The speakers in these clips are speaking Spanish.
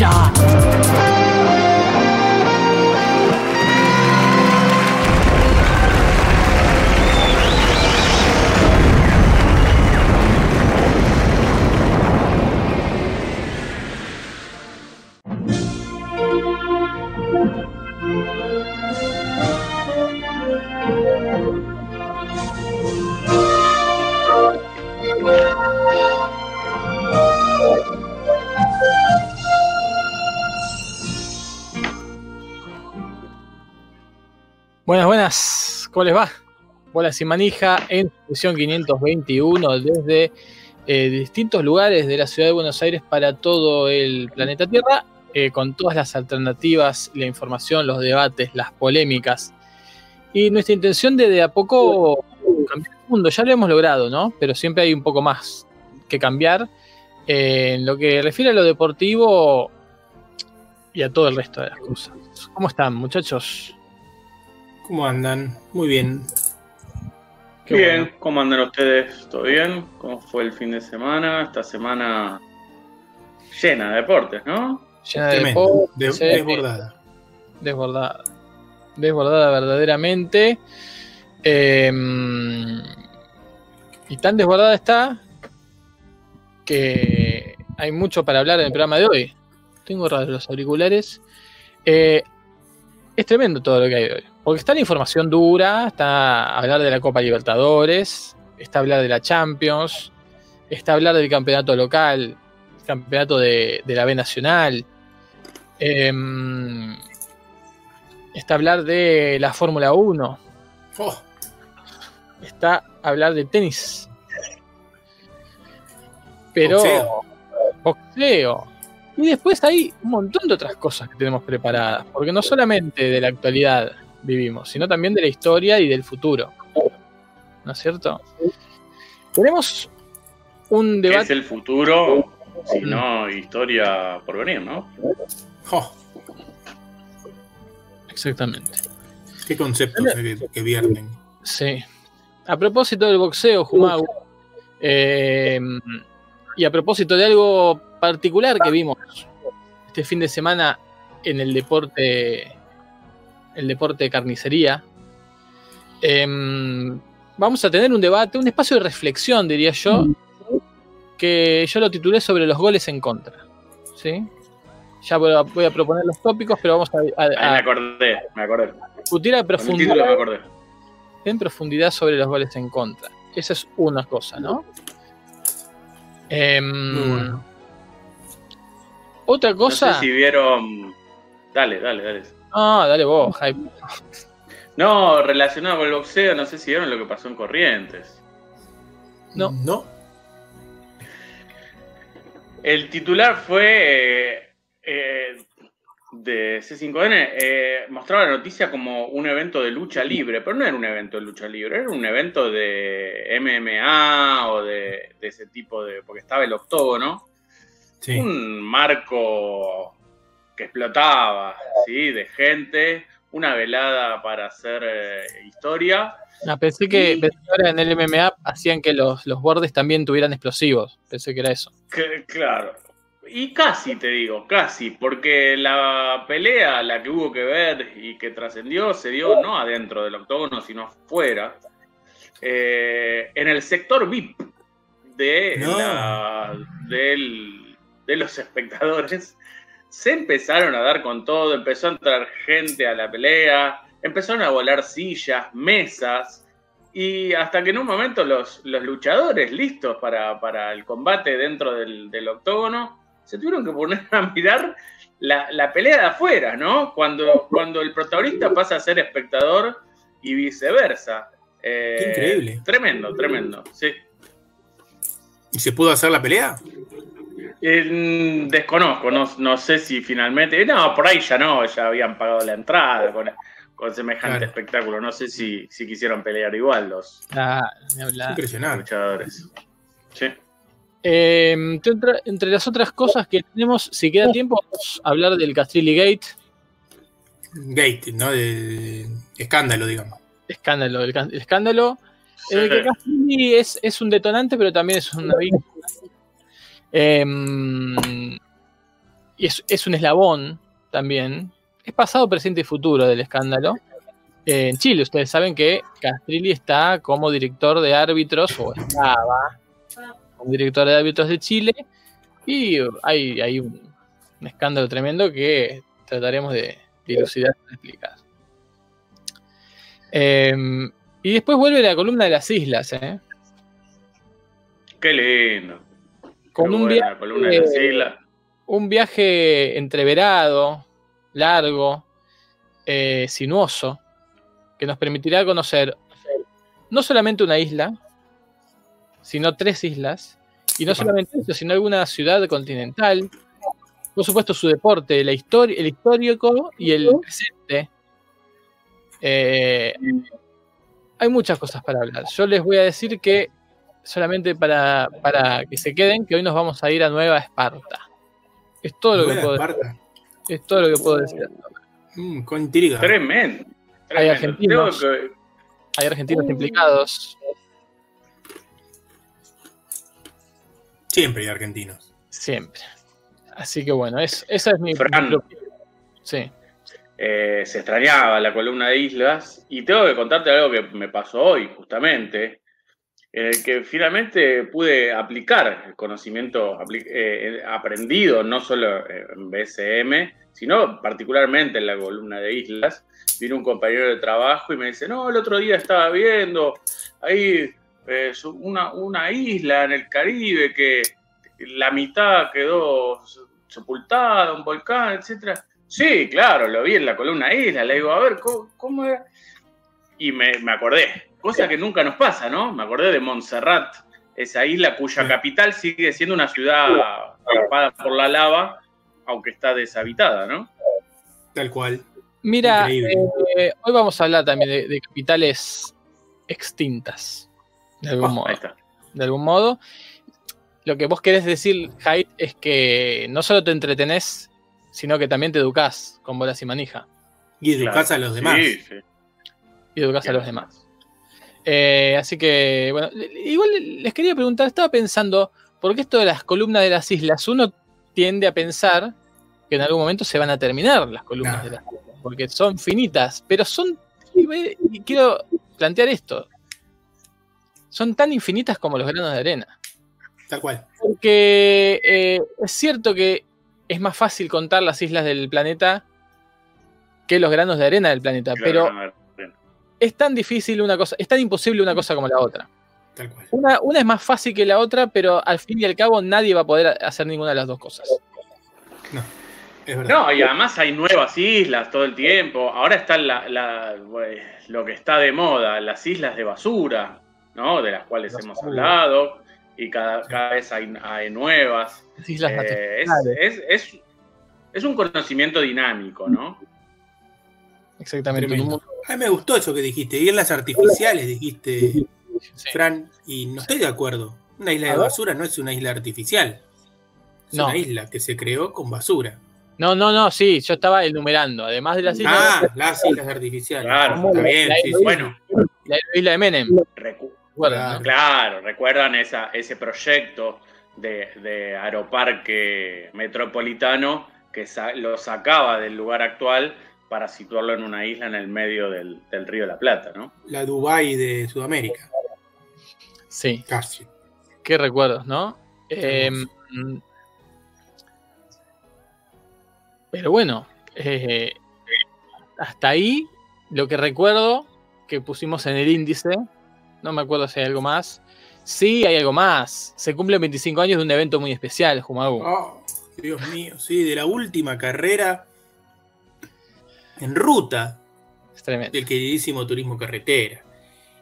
ya. ¿Cómo les va? Bola sin manija en edición 521 desde eh, distintos lugares de la ciudad de Buenos Aires para todo el planeta Tierra, eh, con todas las alternativas, la información, los debates, las polémicas. Y nuestra intención de de a poco cambiar el mundo, ya lo hemos logrado, ¿no? Pero siempre hay un poco más que cambiar eh, en lo que refiere a lo deportivo y a todo el resto de las cosas. ¿Cómo están, muchachos? ¿Cómo andan? Muy bien. Qué bien, bueno. ¿cómo andan ustedes? ¿Todo bien? ¿Cómo fue el fin de semana? Esta semana llena de deportes, ¿no? Llena de deportes. De, desbordada. Desbordada. Desbordada verdaderamente. Eh, y tan desbordada está que hay mucho para hablar en el programa de hoy. Tengo raros los auriculares. Eh, es tremendo todo lo que hay hoy. Porque está la información dura, está hablar de la Copa Libertadores, está hablar de la Champions, está hablar del campeonato local, el campeonato de, de la B Nacional, eh, está hablar de la Fórmula 1, Oh, está hablar de tenis. Pero Boxeo. boxeo. Y después hay un montón de otras cosas que tenemos preparadas, porque no solamente de la actualidad vivimos, sino también de la historia y del futuro. ¿No es cierto? Tenemos un ¿Qué es debate. el futuro? Si no, historia por venir, ¿no? oh, Exactamente. qué conceptos que, que vierten. Sí. A propósito del boxeo, Jumagu, eh, y a propósito de algo particular que vimos este fin de semana en el deporte, el deporte de carnicería, eh, vamos a tener un debate, un espacio de reflexión, diría yo, que yo lo titulé sobre los goles en contra. ¿sí? Ya voy a, voy a proponer los tópicos, pero vamos a, a- Ahí me acordé, me acordé. discutir a profundidad título me acordé. en profundidad sobre los goles en contra. Esa es una cosa, ¿no? Em, Muy bueno. Otra No cosa. sé si vieron. Dale, dale, dale. Ah, dale vos, Hype. No, relacionado con el boxeo, no sé si vieron lo que pasó en Corrientes. No. ¿No? El titular fue eh, eh, de C5N, eh, mostraba la noticia como un evento de lucha libre, pero no era un evento de lucha libre, era un evento de MMA o de, de ese tipo de. porque estaba el octógono, Sí. un marco que explotaba, ¿sí? De gente, una velada para hacer eh, historia. Ah, pensé que, Y- pensé que ahora en el MMA hacían que los, los bordes también tuvieran explosivos. Pensé que era eso. Que- claro. Y casi, te digo, casi, porque la pelea, la que hubo que ver y que trascendió, se dio no adentro del octógono, sino afuera, eh, en el sector VIP de, No. la- del- de los espectadores. Se empezaron a dar con todo, empezó a entrar gente a la pelea, empezaron a volar sillas, mesas, y hasta que en un momento los, los luchadores listos para, para el combate dentro del, del octógono se tuvieron que poner a mirar la, la pelea de afuera, ¿no? Cuando, cuando el protagonista pasa a ser espectador y viceversa. Eh, Qué increíble. Tremendo, tremendo, sí. ¿Y se pudo hacer la pelea? Eh, desconozco, no, no sé si finalmente. No, por ahí ya no, ya habían pagado la entrada con, con semejante Claro. espectáculo. No sé si, si quisieron pelear igual los Ah. Impresionante. luchadores. Sí. Eh, entre, entre las otras cosas que tenemos, si queda tiempo, vamos a hablar del Castrilli Gate. Gate, ¿no? De, de escándalo, digamos. Escándalo, el, el escándalo. Sí. Eh, que Castrilli es, es un detonante, pero también es una víctima. Em, y es, es un eslabón también. Es pasado, presente y futuro del escándalo. En Chile, ustedes saben que Castrilli está como director de árbitros, o estaba como director de árbitros de Chile, y hay, hay un, un escándalo tremendo que trataremos de dilucidar y explicar. Em, y después vuelve la columna de las islas, ¿eh? Qué lindo. Con un buena viaje, de un entreverado, largo, eh, sinuoso, que nos permitirá conocer no solamente una isla, sino tres islas, y no solamente eso, sino alguna ciudad continental, por supuesto su deporte, la historia, el histórico y el presente. Eh, hay muchas cosas para hablar. Yo les voy a decir que solamente para, para que se queden, que hoy nos vamos a ir a Nueva Esparta. Es todo lo que puedo, Esparta. es todo lo que puedo decir. Mm, con intriga. Tremendo. Hay argentinos. Que- Hay argentinos implicados, Siempre hay argentinos. siempre. Así que bueno, es, esa es mi. Fran. Sí. eh, se extrañaba la columna de islas y tengo que contarte algo que me pasó hoy justamente, en el que finalmente pude aplicar el conocimiento apli- eh, aprendido no solo en BSM, sino particularmente en la columna de islas. Vino un compañero de trabajo y me dice, no, el otro día estaba viendo ahí eh, una, una isla en el Caribe que la mitad quedó sepultada, un volcán, etcétera. Sí, claro, lo vi en la columna isla. Le digo, a ver, ¿cómo, cómo era? Y me, me acordé, cosa que nunca nos pasa, ¿no? Me acordé de Montserrat, esa isla cuya capital sigue siendo una ciudad tapada por la lava, aunque está deshabitada, ¿no? Tal cual. Mira, eh, hoy vamos a hablar también de, de capitales extintas, de algún Oh, modo. ahí está. de algún modo. Lo que vos querés decir, Hyde, es que no solo te entretenés, sino que también te educás con bolas y manija. Y educás Claro. a los demás. Sí, sí. Y educás a los demás. Eh, así que, bueno, igual les quería preguntar, estaba pensando, ¿por qué esto de las columnas de las islas? Uno tiende a pensar que en algún momento se van a terminar las columnas de las islas, porque son finitas, pero son, y quiero plantear esto, son tan infinitas como los granos de arena. Tal cual. Porque eh, es cierto que es más fácil contar las islas del planeta que los granos de arena del planeta, pero es tan difícil una cosa, es tan imposible una cosa como la otra. Tal cual. Una, una es más fácil que la otra, pero al fin y al cabo nadie va a poder hacer ninguna de las dos cosas. Verdad. No, y además hay nuevas islas todo el tiempo. Ahora está la, la- pues, lo que está de moda, las islas de basura, ¿no? De las cuales Basura. hemos hablado. Y cada, cada vez hay, hay nuevas. Las islas Eh, es, es- es- es un conocimiento dinámico, ¿no? exactamente. un mundo- A mí me gustó eso que dijiste. Islas artificiales, dijiste, sí. Fran, y no estoy de acuerdo. Una isla de basura no es una isla artificial. Es No. una isla que se creó con basura. No, no, no, sí, yo estaba enumerando. Además de las islas, Ah, las islas artificiales. Claro. Está bien, La- sí. Bueno, la isla de Menem. recu- ¿recuerdan, no? claro, recuerdan esa, ese proyecto de, de aeroparque metropolitano que sa- lo sacaba del lugar actual para situarlo en una isla en el medio del, del río de la Plata, ¿no? La Dubai de Sudamérica. Sí, Casi. qué recuerdos, ¿no? Qué Eh, mm, pero bueno, eh, hasta ahí lo que recuerdo que pusimos en el índice, no me acuerdo si hay algo más. Sí, hay algo más. Se cumplen 25 años de un evento muy especial, Jumagu. Oh, Dios mío, sí, de la última carrera en ruta del queridísimo turismo carretera.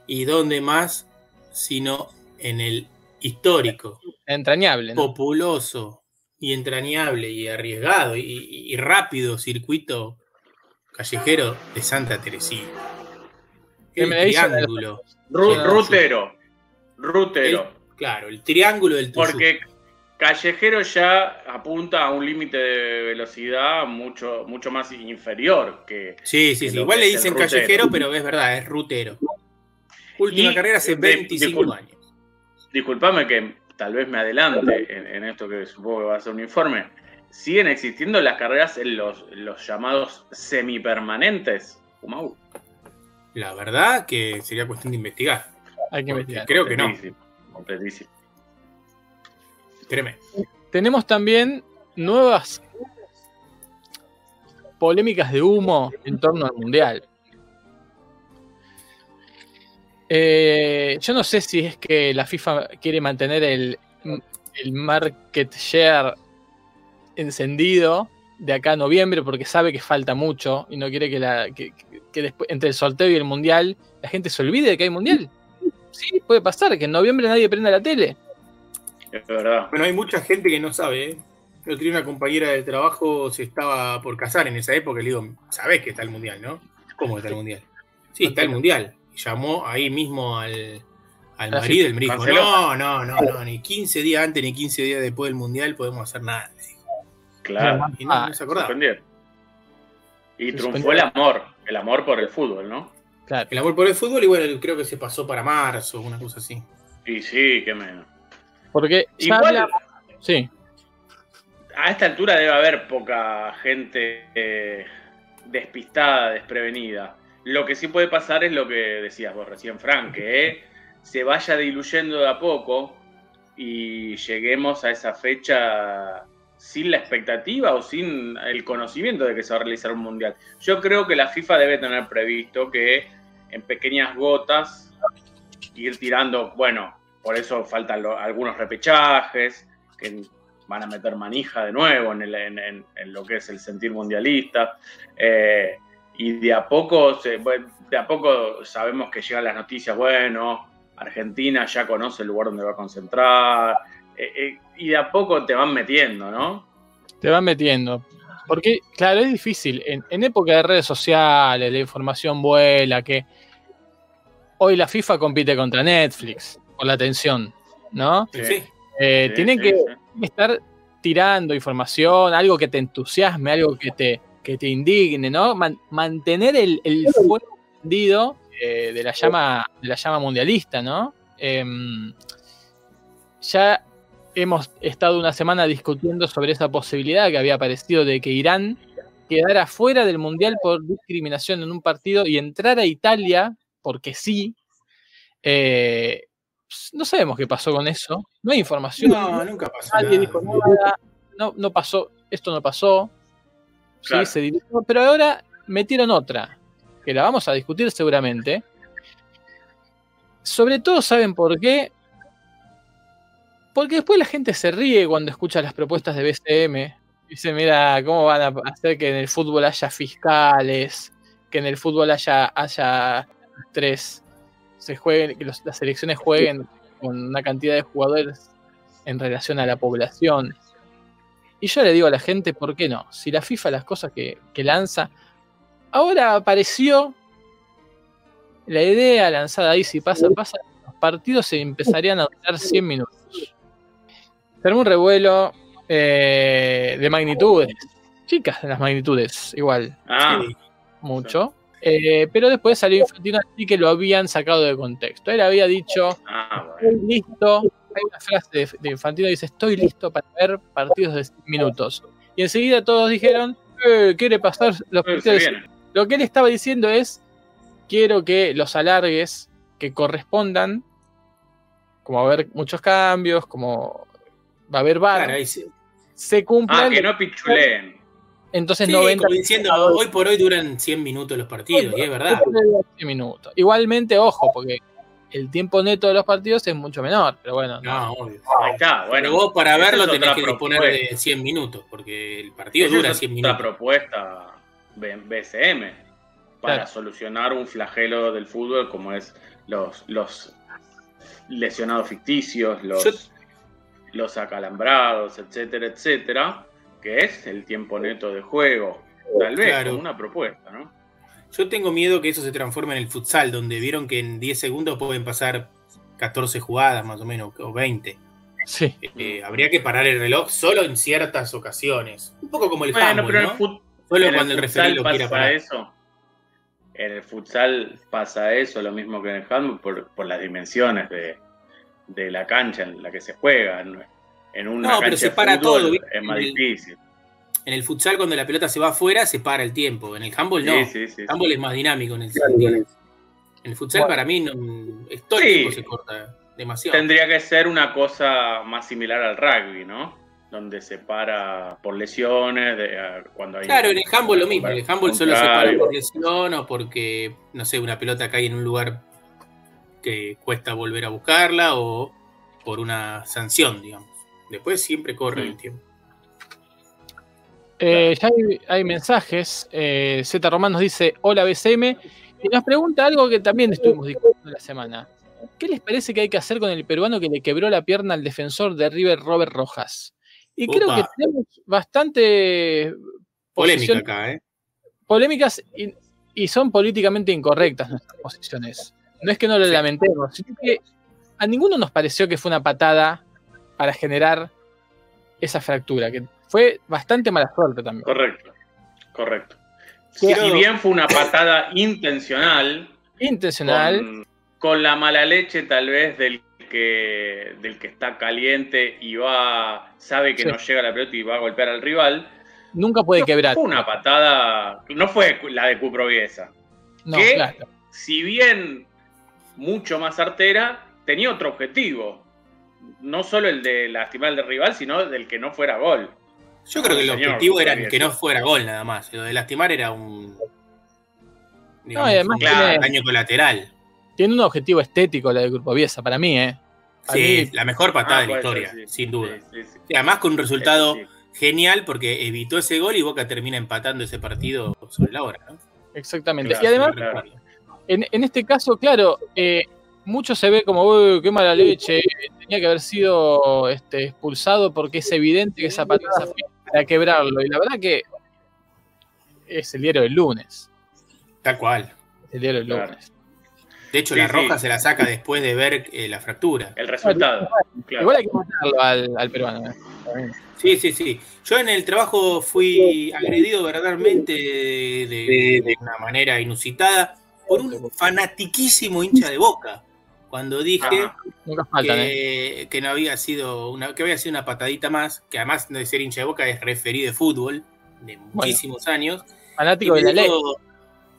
¿Y dónde más sino en el histórico, Entrañable, ¿no? populoso y entrañable y arriesgado y, y rápido circuito callejero de Santa Teresina. El triángulo. rutero. Rutero. claro, el triángulo del Tuyú. Porque Callejero ya apunta a un límite de velocidad mucho, mucho más inferior que. Sí, sí, sí. Igual le dicen callejero, pero es verdad, es rutero. Última carrera hace 25 años. Disculpame que tal vez me adelante en, esto que supongo que va a ser un informe. ¿Siguen existiendo las carreras en los, los llamados semipermanentes? La verdad que sería cuestión de investigar. Hay que investigar. Creo que no. Completísimo. Tenemos también nuevas polémicas de humo en torno al mundial. Eh, yo no sé si es que la FIFA quiere mantener el, market share encendido de acá a noviembre porque sabe que falta mucho y no quiere que, la, después, entre el sorteo y el mundial la gente se olvide de que hay mundial. Sí, puede pasar que en noviembre nadie prenda la tele. Bueno, hay mucha gente que no sabe. ¿eh? Yo tenía una compañera de trabajo, se estaba por casar en esa época, le digo, sabés que está el mundial, ¿no? ¿Cómo está el mundial? Sí, está el mundial. Y llamó ahí mismo al, al marido, el me dijo, no, no, no, no, ni 15 días antes ni 15 días después del mundial podemos hacer nada. Claro. Y no, se acordaba. Y triunfó el amor, el amor por el fútbol, ¿no? Claro. El amor por el fútbol y bueno, creo que se pasó para marzo, una cosa así. Y sí, qué menos. Porque Igual, sí. A esta altura debe haber poca gente eh, despistada, desprevenida. Lo que sí puede pasar es lo que decías vos recién, Frank, que se vaya diluyendo de a poco y lleguemos a esa fecha sin la expectativa o sin el conocimiento de que se va a realizar un mundial. Yo creo que la FIFA debe tener previsto que en pequeñas gotas ir tirando, bueno, por eso faltan algunos repechajes, que van a meter manija de nuevo en, lo que es el sentir mundialista. Eh, y de a poco, de a poco sabemos que llegan las noticias, bueno, Argentina ya conoce el lugar donde va a concentrar. Eh, eh, y de a poco te van metiendo, ¿no? Te van metiendo. Porque, claro, es difícil. En, en época de redes sociales, la información vuela, que hoy la FIFA compite contra Netflix por la atención, ¿no? Sí. Eh, tienen que estar tirando información, algo que te entusiasme, algo que te, que te indigne, ¿no? mantener el, fuego encendido eh, de, la llama, de la llama mundialista, ¿no? Em, ya hemos estado una semana discutiendo sobre esa posibilidad que había aparecido de que Irán quedara fuera del mundial por discriminación en un partido y entrar a Italia, porque sí, eh, no sabemos qué pasó con eso. No hay información. No, nunca pasó. Nadie dijo nada. No, no pasó. Esto no pasó. Sí, se pero ahora metieron otra. Que la vamos a discutir seguramente. Sobre todo, ¿saben por qué? Porque después la gente se ríe cuando escucha las propuestas de BCM. Dice, mira, ¿cómo van a hacer que en el fútbol haya fiscales? Que en el fútbol haya, haya tres se jueguen, que las selecciones jueguen con una cantidad de jugadores en relación a la población. Y yo le digo a la gente, ¿por qué no? Si la FIFA las cosas que, lanza, ahora apareció la idea lanzada ahí, si pasa, pasa, los partidos se empezarían a durar 100 minutos. Será un revuelo eh, de magnitudes, chicas de las magnitudes, igual. Ah, mucho. Eh, pero después salió Infantino así que lo habían sacado de contexto. Él había dicho, ah, estoy listo. Hay una frase de, Infantino que dice, estoy listo para ver partidos de 100 minutos. Y enseguida todos dijeron, eh, quiere pasar los partidos. Lo que él estaba diciendo es, quiero que los alargues que correspondan, como va a haber muchos cambios, como va a haber varios, se cumplan. Ah, que no pichuleen. Entonces sí, 90 diciendo, hoy por hoy duran 100 minutos los partidos, y es verdad. 100 minutos. Igualmente, ojo, porque el tiempo neto de los partidos es mucho menor, pero bueno. No, obvio. Ahí está, bueno. Pero vos para verlo tenés que disponer de 100 minutos, porque el partido dura 100 minutos. Otra propuesta BCM para solucionar un flagelo del fútbol como es los, los lesionados ficticios, los, los acalambrados, etcétera, etcétera, que es el tiempo neto de juego. Tal vez Claro. como una propuesta, ¿no? Yo tengo miedo que eso se transforme en el futsal, donde vieron que en 10 segundos pueden pasar 14 jugadas más o menos, o 20. Sí. Eh, habría que parar el reloj solo en ciertas ocasiones. Un poco como el Bueno, handball, pero en ¿no? el, fut- Solo en cuando el referee futsal lo quiera pasa parar. eso. En el futsal pasa eso, lo mismo que en el handball, por, por las dimensiones de, de la cancha en la que se juega. En, en una No, pero se de para fútbol todo, ¿viste? es más En el- difícil. En el futsal, cuando la pelota se va afuera, se para el tiempo. En el handball no. Sí, sí, sí, El handball es más dinámico en el sentido. En el futsal, Bueno. para mí, no, es- todo el tiempo se corta demasiado. Tendría que ser una cosa más similar al rugby, ¿no? Donde se para por lesiones, de, cuando hay... Claro, en el handball lo mismo. En el handball solo se para por lesión o porque, no sé, una pelota cae en un lugar que cuesta volver a buscarla o por una sanción, digamos. Después siempre corre Mm. el tiempo. Eh, ya hay, hay mensajes. Eh, Z Román nos dice: Hola BCM. Y nos pregunta algo que también estuvimos discutiendo la semana. ¿Qué les parece que hay que hacer con el peruano que le quebró la pierna al defensor de River, Robert Rojas? Y creo que tenemos bastante Polémica acá, ¿eh? polémicas y, y son políticamente incorrectas nuestras posiciones. No es que no lo lamentemos, sino que a ninguno nos pareció que fue una patada para generar esa fractura, que fue bastante mala suerte también. Correcto, correcto. Si bien fue una patada intencional, Intencional. con, con la mala leche tal vez del que, del que está caliente y va, sabe que Sí. no llega la pelota y va a golpear al rival, Nunca puede no quebrar. fue una patada, no fue la de Cuproviesa. No, claro. si bien mucho más artera, tenía otro objetivo. No solo el de lastimar al del rival, sino del que no fuera gol. Yo creo que el Señor, objetivo era que no fuera gol nada más. Lo de lastimar era un. No, y además un tiene- daño colateral. Tiene un objetivo estético la de Grupo Viesa, para mí, ¿eh? Sí, mí- la mejor patada Ah, de la historia, ser, sí. sin duda. Sí, sí, sí. Y además con un resultado genial porque evitó ese gol y Boca termina empatando ese partido sobre la hora. ¿no? Exactamente. Claro, y además, claro. en, en este caso, claro, eh, mucho se ve como, uy, qué mala leche, tenía que haber sido este, expulsado porque es evidente que esa patada fue para quebrarlo. Y la verdad que es el diario del lunes. Tal cual. Es el diario del Claro. lunes. De hecho, Sí, la sí. roja se la saca después de ver eh, la fractura. El resultado. claro. Igual hay que matarlo al, al peruano. ¿eh? Sí, sí, sí. Yo en el trabajo fui agredido verdaderamente de, de- de una manera inusitada por un fanatiquísimo hincha de Boca. Cuando dije Ajá. Nunca faltan, ¿eh? que, no había sido una, que había sido una patadita más, que además de ser hincha de Boca es referí de fútbol de muchísimos años. Fanático de la ley.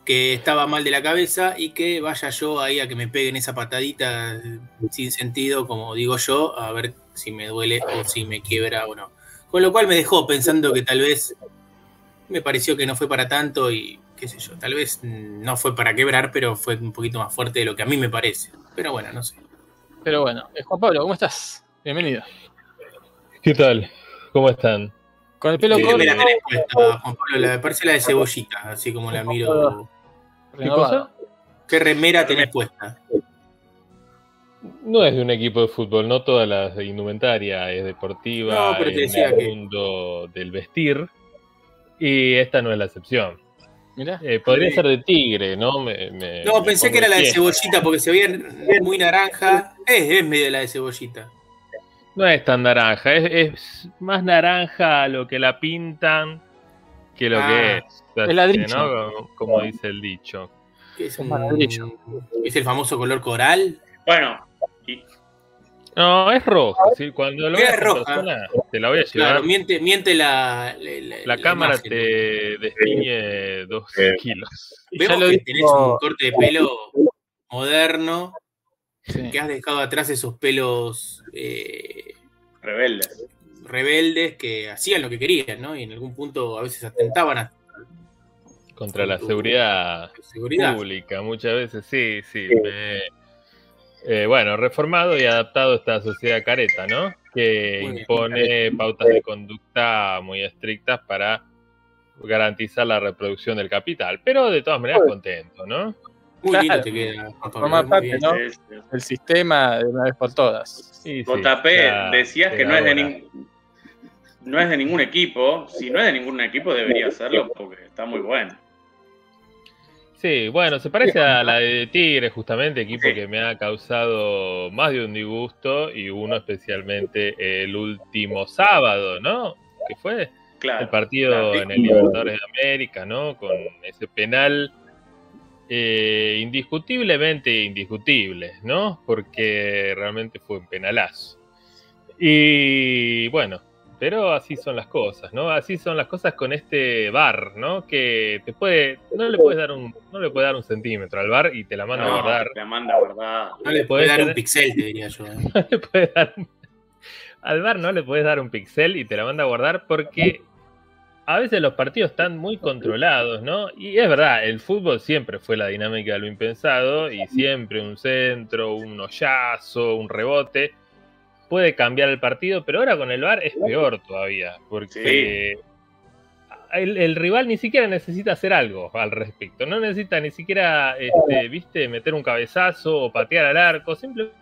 que estaba mal de la cabeza y que vaya yo ahí a que me peguen esa patadita sin sentido, como digo yo, a ver si me duele o si me quiebra o no. Con lo cual me dejó pensando que tal vez me pareció que no fue para tanto y qué sé yo, tal vez no fue para quebrar, pero fue un poquito más fuerte de lo que a mí me parece. Pero bueno, no sé. Pero bueno, eh, Juan Pablo, ¿cómo estás? Bienvenido. ¿Qué tal? ¿Cómo están? Con el pelo ¿Qué corto, remera tenés puesta, Juan Pablo? La, parece la de cebollita, así como la miro. renovado. ¿Qué remera tenés puesta? No es de un equipo de fútbol, no toda la indumentaria es deportiva, No, pero te en decía el que- mundo del vestir. Y esta no es la excepción. Mirá. Eh, podría Sí. ser de tigre, ¿no? Me- me- No, me pensé que era la de cebollita porque se veía muy naranja. Es, es medio la de cebollita. No es tan naranja, es, es más naranja lo que la pintan que lo Ah, que es. el ladrillo. ¿no? Como, como dice el dicho. Es, Un un- ladrillo. es el famoso color coral. Bueno, y- No, es roja. ¿sí? Cuando lo veas persona, te la voy a llevar. Claro, miente, miente la, la, la cámara imagen. te destiñe dos kilos. Y Vemos ya lo que tenés un corte de pelo moderno, sí. que has dejado atrás esos pelos eh, rebelde. rebeldes que hacían lo que querían, ¿no? Y en algún punto a veces atentaban a Contra la tu- seguridad pública, muchas veces sí, sí. me- eh, bueno, reformado y adaptado a esta sociedad careta, ¿no? Que impone pautas de conducta muy estrictas para garantizar la reproducción del capital, pero de todas maneras contento, ¿no? Muy Claro. lindo te queda. Juan Pablo, Forma muy parte, bien. ¿no? Sí, sí. El sistema de una vez por todas. Sí, sí, JP, decías que no es, de nin- no es de ningún equipo. Si no es de ningún equipo, debería hacerlo porque está muy bueno. Sí, bueno, se parece a la de Tigre, justamente, equipo Sí. que me ha causado más de un disgusto y uno especialmente el último sábado, ¿no? Que fue el partido claro. en el Libertadores de América, ¿no? Con ese penal eh, indiscutiblemente indiscutible, ¿no? Porque realmente fue un penalazo. Y bueno, pero así son las cosas, ¿no? Así son las cosas con este bar, ¿no? Que te puede, no le puedes dar un, no le puedes dar un centímetro al bar y te la manda a guardar. La manda a guardar. No le Podés puede dar un pixel, te diría yo. ¿eh? no le puedes dar al bar no le puedes dar un pixel y te la manda a guardar porque a veces los partidos están muy controlados, ¿no? Y es verdad, el fútbol siempre fue la dinámica de lo impensado y siempre un centro, un hoyazo, un rebote puede cambiar el partido, pero ahora con el VAR es peor todavía, porque el, el rival ni siquiera necesita hacer algo al respecto, no necesita ni siquiera, este, viste, meter un cabezazo o patear al arco, simplemente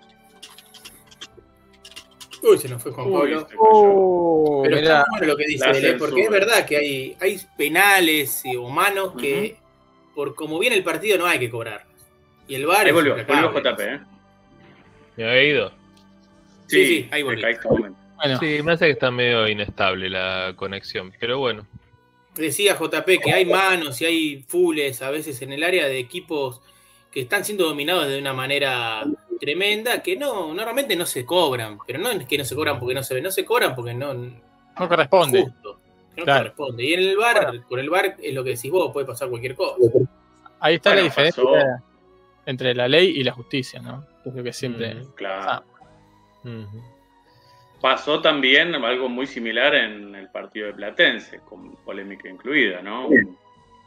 Uy, se nos fue Juan Pablo. Oh, Pero mirá. está bueno lo que dice él, ¿eh? porque es verdad que hay, hay penales y- o manos que, por como viene el partido, no hay que cobrar. Y el VAR Ahí es volvió, volvió JP, ¿eh? me había ido. Sí, sí, ahí volví. Bueno, Sí, me hace que está medio inestable la conexión, pero bueno. Decía JP que hay manos y hay fules a veces en el área de equipos que están siendo dominados de una manera tremenda, que no, normalmente no se cobran, pero no es que no se cobran porque no se ven, no se cobran porque no, no corresponde. justo, no Claro. corresponde. Y en el bar, por el bar es lo que decís vos, puede pasar cualquier cosa. Ahí está la Bueno, diferencia pasó. entre la ley y la justicia, ¿no? Es lo que siempre. Mm. Claro. Ah. Pasó también algo muy similar en el partido de Platense, con polémica incluida, ¿no? Un,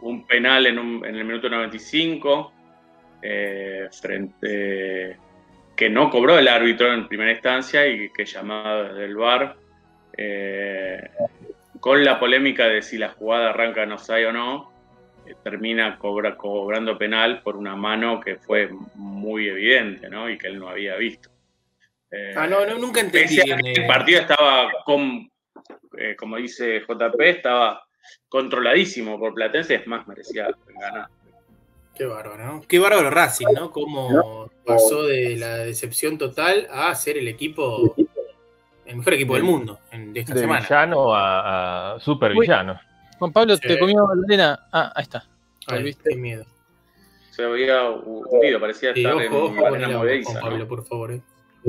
un penal en, un- en el minuto 95, eh, frente, que no cobró el árbitro en primera instancia y que llamaba desde el VAR, eh, con la polémica de si la jugada arranca en offside o no, eh, termina cobra- cobrando penal por una mano que fue muy evidente, ¿no? Y que él no había visto. Eh, Ah, no, no, nunca entendí. Que eh, el partido estaba, con, eh, como dice JP, estaba controladísimo por Platense, es más, merecía ganar. Qué bárbaro, ¿no? Qué bárbaro Racing, ¿no? Cómo pasó de la decepción total a ser el equipo, el mejor equipo del mundo en- de esta De semana. villano a, a super villano. Juan Pablo, Sí. te comió Lorena. Ah, ahí está. Ay, Volviste. qué miedo. Se había hundido, parecía Sí, estar ojo, en ojo el Juan ¿no? Pablo, por favor. eh.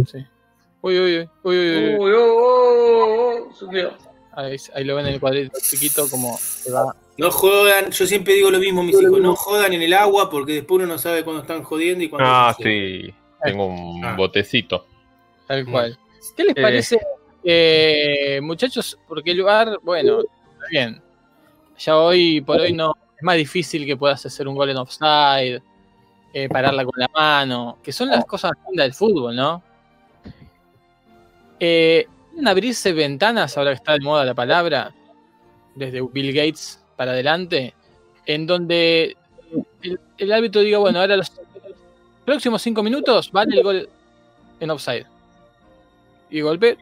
Sí. Uy, uy, uy, uy, uy, uy. Uy, oh, oh, oh. Ahí, ahí lo ven en el cuadrito chiquito como se va. No jodan, yo siempre digo lo mismo a mis hijos, no jodan en el agua porque después uno no sabe cuándo están jodiendo y cuándo Ah, sí. Tengo un Ah. botecito. Tal cual. ¿Qué les Eh. parece, eh, muchachos? Porque el bar, bueno, está bien. Ya hoy por hoy no es más difícil que puedas hacer un gol en offside, eh, pararla con la mano, que son las cosas lindas del fútbol, ¿no? Eh, ¿Pueden abrirse ventanas, ahora que está de moda la palabra, desde Bill Gates para adelante, en donde el, el árbitro diga, bueno, ahora los próximos cinco minutos vale el gol en offside. Y golpe,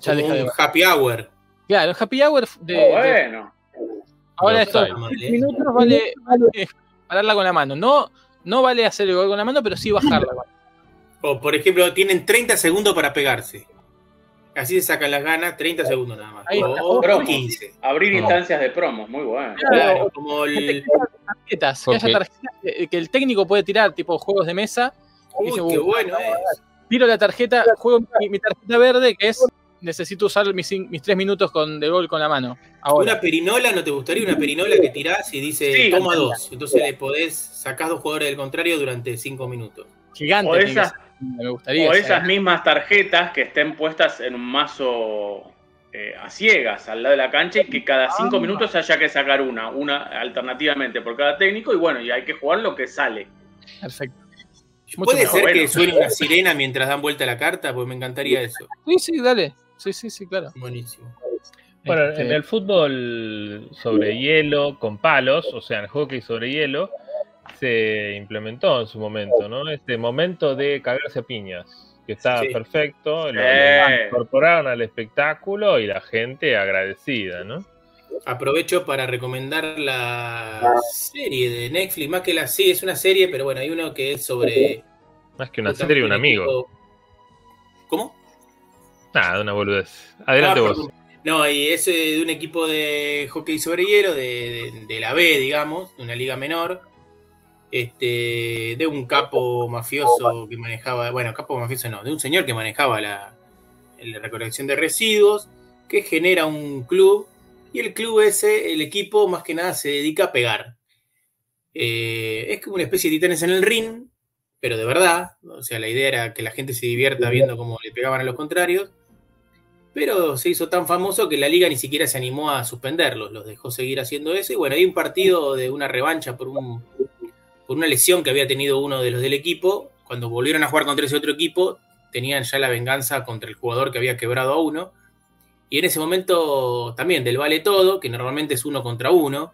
ya como deja de un happy hour. Claro, el happy hour de, Oh, de- bueno, ahora offside. Mal, eh. minutos vale, vale pararla con la mano. No, no vale hacer el gol con la mano, pero sí bajarla. O por ejemplo, tienen 30 segundos para pegarse. Así se sacan las ganas, 30 segundos nada más. Ahí está. O Promo. 15. abrir No. instancias de promos, muy bueno. Claro, como el. Tarjetas, que haya Ok. tarjetas que, el técnico puede tirar, tipo juegos de mesa. Uy, dice, qué "Uh, bueno es. Tiro la tarjeta, juego mi, mi tarjeta verde, que es necesito usar mis, tres minutos con, de gol con la mano. Ahora. Una perinola, ¿no te gustaría una perinola que tirás y dice Sí. toma dos? Entonces le podés, sacás dos jugadores del contrario durante cinco minutos. Gigante. O esas. Me gustaría. o esa, esas mismas tarjetas que estén puestas en un mazo eh, a ciegas al lado de la cancha y que cada cinco Ah. minutos haya que sacar una, una alternativamente por cada técnico y bueno, y hay que jugar lo que sale. Perfecto. Mucho ¿Puede mejor. ser que suene una sirena mientras dan vuelta la carta? Pues me encantaría eso. Sí, sí, dale. Sí, sí, sí, claro. Buenísimo. Bueno, Este, en el fútbol sobre hielo, con palos, o sea, en el hockey sobre hielo, se implementó en su momento, ¿no? Este momento de cagarse a piñas, que está Sí. perfecto, lo, Sí. lo incorporaron al espectáculo y la gente agradecida, ¿no? Aprovecho para recomendar la serie de Netflix, más que la sí, es una serie, pero bueno, hay uno que es sobre. Más que una serie, un amigo. ¿Cómo? Nada, una boludez. Adelante Ah, vos. No, y es eh, de un equipo de hockey sobre hielo, de, de- de la B, digamos, de una liga menor. Este, de un capo mafioso que manejaba, bueno, capo mafioso no, de un señor que manejaba la, la recolección de residuos, que genera un club, y el club ese, el equipo, más que nada se dedica a pegar. Eh, es como una especie de titanes en el ring, pero de verdad, o sea, la idea era que la gente se divierta viendo cómo le pegaban a los contrarios pero se hizo tan famoso que la liga ni siquiera se animó a suspenderlos, los dejó seguir haciendo eso. Y bueno, hay un partido de una revancha por, un, una lesión que había tenido uno de los del equipo. Cuando volvieron a jugar contra ese otro equipo, tenían ya la venganza contra el jugador que había quebrado a uno. Y en ese momento también del vale todo, que normalmente es uno contra uno.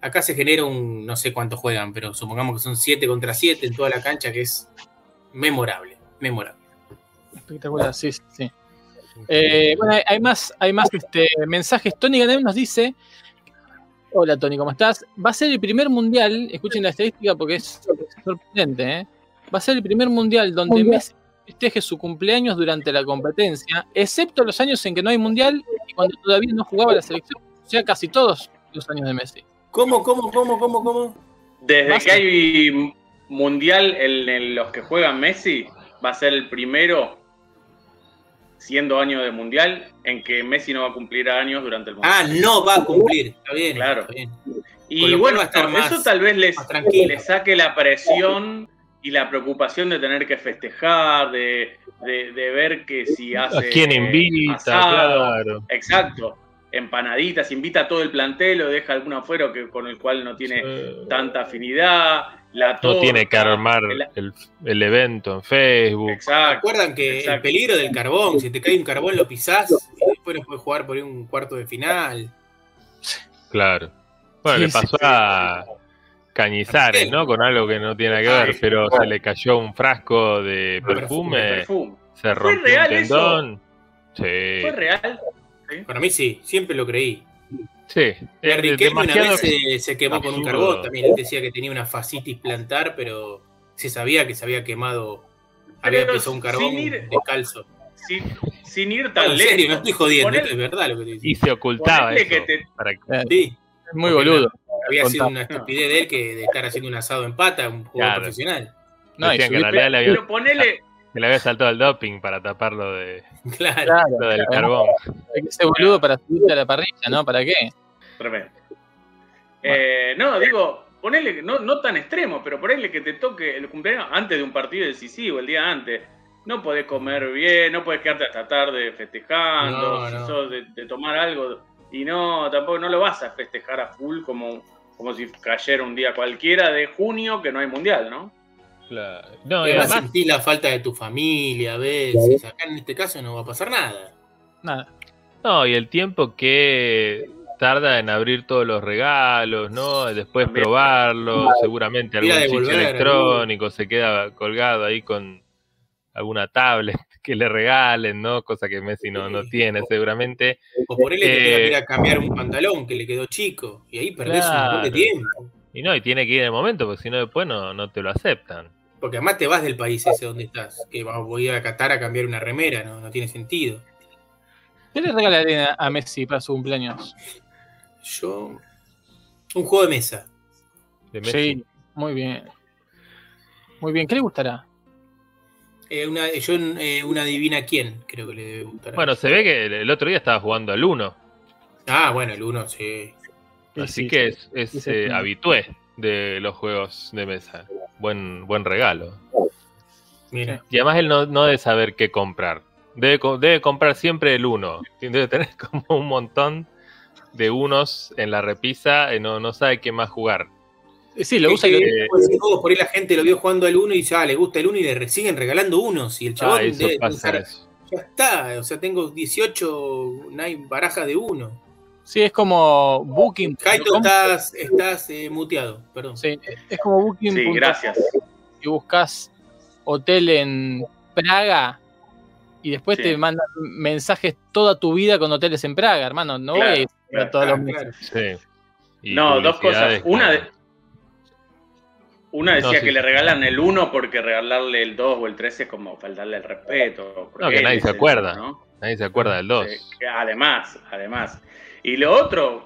Acá se genera un, no sé cuántos juegan, pero supongamos que son 7 contra 7 en toda la cancha, que es memorable, memorable. Espectacular, sí, sí. Eh, bueno, hay más, hay más este, mensajes. Tony Ganem nos dice: Hola Tony, ¿cómo estás? Va a ser el primer mundial, escuchen la estadística porque es sorprendente, ¿eh? Va a ser el primer mundial donde Messi festeje su cumpleaños durante la competencia, excepto los años en que no hay mundial y cuando todavía no jugaba la selección. O sea, casi todos los años de Messi. ¿Cómo, cómo, cómo, cómo, cómo? Desde que hay mundial en, en los que juegan Messi, va a ser el primero, siendo año de mundial, en que Messi no va a cumplir años durante el mundial. Ah, no va a cumplir. Está bien. Claro. está bien. con y bueno, estar eso tal vez les, les saque la presión y la preocupación de tener que festejar, de, de- de ver que si hace. ¿A quién invita? asado, Claro. Exacto. Empanaditas, invita a todo el plantel o deja alguno afuera que, con el cual no tiene tanta afinidad. La no tiene que armar el- el, el evento en Facebook. Exacto. Recuerdan que el peligro del carbón, si te cae un carbón lo pisás y después no puedes jugar por ahí un cuarto de final. Claro. Bueno, Sí, le pasó sí. a Cañizares. ¿no? Con algo que no tiene nada que ver, Ay, pero bueno. se le cayó un frasco de Perfume, se rompió real un eso? ¿Fue real? Para mí sí, siempre lo creí. Sí. El Riquelme una vez se, se quemó con un carbón también. Él decía que tenía una fascitis plantar, pero se sabía que se había quemado, había Pero pisado un carbón sin ir- descalzo. Sin, sin ir No, tan en serio, no lejos. estoy jodiendo, es verdad lo que te Y se ocultaba Ponele eso. que te- para que- Eh, Sí, es muy boludo. había sido una estupidez de él que de estar haciendo un asado en pata, un jugador Claro. profesional. No, y que subir- realidad le había, Pero ponele. Que le había saltado el doping para taparlo de, Claro. claro, lo del claro. carbón. Ser boludo para subirte a la parrilla, ¿no? ¿Para qué? Tremendo. Eh, no, digo, ponele, no, no tan extremo, pero ponele que te toque el cumpleaños antes de un partido decisivo, el día antes. No podés comer bien, no podés quedarte hasta tarde festejando, No, si no. sos de, de tomar algo. Y no, tampoco no lo vas a festejar a full como, como si cayera un día cualquiera de junio que no hay mundial, ¿no? Claro. No, y Además además, sentís la falta de tu familia a veces. Acá en este caso no va a pasar nada. Nada. no, y el tiempo que tarda en abrir todos los regalos, ¿no? Después También. probarlos, seguramente algún chiche electrónico se queda colgado ahí con alguna tablet que le regalen, ¿no? Cosa que Messi no, no tiene seguramente. O por él le tenía que ir Eh, a cambiar un pantalón que le quedó chico. Y ahí perdés un montón de tiempo. Y no, y tiene que ir en el momento, porque si no después no, no te lo aceptan. Porque además te vas del país ese donde estás. Que vas- voy a ir a Qatar a cambiar una remera, no, no tiene sentido. ¿Qué le regalarían a- a Messi para su cumpleaños? Yo. Un juego de mesa. De Messi. Sí, muy bien. Muy bien, ¿qué le gustará? Eh, una, yo eh, una adivina quién, creo que le debe gustar. Bueno, se ve que el, el otro día estaba jugando al 1, Ah, bueno, el uno, sí. Sí, así sí, que es, es eh, habitué de los juegos de mesa. Buen, buen regalo. Mira. Y además él no, no debe saber qué comprar. Debe, debe comprar siempre el 1. Debe tener como un montón de unos en la repisa y no, no sabe qué más jugar. Eh, Sí, lo usa y lo Eh, por ahí la gente lo vio jugando al uno y dice, ah, le gusta el uno y le siguen regalando unos. Y el chabón Ah, eso debe pasa pensar, eso. ya está, o sea, tengo 18 no hay barajas de uno. Sí, es como Booking. Jaito, estás, estás eh, muteado, perdón. Sí, es como Booking. Sí, gracias. Y buscas hotel en Praga y después Sí. te mandan mensajes toda tu vida con hoteles en Praga, hermano. No Claro, voy a ir a claro, todos los claro, meses. Sí. No, dos cosas. Una, de- una decía No, sí. que le regalan el 1 porque regalarle el 2 o el 3 es como faltarle el respeto. No, que nadie se acuerda. uno, ¿no? Nadie se acuerda del 2. Sí, que además, además. Y lo otro,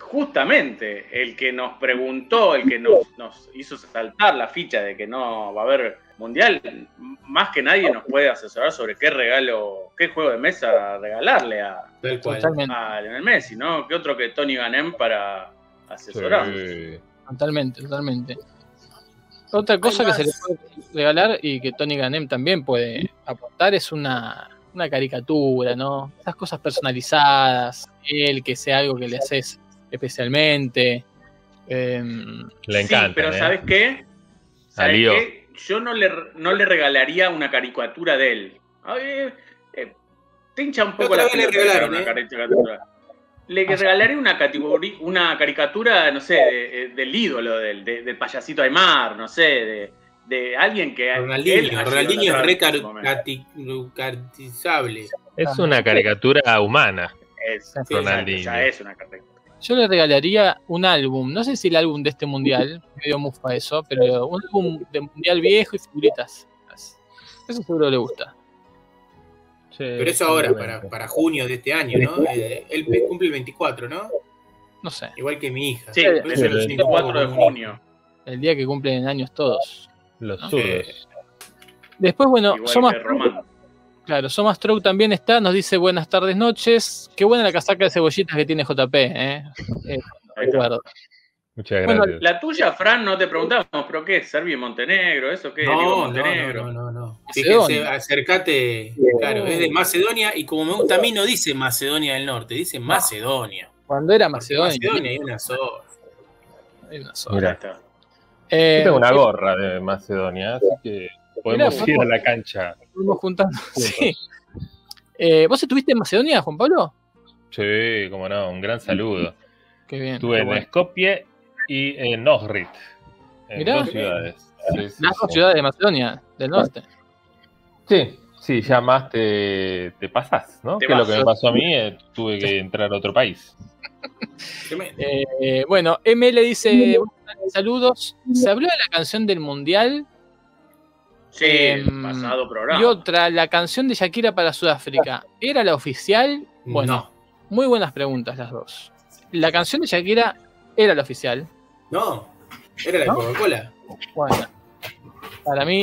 justamente, el que nos preguntó, el que nos, nos hizo saltar la ficha de que no va a haber mundial, más que nadie nos puede asesorar sobre qué regalo, qué juego de mesa regalarle a, a Lionel Messi, ¿no? ¿Qué otro que Tony Ganem para asesorarnos? Sí. totalmente, totalmente. Otra cosa que se le puede regalar y que Tony Ganem también puede aportar es una, una caricatura, ¿no? Esas cosas personalizadas, él que sea algo que le haces especialmente. Em, Le Sí, encanta. pero ¿sabes qué? ¿Sabes qué? Yo no le, no le regalaría una caricatura de él. Ay, eh, eh, te hincha un poco la le regalaron, una ¿eh? caricatura. Le sí. regalaría una, caricatura, no sé, de- eh, del ídolo, del, de- del payasito Aymar, no sé, de, de alguien que. Ronaldinho, Ronaldinho es re en ese car- momento. cati- cartizable. Es una caricatura humana. Es, Sí, Ronaldinho. ya es una caricatura. yo le regalaría un álbum, no sé si el álbum de este mundial, me dio mufa eso, pero un álbum de mundial viejo y figuritas. Eso seguro le gusta. Pero eso ahora, para, para junio de este año, ¿no? Eh, él cumple el 24, ¿no? No sé, Igual que mi hija. Sí, es el lo siento un poco 24 de junio. el día que cumplen años todos. Los No. zurdos. Después, bueno. Claro, Somas Stroke también está, nos dice buenas tardes, noches. Qué buena la casaca de cebollitas que tiene JP, ¿eh? Eh. Muchas Bueno, gracias. La tuya, Fran, no te preguntamos, ¿pero qué es? ¿Serbia y Montenegro? ¿Eso qué? No, no, Montenegro. no, no, no. Fíjense, acércate. Claro, es de Macedonia y como me gusta a mí no dice Macedonia del Norte, dice Macedonia. Cuando era Macedonia. Macedonia hay una sola. hay una sola. Mira. Eh, Yo tengo una gorra de Macedonia, así que podemos Mirá, ir a la cancha. Fuimos juntando. Juntos. Sí. Eh, ¿Vos estuviste en Macedonia, Juan Pablo? Sí, como no, un gran saludo. Qué bien. Estuve qué en bueno. Skopje y en Ohrid. En Mirá. dos ciudades. Sí, sí, Las dos sí. ciudades de Macedonia, del norte. Sí, sí, ya más te, te pasás, ¿no? Te que lo que me pasó a mí, eh, tuve que entrar a otro país. Eh, bueno, ML dice saludos. Se habló de la canción del mundial Sí, Em, el pasado programa. y otra, la canción de Shakira para Sudáfrica. ¿Era la oficial? Bueno, No, muy buenas preguntas las dos. La canción de Shakira era la oficial. no. Era la de ¿No? Coca-Cola. Bueno, para mí,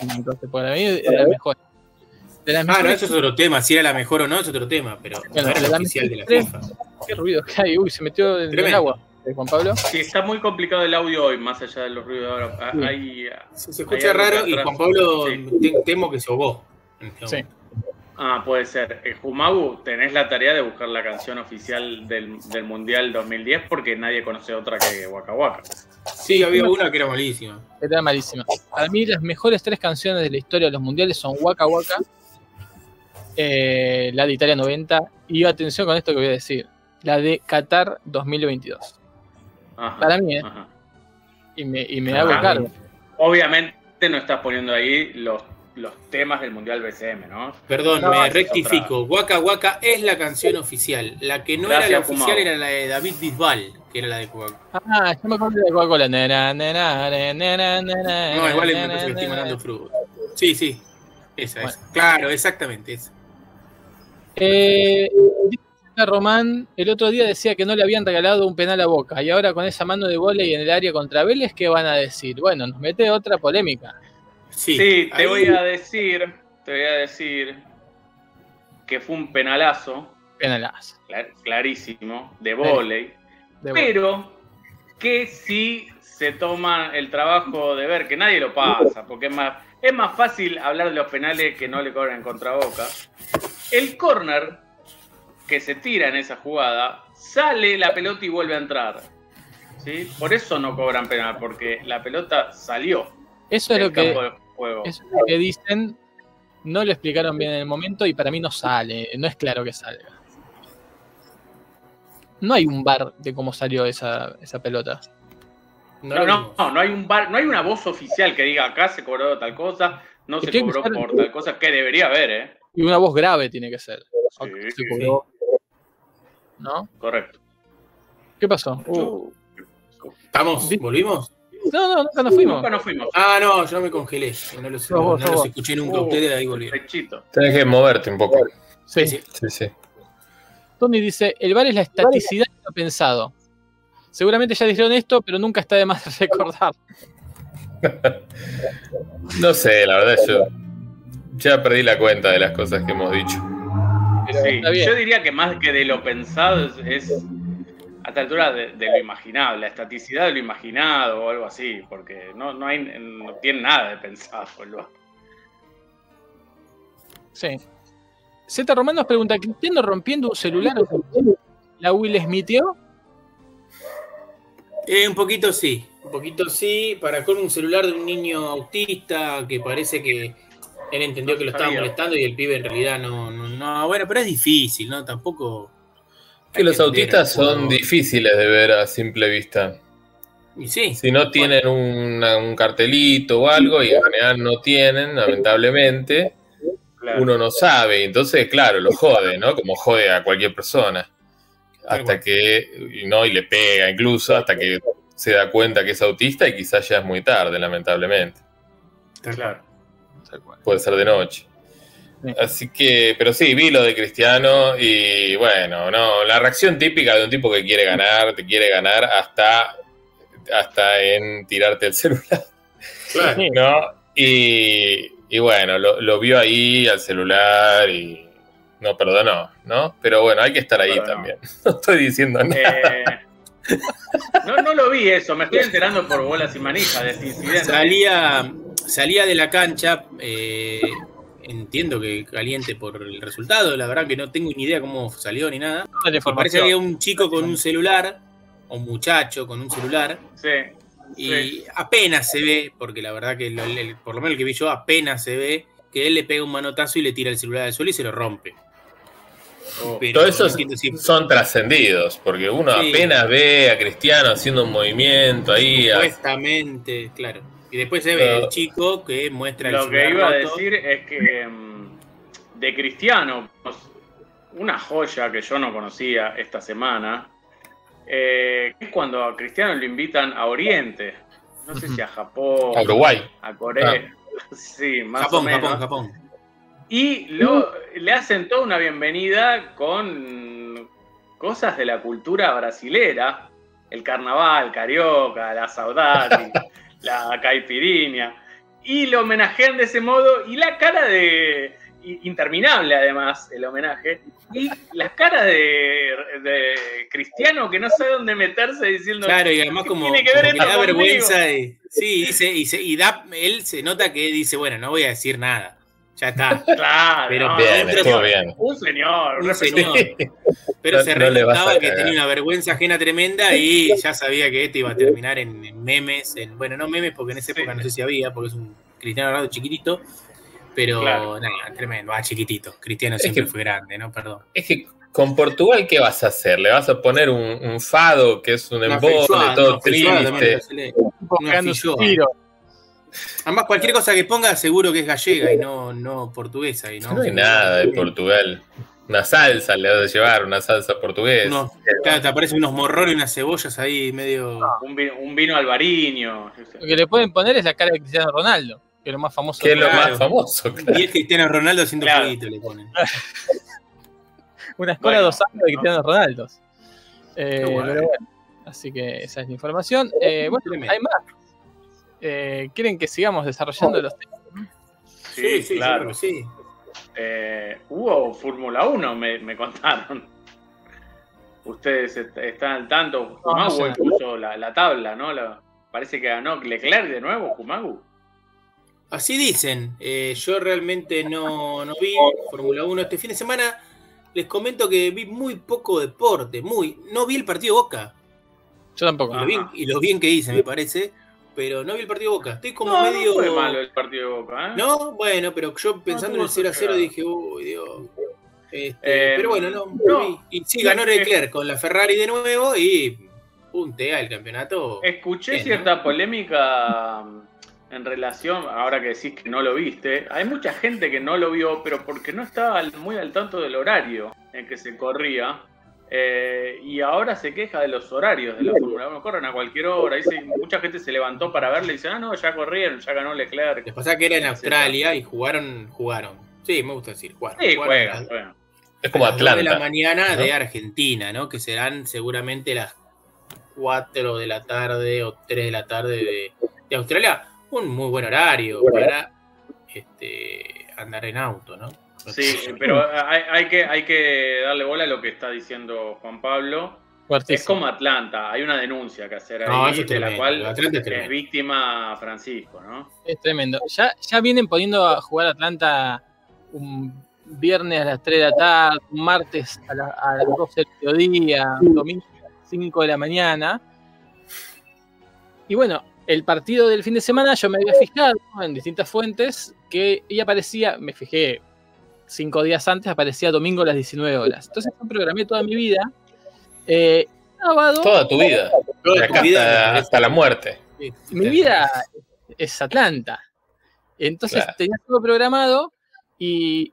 entonces, para mí era la mejor. De Ah, no, eso es otro tema. Si era la mejor o no, es otro tema. Pero no Bueno, era la la oficial de la FIFA. Qué ruido que hay. Uy, se metió en el agua. eh, Juan Pablo. Sí, está muy complicado el audio hoy, más allá de los ruidos de ahora. Ah, Sí. Hay, Se, escucha raro y Juan Pablo Sí. te- temo que se ahogó. en este Sí. ah, puede ser. Eh, Jumagu, tenés la tarea de buscar la canción oficial del, del Mundial 2010 porque nadie conoce otra que Waka Waka. Sí, había una que era malísima. Era malísima. Para mí, las mejores tres canciones de la historia de los mundiales son Waka Waka, eh, la de Italia 90 y atención con esto que voy a decir, la de Qatar 2022. Ajá, Para mí, ¿eh? ajá. Y me, y me hago cargo. Obviamente no estás poniendo ahí los, los temas del Mundial BCM, ¿no? Perdón, No, me es rectifico. Waka Waka es la canción oficial. La que no Gracias, era la oficial Kumao. era la de David Bisbal, que era la de Coca-Cola. Ah, yo me acuerdo de Coca-Cola. Nena, nena, nena, nena, nena, No, igual me nena, parece que estoy mandando fruta. Sí, sí. Esa, Bueno. esa. Claro, exactamente. Esa. Eh, Román, el otro día decía que no le habían regalado un penal a Boca y ahora con esa mano de volei en el área contra Vélez, ¿qué van a decir? Bueno, nos mete otra polémica. Sí, Sí, te ahí- voy a decir, te voy a decir que fue un penalazo, Penalazo. clar- clarísimo, de volei, De pero que sí se toma el trabajo de ver que nadie lo pasa, porque es más, es más fácil hablar de los penales que no le cobran contra Boca. El corner que se tira en esa jugada, sale la pelota y vuelve a entrar. ¿sí? Por eso no cobran penal, porque la pelota salió Eso es lo que, juego. eso es lo que dicen. No lo explicaron bien en el momento y para mí no sale. No es claro que salga. no hay un bar de cómo salió esa, esa pelota. No, no, no, no, hay un bar, no hay una voz oficial que diga acá se cobró tal cosa, no se cobró por tal cosa, que debería haber, ¿eh? Y una voz grave tiene que ser. Sí, Se cobró. ¿No? Correcto. ¿Qué pasó? Uh. ¿Estamos? ¿Volvimos? No, no, nunca nos fuimos. Nunca nos fuimos. Ah, no, yo me congelé. No los, no los vos. escuché nunca a Uh. ustedes, ahí volví. Tenés que moverte un poco. Sí. Sí. Sí, sí. Tony dice, el bar es la estaticidad de lo pensado. Seguramente ya dijeron esto, pero nunca está de más recordar. No sé, la verdad, yo ya perdí la cuenta de las cosas que hemos dicho. Sí, yo diría que más que de lo pensado es, es a esta altura de, de lo imaginado, la estaticidad de lo imaginado o algo así, porque no, no, hay, no tiene nada de pensado. el Sí. Z Román nos pregunta, ¿Cristiano rompiendo un celular la Will Smithió? Eh, un poquito sí, un poquito sí, para con un celular de un niño autista que parece que él entendió que lo estaba molestando y el pibe en realidad no, no, no, bueno, pero es difícil, ¿no? Tampoco... Que los autistas son difíciles de ver a simple vista. Y sí, Si no tienen una- un cartelito o algo, y en general no tienen, lamentablemente, Claro. uno no sabe. Entonces, claro, lo jode, ¿no? Como jode a cualquier persona. Hasta que, y no, y le pega incluso, hasta que se da cuenta que es autista y quizás ya es muy tarde, lamentablemente. Claro. Puede ser de noche. Sí. Así que, pero sí, vi lo de Cristiano y bueno, no, la reacción típica de un tipo que quiere ganar, te quiere ganar hasta, hasta en tirarte el celular, claro. ¿no? Y, y bueno, lo, lo vio ahí al celular y no perdonó, ¿no? Pero bueno, hay que estar ahí Perdonó. también. No estoy diciendo nada. Eh, no, no lo vi eso, me estoy enterando por bolas y manijas de este incidente. Salía, salía de la cancha, eh, entiendo que caliente por el resultado, la verdad que no tengo ni idea cómo salió ni nada. Me parece que había un chico con un celular, o un muchacho con un celular, Sí, y Sí. apenas se ve, porque la verdad que lo- el- por lo menos el que vi yo, apenas se ve, que él le pega un manotazo y le tira el celular al suelo y se lo rompe. Oh. Pero Todo eso no entiendo si- son trascendidos, porque uno Sí. apenas ve a Cristiano haciendo un movimiento ahí. a- Supuestamente, claro. Y después se ve Pero- el chico que muestra el Lo que iba a decir es que mm, de Cristiano, pues, una joya que yo no conocía esta semana, eh, es cuando a Cristiano lo invitan a Oriente. No sé si a Japón, a Uruguay. a Corea. Sí, más Japón, o menos. Japón, Japón. Y lo, le hacen toda una bienvenida con cosas de la cultura brasilera. El carnaval, carioca, la saudade, la caipirinha. Y lo homenajean de ese modo. Y la cara de... Interminable además el homenaje. Y las caras de, de Cristiano que no sabe dónde meterse diciendo... Claro, y además ¿Qué como, tiene que ver como que da vergüenza de- Sí, dice, y, se- y da, él se nota que dice, bueno, no voy a decir nada. Ya está. Claro, Pero no, Bien, un señor. bien. un señor. Un respetuoso. señor. Pero No- se no le vas a renotaba que tenía una vergüenza ajena tremenda y ya sabía que esto iba a terminar en, en memes. En, bueno, no memes porque en esa Sí. época no sé si había, porque es un Cristiano Ronaldo chiquitito. Pero Claro. nada, tremendo. Ah, chiquitito. Cristiano Es siempre que- fue grande, ¿no? Perdón. Es que con Portugal, ¿qué vas a hacer? ¿Le vas a poner un, un fado que es un embole, todo no, feijoada también triste? Además, cualquier cosa que ponga seguro que es gallega y no, no portuguesa. Y no, No hay nada de Portugal. Una salsa le vas a llevar, una salsa portuguesa. Unos- claro, te aparecen unos morrones y unas cebollas ahí medio. Un, vi- un vino albariño. Lo que le pueden poner es la cara de Cristiano Ronaldo, que es lo más famoso. que es lo Claro. más famoso. claro. Y es Cristiano Ronaldo haciendo Claro. le ponen. Una escuela Bueno, dos años de Cristiano Ronaldo. Eh, bueno. pero bueno, así que esa es la información. Eh, bueno, hay más. Eh, ¿Quieren que sigamos desarrollando los temas? Sí, sí, claro. claro. Sí. Eh, hubo Fórmula 1, me, me contaron. Ustedes est- están al tanto. No, no Kumagu sé. puso la, la tabla, ¿no? La- parece que ganó Leclerc de nuevo, Kumagu. Así dicen. Eh, yo realmente no, no vi Fórmula 1 este fin de semana. Les comento que vi muy poco deporte, muy. No vi el partido Boca. Yo tampoco. Y lo bien, y lo bien que hice, me parece. Pero no vi el partido Boca. Estoy como no, medio. no fue malo el partido de Boca, ¿eh? No, bueno, pero yo pensando en el tuvo 0 a 0 su dije, uy, Dios. Este, Eh, pero bueno, no, no. y, y sí, ganó Leclerc con la Ferrari de nuevo y puntea el campeonato. Escuché Bien, ¿no? cierta polémica mm, en relación, ahora que decís que no lo viste, hay mucha gente que no lo vio, pero porque no estaba muy al tanto del horario en que se corría. Eh, y ahora se queja de los horarios de la Fórmula 1. Corren a cualquier hora. Dice, mucha gente se levantó para verle y dice, ah, no, ya corrieron, ya ganó Leclerc. Les pasaba que era en Australia y jugaron, jugaron. Sí, me gusta decir, jugaron. Sí, jugaron juegan, las- juegan. Es como a las dos de la Atlanta. mañana ¿no? de Argentina, ¿no? Que serán seguramente las 4 de la tarde o 3 de la tarde de, de Australia. Un muy buen horario para este, andar en auto, ¿no? Sí, pero hay, hay que, hay que darle bola a lo que está diciendo Juan Pablo. Es como Atlanta, hay una denuncia que hacer ahí, No, es de la cual es víctima Francisco, ¿no? Es tremendo. Ya, ya vienen poniendo a jugar Atlanta un viernes a las 3 de la tarde, un martes a, la- a las 12 del mediodía, un domingo a las 5 de la mañana. Y bueno, el partido del fin de semana yo me había fijado en distintas fuentes que ella aparecía, me fijé cinco días antes, aparecía domingo a las 19 horas. Entonces yo programé toda mi vida. Eh, sábado, Toda tu vida. Toda De tu vida hasta, la muerte. Sí, mi vida es Atlanta. Entonces Claro. tenía todo programado y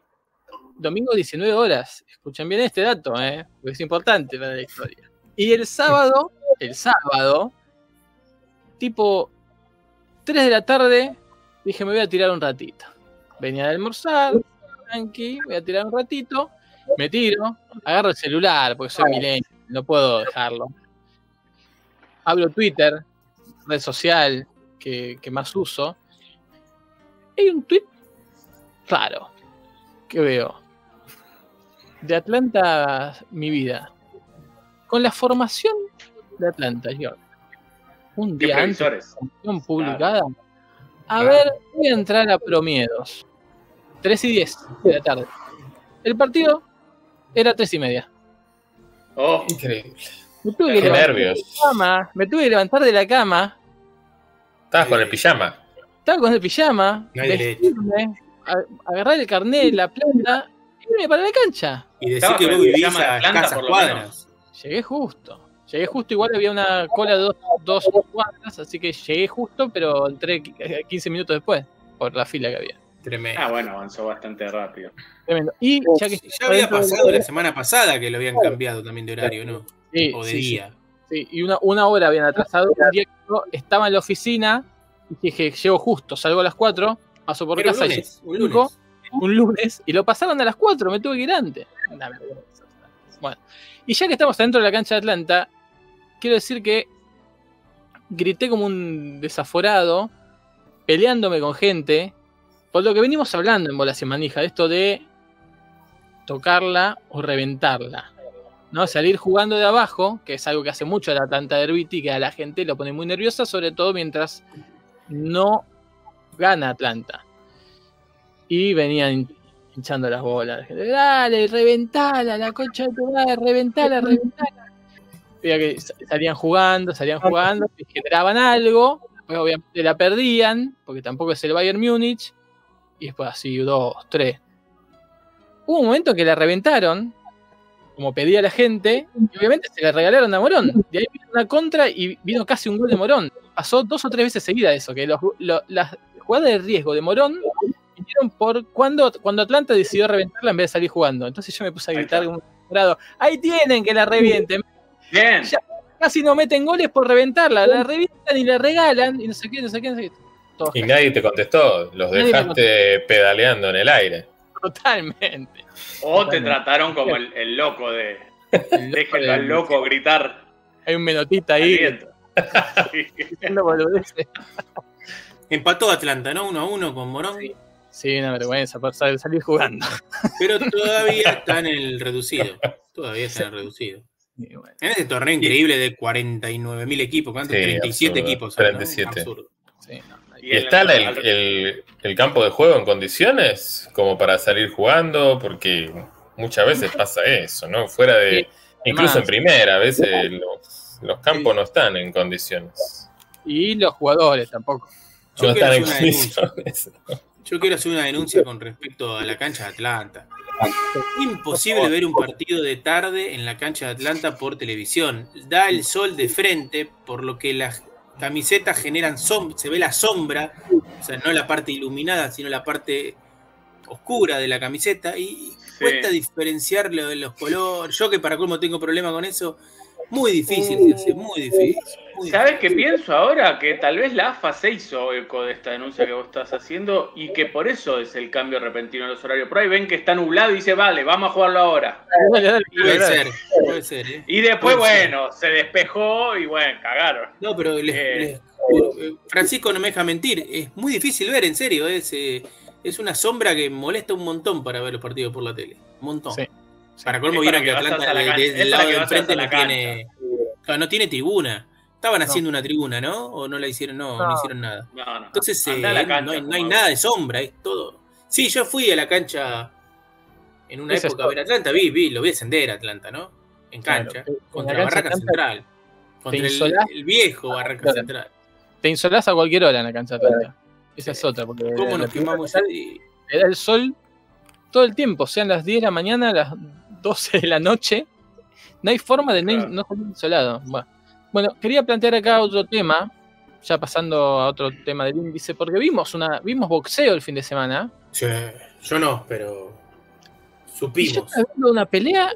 domingo 19 horas. Escuchen bien este dato, ¿eh? porque es importante para la historia. Y el sábado, el sábado, tipo 3 de la tarde, dije me voy a tirar un ratito. Venía de almorzar, tranqui, voy a tirar un ratito, me tiro, agarro el celular porque soy milenio, no puedo dejarlo. Abro Twitter, red social que, que más uso. Hay un tweet raro que veo. De Atlanta, mi vida. Con la formación de Atlanta. Un ¿Qué día antes de la publicada. A Claro. ver, voy a entrar a promiedos. 3 y 10 de la tarde. El partido era 3 y media. Oh, Increíble. Me tuve que Qué levantar nervios. de la cama. Me tuve que levantar de la cama. Estabas con el pijama. Estaba con el pijama. Vestirme, a- agarrar el carnet, la plata y irme para la cancha. Y decir que vos de a escasas cuadras. Llegué justo. Llegué justo, igual había una cola de dos, dos cuadras, así que llegué justo, pero entré qui- 15 minutos después por la fila que había. Tremendo. ah, bueno, avanzó bastante rápido. Tremendo. Y ya que Ya había pasado la semana pasada que lo habían cambiado también de horario, ¿no? Sí, O de sí, día. sí. y una, una hora habían atrasado. Un día que yo estaba en la oficina y dije, llego justo, salgo a las 4, paso por Pero un casa y lunes, un cinco. lunes. un lunes y lo pasaron a las 4, me tuve que ir antes. Bueno, y ya que estamos dentro de la cancha de Atlanta, quiero decir que grité como un desaforado, peleándome con gente, por lo que venimos hablando en Bolas y Manija, de esto de tocarla o reventarla. ¿no? Salir jugando de abajo, que es algo que hace mucho la Atlanta Derby y que a la gente lo pone muy nerviosa, sobre todo mientras no gana Atlanta. Y venían hin- hinchando las bolas. Dale, reventala, la concha de tu madre, reventala, reventala. Que sa- salían jugando, salían jugando, generaban algo, después obviamente la perdían, porque tampoco es el Bayern Múnich, y después así, dos, tres. Hubo un momento que la reventaron, como pedía la gente, y obviamente se la regalaron a Morón. De ahí vino una contra y vino casi un gol de Morón. Pasó dos o tres veces seguida eso, que los, lo- las jugadas de riesgo de Morón vinieron por cuando, cuando Atlanta decidió reventarla en vez de salir jugando. Entonces yo me puse a gritar un morado, ahí tienen que la revienten. Bien. Ya. Casi no meten goles por reventarla, la revientan y la regalan y no sé qué, no sé qué, no sé qué. Todos Y nadie te contestó. Los Nadie dejaste pedaleando en el aire. totalmente. O te trataron como el, el loco de. Déjenlo al loco gritar Hay un menotita ahí. Empató Atlanta, ¿no? Uno a uno con Morón. Sí. Sí, una vergüenza por sal- salir jugando. Pero todavía está en el reducido. Todavía está en el reducido. Bueno, En este torneo increíble de 49.000 equipos, ¿cuántos? Sí, 37 absurdo, equipos. ¿no? 37. Absurdo. sí. Y ¿Y en está el- el, al- el- el campo de juego en condiciones como para salir jugando? Porque muchas veces pasa eso, ¿no? Fuera de. Sí, Incluso en primera, a veces los, los campos Sí. no están en condiciones. Y los jugadores tampoco. Yo No quiero están en condiciones. Yo quiero hacer una denuncia con respecto a la cancha de Atlanta. Imposible ver un partido de tarde en la cancha de Atlanta por televisión. Da el sol de frente, por lo que las camisetas generan sombra, se ve la sombra, o sea, no la parte iluminada, sino la parte oscura de la camiseta. Y cuesta diferenciar lo de los colores. Yo que para cómo tengo problema con eso, muy difícil, muy difícil. ¿Sabes qué pienso ahora? Que tal vez la AFA se hizo eco de esta denuncia que vos estás haciendo y que por eso es el cambio repentino en los horarios. Por ahí ven que está nublado y dice, vale, vamos a jugarlo ahora. Puede ser, puede ser. ¿eh? Y después, bueno, se despejó y bueno, cagaron. No, pero eh. Francisco no me deja mentir. Es muy difícil ver, en serio. Es, eh, es una sombra que molesta un montón para ver los partidos por la tele. Un montón. Para colmo vieron que Atlanta del lado de enfrente no tiene, no tiene tribuna. Estaban haciendo una tribuna, ¿no? ¿O no la hicieron? No, no, hicieron nada. Entonces eh, no, hay, nada de sombra, es todo. Sí, yo fui a la cancha en una época a ver Atlanta, vi, vi, lo vi ascender a Atlanta, ¿no? En cancha, contra la Barraca Central. Contra el, viejo Barraca Central. Te insolás a cualquier hora en la cancha de Atlanta. Esa es otra. Porque ¿Cómo nos quemamos Era el sol todo el tiempo, sean las 10 de la mañana, las 12 de la noche. No hay forma de no, salir insolado. Bueno. Bueno, quería plantear acá otro tema, ya pasando a otro tema del índice, porque vimos una, vimos boxeo el fin de semana. Sí, yo no, pero supimos. Y yo estaba viendo una pelea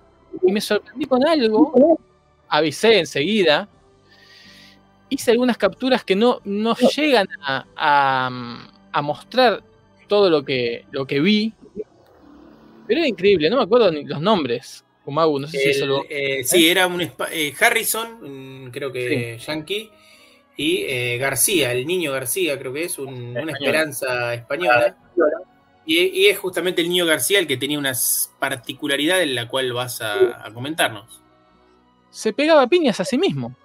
y me sorprendí con algo. Avisé enseguida. Hice algunas capturas que no, no llegan a, a, mostrar todo lo que, lo que vi. Pero era increíble, no me acuerdo ni los nombres no sé si eso eh, sí, era un eh, Harrison, creo que Yankee, y eh, García, el niño García, creo que es una esperanza española. Y, es justamente el niño García el que tenía unas particularidades en la cual vas a, comentarnos. Se pegaba piñas a sí mismo.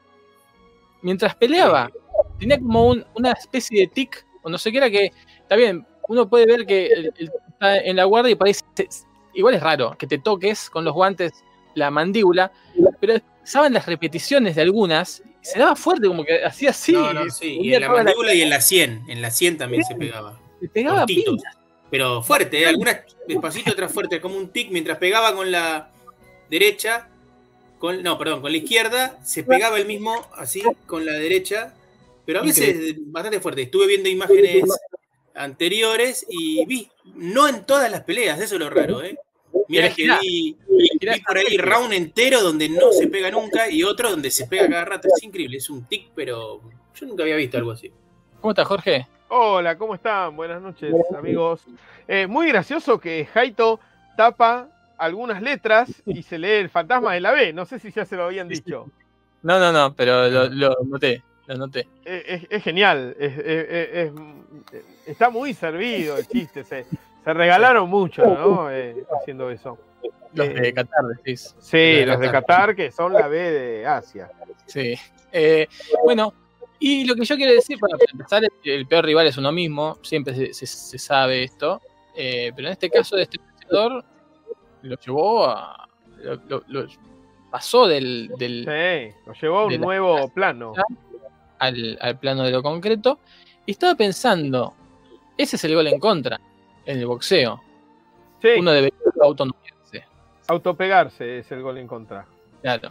Mientras peleaba. Tenía como una especie de tic, o no sé qué era que. Está bien, uno puede ver que está en la guardia y parece igual es raro que te toques con los guantes la mandíbula, pero saben las repeticiones de algunas, se daba fuerte, como que hacía así. No, no, sí. Y en la mandíbula y en la 100, en la 100 también se pegaba. Se pegaba Pero fuerte, ¿eh? algunas despacito, otras fuerte, como un tic, mientras pegaba con la derecha, con, no, perdón, con la izquierda, se pegaba el mismo así con la derecha, pero a veces bastante fuerte. Estuve viendo imágenes anteriores y vi, no en todas las peleas, eso es lo raro, ¿eh? Mira que vi, por ahí round entero donde no se pega nunca y otro donde se pega cada rato. Es increíble, es un tic, pero yo nunca había visto algo así. ¿Cómo estás, Jorge? Hola, ¿cómo están? Buenas noches, amigos. Eh, muy gracioso que Jaito tapa algunas letras y se lee el fantasma de la B. No sé si ya se lo habían dicho. No, no, no, pero lo, noté. Lo noté. Es, genial. está muy servido el chiste. Se, se regalaron mucho, ¿no? Eh, haciendo eso. Los de eh, Qatar, decís. Sí, los de Qatar, que son la B de Asia. Sí. Eh, bueno, y lo que yo quiero decir, para empezar, el peor rival es uno mismo, siempre se, sabe esto, pero en este caso de este jugador lo llevó a. Lo, pasó del, Sí, lo llevó a un nuevo plano. Al, al plano de lo concreto. Y estaba pensando, ese es el gol en contra en el boxeo. Uno debe autonomarse. Autopegarse es el gol en contra. Claro.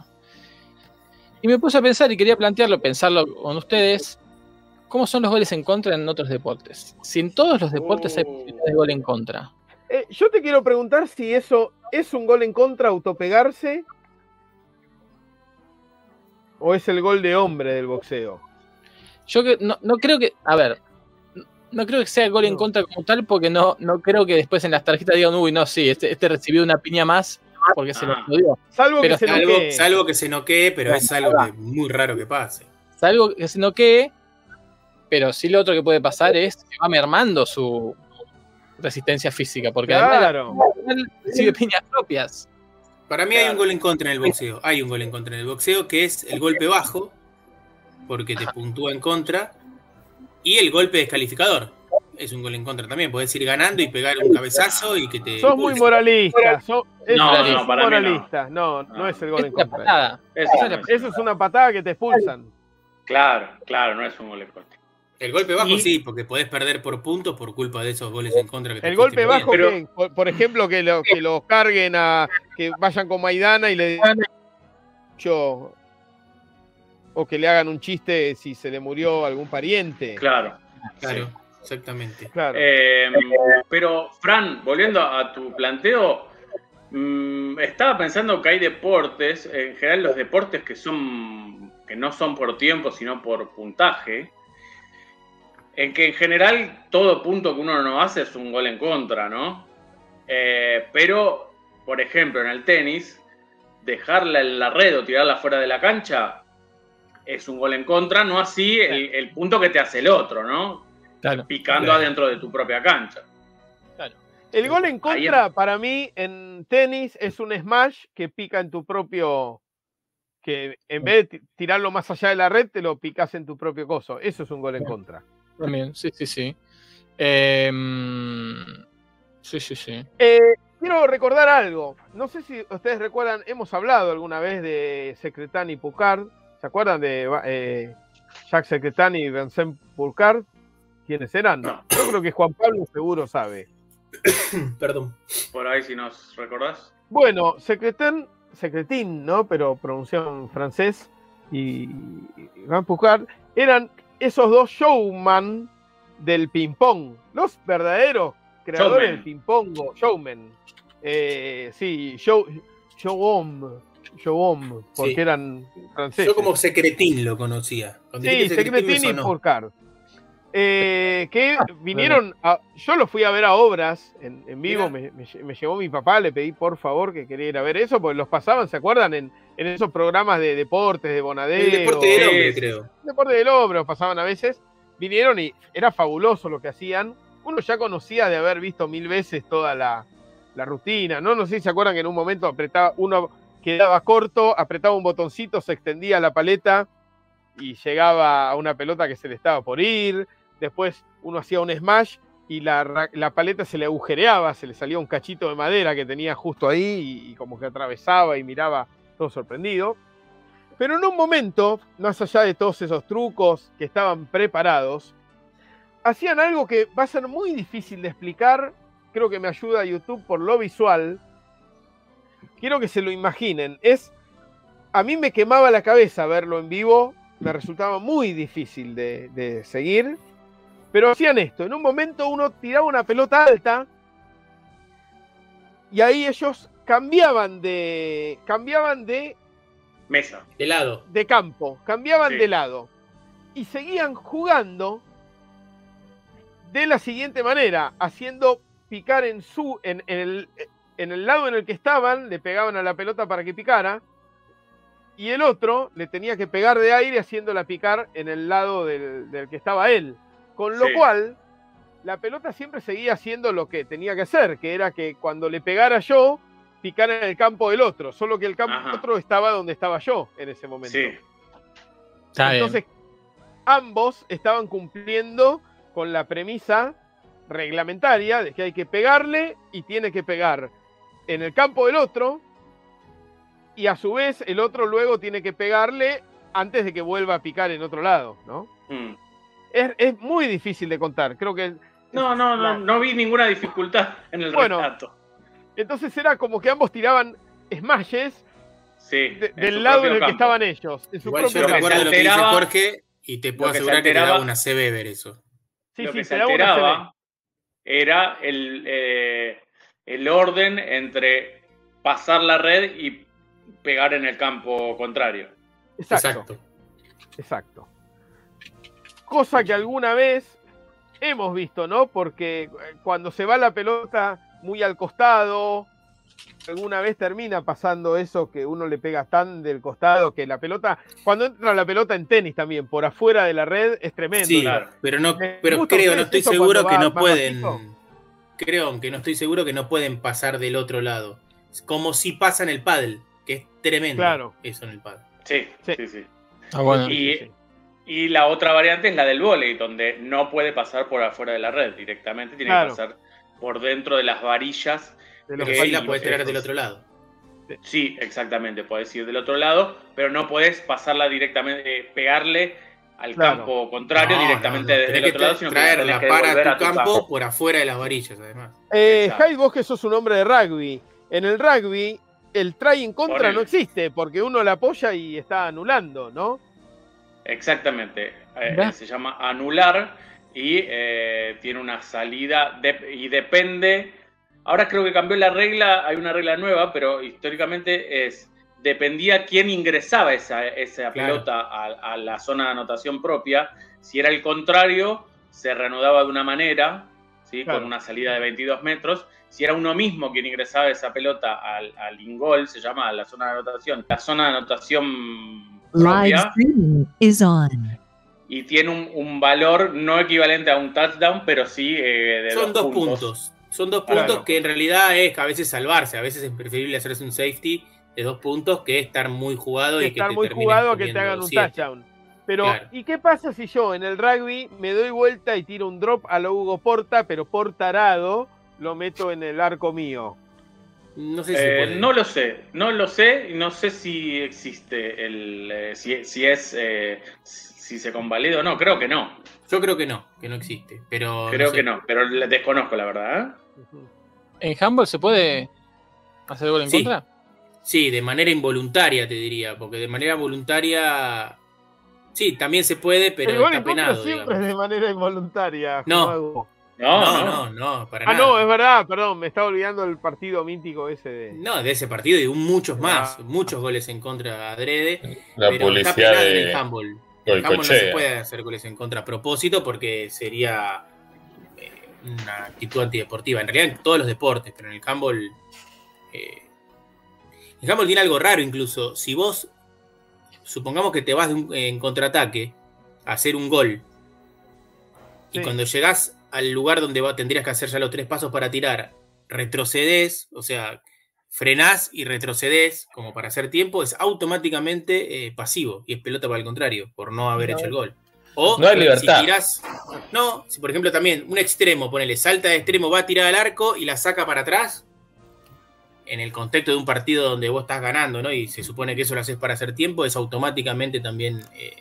Y me puse a pensar y quería plantearlo, pensarlo con ustedes. ¿Cómo son los goles en contra en otros deportes? Si en todos los deportes hay posibilidades de gol en contra. Eh, yo te quiero preguntar si eso es un gol en contra autopegarse o es el gol de hombre del boxeo. Yo no, no creo que. A ver, no creo que sea gol en contra como tal, porque no, no creo que después en las tarjetas digan, uy, no, sí, este, este recibió una piña más porque se lo ah. dio. Salvo, que se noquee. salvo que se noquee, pero es algo muy raro que pase. Salvo que se noquee, pero sí lo otro que puede pasar es que va mermando su resistencia física, porque claro. además recibe piñas propias. Para mí hay un gol en contra en el boxeo. Hay un gol en contra en el boxeo que es el golpe bajo, porque te puntúa en contra y el golpe descalificador. Es un gol en contra también. Podés ir ganando y pegar un cabezazo y que te. Sos muy moralista. no, no, para moralista. No. no. es el gol en contra. Eso, es una patada que te expulsan. Claro, claro, no es un gol en contra. El golpe bajo Y- sí, porque podés perder por puntos por culpa de esos goles en contra que te El golpe bajo. Pero- ¿qué? por, por ejemplo, que lo, que lo carguen a. que vayan con Maidana y le digan. "Yo", O que le hagan un chiste si se le murió algún pariente. Claro. Claro, exactamente. Claro. Eh, pero, Fran, volviendo a tu planteo, mm, estaba pensando que hay deportes, en general los deportes que son que no son por tiempo, sino por puntaje, en que en general todo punto que uno no hace es un gol en contra, ¿no? Eh, pero, por ejemplo, en el tenis, dejarla en la red o tirarla fuera de la cancha es un gol en contra, no así el, el punto que te hace el otro, ¿no? Claro. Picando Claro. adentro de tu propia cancha. El gol en contra, para mí, en tenis, es un smash que pica en tu propio. que en vez de ti- tirarlo más allá de la red, te lo picas en tu propio coso. Eso es un gol en contra. También, sí, sí, sí. Em, sí, sí, sí. Eh, quiero recordar algo. No sé si ustedes recuerdan, hemos hablado alguna vez de Secretán y Picard. ¿Se acuerdan de eh, Jacques Secretán y Vincent Picard? ¿Quiénes eran? No. Yo creo que Juan Pablo seguro sabe. Perdón. Por ahí, si nos recordás. Bueno, Secretán, Secretín, ¿no? Pero pronunciaron francés y Van Picard eran esos dos showman del ping-pong. Los verdaderos creadores del ping-pong, o showmen. Eh, sí, show, showom, showom, porque Sí. eran franceses. Yo como secretín lo conocía. Cuando Sí, secretín y sonó. Purcar. Eh, que vinieron, a- yo los fui a ver a obras en, en vivo, me, me lle- me llevó mi papá, le pedí por favor que quería ir a ver eso, porque los pasaban, ¿se acuerdan? En, en esos programas de deportes, de Bonadeo. El deporte del hombre, sí. creo. Deporte del hombre, los pasaban a veces. Vinieron y era fabuloso lo que hacían. Uno ya conocía de haber visto mil veces toda la, la rutina, ¿no? No sé si se acuerdan que en un momento apretaba, uno quedaba corto, apretaba un botoncito, se extendía la paleta y llegaba a una pelota que se le estaba por ir. Después uno hacía un smash y la, la paleta se le agujereaba, se le salía un cachito de madera que tenía justo ahí y, y como que atravesaba y miraba todo sorprendido. Pero en un momento, más allá de todos esos trucos que estaban preparados, hacían algo que va a ser muy difícil de explicar. Creo que me ayuda YouTube por lo visual. Quiero que se lo imaginen. Es. A mí me quemaba la cabeza verlo en vivo. Me resultaba muy difícil de, de seguir. Pero hacían esto. En un momento uno tiraba una pelota alta. Y ahí ellos cambiaban de. cambiaban de Mesa. De lado. de campo, cambiaban Sí. de lado y seguían jugando de la siguiente manera, haciendo picar en su en, en el, en el lado en el que estaban, le pegaban a la pelota para que picara y el otro le tenía que pegar de aire haciéndola picar en el lado del, del que estaba él, con lo Sí. cual la pelota siempre seguía haciendo lo que tenía que hacer, que era que cuando le pegara yo picara en el campo del otro, solo que el campo Ajá. del otro estaba donde estaba yo en ese momento. Sí. Está bien. Entonces, ambos estaban cumpliendo con la premisa reglamentaria de que hay que pegarle y tiene que pegar en el campo del otro y a su vez el otro luego tiene que pegarle antes de que vuelva a picar en otro lado, ¿no? Mm. Es, es muy difícil de contar, creo que... No, no, la- no, no vi ninguna dificultad en el Bueno. relato. Entonces era como que ambos tiraban smashes Sí. de- en del lado en el que estaban ellos, en su Igual propio yo campo. recuerdo lo que dice alteraba- Jorge y te puedo que asegurar que te alteraba- da una CB ver eso. Sí, lo sí, que se daba una CB. alteraba era el, eh, el orden entre pasar la red y pegar en el campo contrario. Exacto. Exacto. Cosa que alguna vez hemos visto, ¿no? Porque eh, cuando se va la pelota muy al costado, alguna vez termina pasando eso que uno le pega tan del costado que la pelota, cuando entra la pelota en tenis también, por afuera de la red, es tremendo. Sí, claro. pero no, ¿Les pero creo, no estoy seguro que va no pueden. Creo que no estoy seguro que no pueden pasar del otro lado. Como si pasa en el paddle, que es tremendo Claro. eso en el paddle. Sí, Sí. sí, sí. Ah, bueno. Y- Sí, sí. Y la otra variante es la del vóley, donde no puede pasar por afuera de la red directamente, tiene Claro. que pasar por dentro de las varillas. De los sí la puedes traer del otro lado. Sí, exactamente, puedes ir del otro lado, pero no puedes pasarla directamente, eh, pegarle al Claro. campo contrario No, directamente no, no. desde el otro que lado, sino que que para a tu tu campo, por afuera de las varillas, además. Eh. Hyde, vos que sos un hombre de rugby. En el rugby, el try en contra Ponele. no existe, porque uno la apoya y está anulando, ¿no? Exactamente. Eh, se llama anular y eh, tiene una salida de- y depende. Ahora creo que cambió la regla, hay una regla nueva, pero históricamente es dependía quién ingresaba esa, esa Claro. pelota a, a la zona de anotación propia. Si era el contrario, se reanudaba de una manera, ¿sí? Claro. con una salida de 22 metros. Si era uno mismo quien ingresaba esa pelota al, al ingol, se llama la zona de anotación. La zona de anotación Live propia streaming is on. y tiene un, un valor no equivalente a un touchdown, pero sí eh, de Son dos puntos. Son dos Claro. puntos que en realidad es a veces salvarse. A veces es preferible hacerse un safety de dos puntos que estar muy jugado Que y que estar te muy termines jugado a que te hagan un siete. touchdown. Pero, Claro. ¿y qué pasa si yo en el rugby me doy vuelta y tiro un drop a lo Hugo Porta, pero por tarado lo meto en el arco mío? No sé si Eh, no lo sé, no lo sé, y no sé si existe el, eh, si, si es, eh, si se convalida o no, creo que no, Yo creo que no, que no existe. Pero creo sé. que no, pero le desconozco la verdad. ¿eh? ¿En handball se puede hacer gol en Sí. contra? Sí, de manera involuntaria te diría, porque de manera voluntaria. Sí, también se puede, pero el gol está penado. siempre digamos. es de manera involuntaria. No. No, No, no, no, para Ah, nada. no, es verdad, perdón, me estaba olvidando el partido mítico ese de. No, de ese partido y muchos más, Ah. muchos goles en contra adrede. La pero está penado en el de handball. En handball no se puede hacer goles en contra a propósito porque sería eh, una actitud antideportiva. En realidad en todos los deportes, pero en el handball. eh, handball tiene algo raro incluso. Si vos, supongamos que te vas de un- en contraataque a hacer un gol. Y Sí. cuando llegás al lugar donde va, tendrías que hacer ya los tres pasos para tirar, retrocedes, o sea, frenás y retrocedes como para hacer tiempo, es automáticamente eh, pasivo y es pelota para el contrario, por no haber hecho el gol. O No hay libertad. si tirás, no, si por ejemplo también un extremo, ponele, salta de extremo, va a tirar al arco y la saca para atrás, en el contexto de un partido donde vos estás ganando, ¿no? Y se supone que eso lo haces para hacer tiempo, es automáticamente también eh,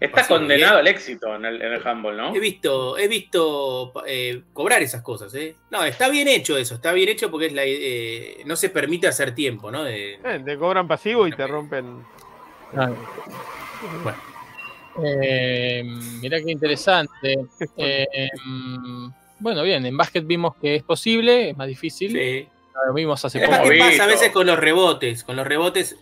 Está condenado al éxito en el, en el handball, ¿no? He visto, he visto eh, cobrar esas cosas, ¿eh? No, está bien hecho eso, está bien hecho porque es la, eh, no se permite hacer tiempo, ¿no? De- Eh, te cobran pasivo y te rompen. bueno, Eh, mirá qué interesante. Eh, mm, bueno, bien, en básquet vimos que es posible, es más difícil. sí. Lo vimos hace poco. visto. pasa a veces con los rebotes. Con los rebotes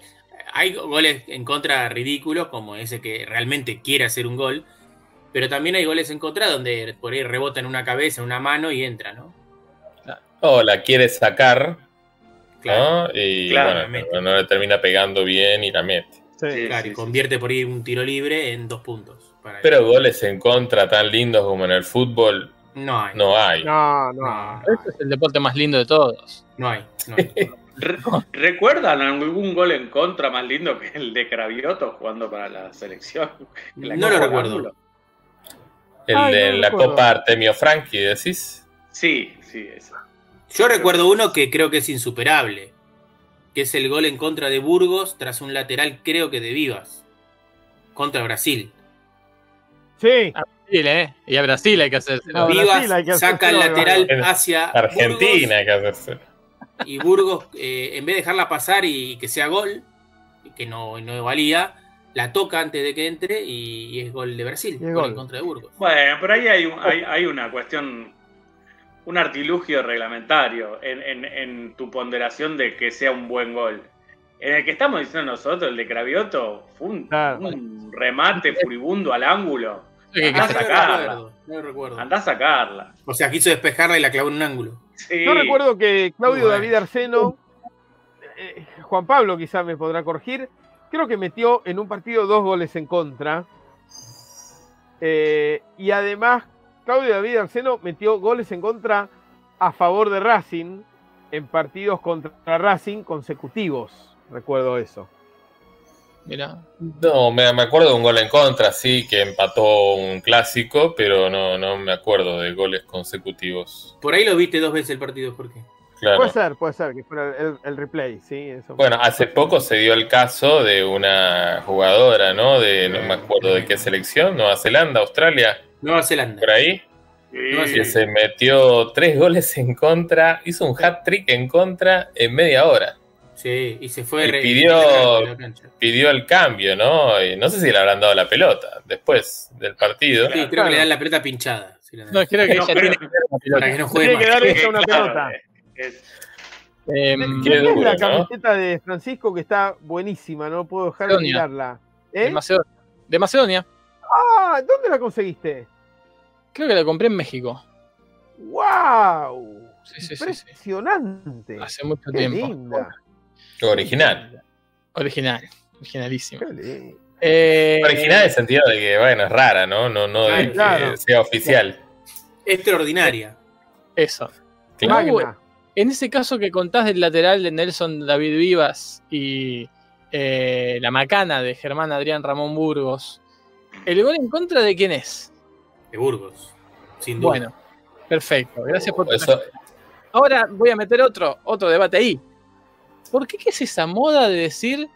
hay goles en contra ridículos, como ese que realmente quiere hacer un gol. Pero también hay goles en contra donde por ahí rebota en una cabeza, en una mano y entra, ¿no? O la quiere sacar, Claro, ¿no? Y bueno, no le termina pegando bien y la mete. Sí. Sí. claro, y convierte por ahí un tiro libre en dos puntos. para. Pero goles en contra tan lindos como en el fútbol no hay. no hay. No, no. Este es el deporte más lindo de todos. no hay. no hay. Re- ¿Recuerdan algún gol en contra más lindo que el de Cravioto jugando para la selección? La No lo recuerdo. Ángulo. El Ay, de no la recuerdo. Copa Artemio Franchi, decís. Sí, sí, ese. Yo recuerdo uno que creo que es insuperable, que es el gol en contra de Burgos tras un lateral creo que de Vivas, contra Brasil. Sí, Brasil, ¿eh? Y a Brasil hay que hacerse. Brasil Vivas hay que saca el lateral hacia Argentina hay que hacerse. Y Burgos, eh, en vez de dejarla pasar y que sea gol, y que no, no valía, la toca antes de que entre y, y es gol de Brasil, gol gol. en contra de Burgos. Bueno, pero ahí hay, un- hay, hay una cuestión, un artilugio reglamentario en, en- en tu ponderación de que sea un buen gol. En el que estamos diciendo nosotros, el de Cravioto, fue un, Claro. un remate furibundo al ángulo. Que- Ah, no lo sacarla. recuerdo, no recuerdo. Andá a sacarla. O sea, quiso despejarla y la clavó en un ángulo. Sí. Yo recuerdo que Claudio bueno. David Arseno, eh, Juan Pablo quizás me podrá corregir, creo que metió en un partido dos goles en contra. Eh, y además, Claudio David Arseno metió goles en contra a favor de Racing en partidos contra Racing consecutivos. Recuerdo eso. Mirá. No, me, me acuerdo de un gol en contra, sí, que empató un clásico, pero no, no me acuerdo de goles consecutivos. Por ahí lo viste dos veces el partido, ¿por qué? Claro. Puede ser, puede ser que fuera el, el replay, sí. Eso. Bueno, hace poco se dio el caso de una jugadora, ¿no? De no me acuerdo de qué selección, Nueva Zelanda, Australia, Nueva Zelanda. por ahí, que se metió tres goles en contra, hizo un hat trick en contra en media hora. Sí, y se fue Y pidió- de la. Pidió el cambio, ¿no? Y no sé si le habrán dado la pelota después del partido. Sí, creo que le dan la pelota pinchada. si dan. No, creo que No, ella pero- tiene que la pelota. para que no juegue Tiene que darle esta una Claro, pelota. es- Em, Qué ¿Qué es duro, la ¿no? camiseta de Francisco que está buenísima? No puedo dejar de mirarla. de, ¿Eh? Macedonia. de Macedonia. Ah, ¿dónde la conseguiste? Creo que la compré en México. ¡Wow! Sí, sí, sí, sí. Impresionante. Hace mucho Qué tiempo. linda. Original. Original. Linda. Eh, Original en el sentido de que, bueno, es rara, ¿no? No, no de Claro, que claro. sea oficial. Extraordinaria. Eso. Claro. Magna. En ese caso que contás del lateral de Nelson David Vivas y eh, la macana de Germán Adrián Ramón Burgos, ¿el gol en contra de quién es? De Burgos. Sin duda. Bueno, perfecto. Gracias por tu Eso, Ahora voy a meter otro, otro debate ahí. ¿Por qué, qué es esa moda de decir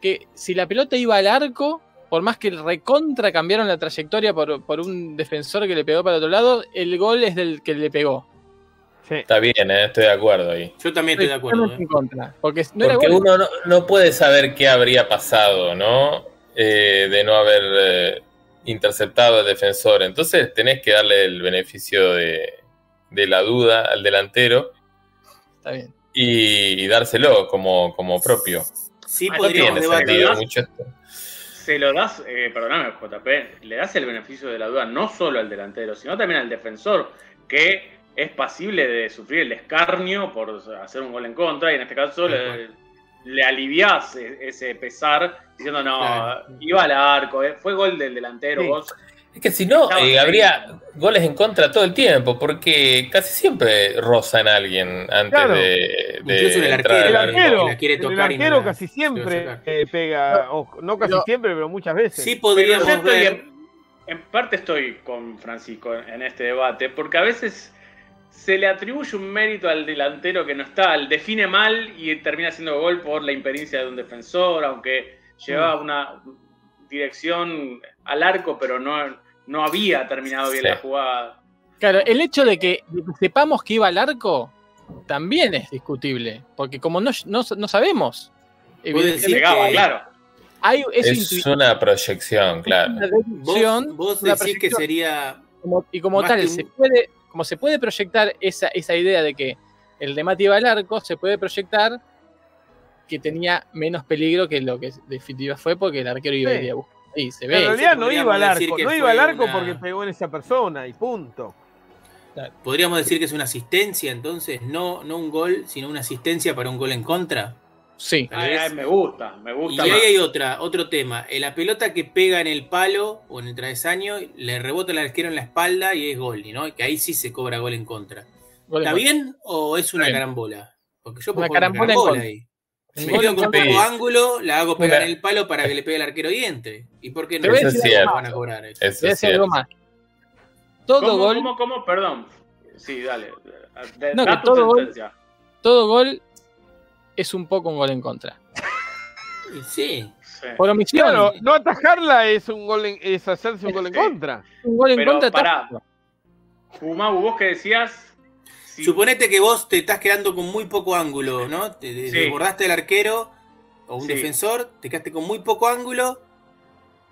que si la pelota iba al arco, por más que recontra cambiaron la trayectoria por, por un defensor que le pegó para otro lado, el gol es del que le pegó? Sí. está bien, ¿eh? estoy de acuerdo ahí. Yo también estoy de acuerdo. ¿eh? en contra. Porque no uno no, no puede saber qué habría pasado, ¿no? Eh, de no haber eh, interceptado al defensor. Entonces tenés que darle el beneficio de, de la duda al delantero Está bien. Y, y dárselo como, como propio. Sí Ah, No podríamos tiene debatir. sentido mucho esto. se lo das, eh, perdóname, JP, le das el beneficio de la duda no solo al delantero, sino también al defensor, que es pasible de sufrir el escarnio por hacer un gol en contra, y en este caso le, le aliviás e- ese pesar diciendo, no, Claro. iba al arco, eh, fue gol del delantero, Sí. vos Es que si no, eh, habría goles en contra todo el tiempo, porque casi siempre rozan a alguien antes Claro. de, de Incluso el entrar arquero, El al el arco. arquero, la quiere el tocar y no arquero la- casi siempre eh, pega, o no casi Pero- siempre, pero muchas veces. Sí podríamos ver. en, en parte estoy con Francisco en, este debate, porque a veces se le atribuye un mérito al delantero que no está, el define mal y termina haciendo gol por la impericia de un defensor, aunque llevaba una dirección al arco, pero no, no había terminado bien Sí. la jugada. Claro, el hecho de que, sepamos que iba al arco también es discutible. Porque como no, no, no sabemos, evidentemente, decir Llegaba, que- claro. hay Es una proyección, claro. una Vos, deducción, vos una decís que sería. como- y como tal, un- se puede, como se puede proyectar esa, esa idea de que el remate iba al arco, se puede proyectar que tenía menos peligro que lo que definitiva fue porque el arquero iba a Sí. ir a buscar. Sí, se en realidad no iba al arco, no iba al arco una- porque pegó en esa persona y punto. Podríamos decir que es una asistencia, entonces, no, no un gol, sino una asistencia para un gol en contra. Sí. Ay, ay, me gusta, me Y gusta. ahí más. hay otra, otro tema. Eh, La pelota que pega en el palo o en el travesaño, le rebota el arquero en la espalda y es gol, ¿no? Que ahí sí se cobra gol en contra. Gol en ¿Está contra. bien o es una bien. carambola? Porque yo Una puedo poner carambola en ahí. Un Me quedo con poco ángulo, la hago pegar en el palo para que le pegue el arquero y entre. ¿Y por qué no? Eso es cierto. van a cobrar eso? Es decir algo cierto. más. Todo ¿Cómo, gol, cómo, cómo? Perdón. Sí, dale. De- No, da que tu todo gol- todo gol es un poco un gol en contra. Sí. Sí. Por omisión, Claro, no atajarla es un gol en- es hacerse un gol en contra. un gol en Pero contra pará. Fumau, vos que decías. Sí, Suponete que vos te estás quedando con muy poco ángulo, ¿no? Te Sí. desbordaste el arquero o un Sí. defensor, te quedaste con muy poco ángulo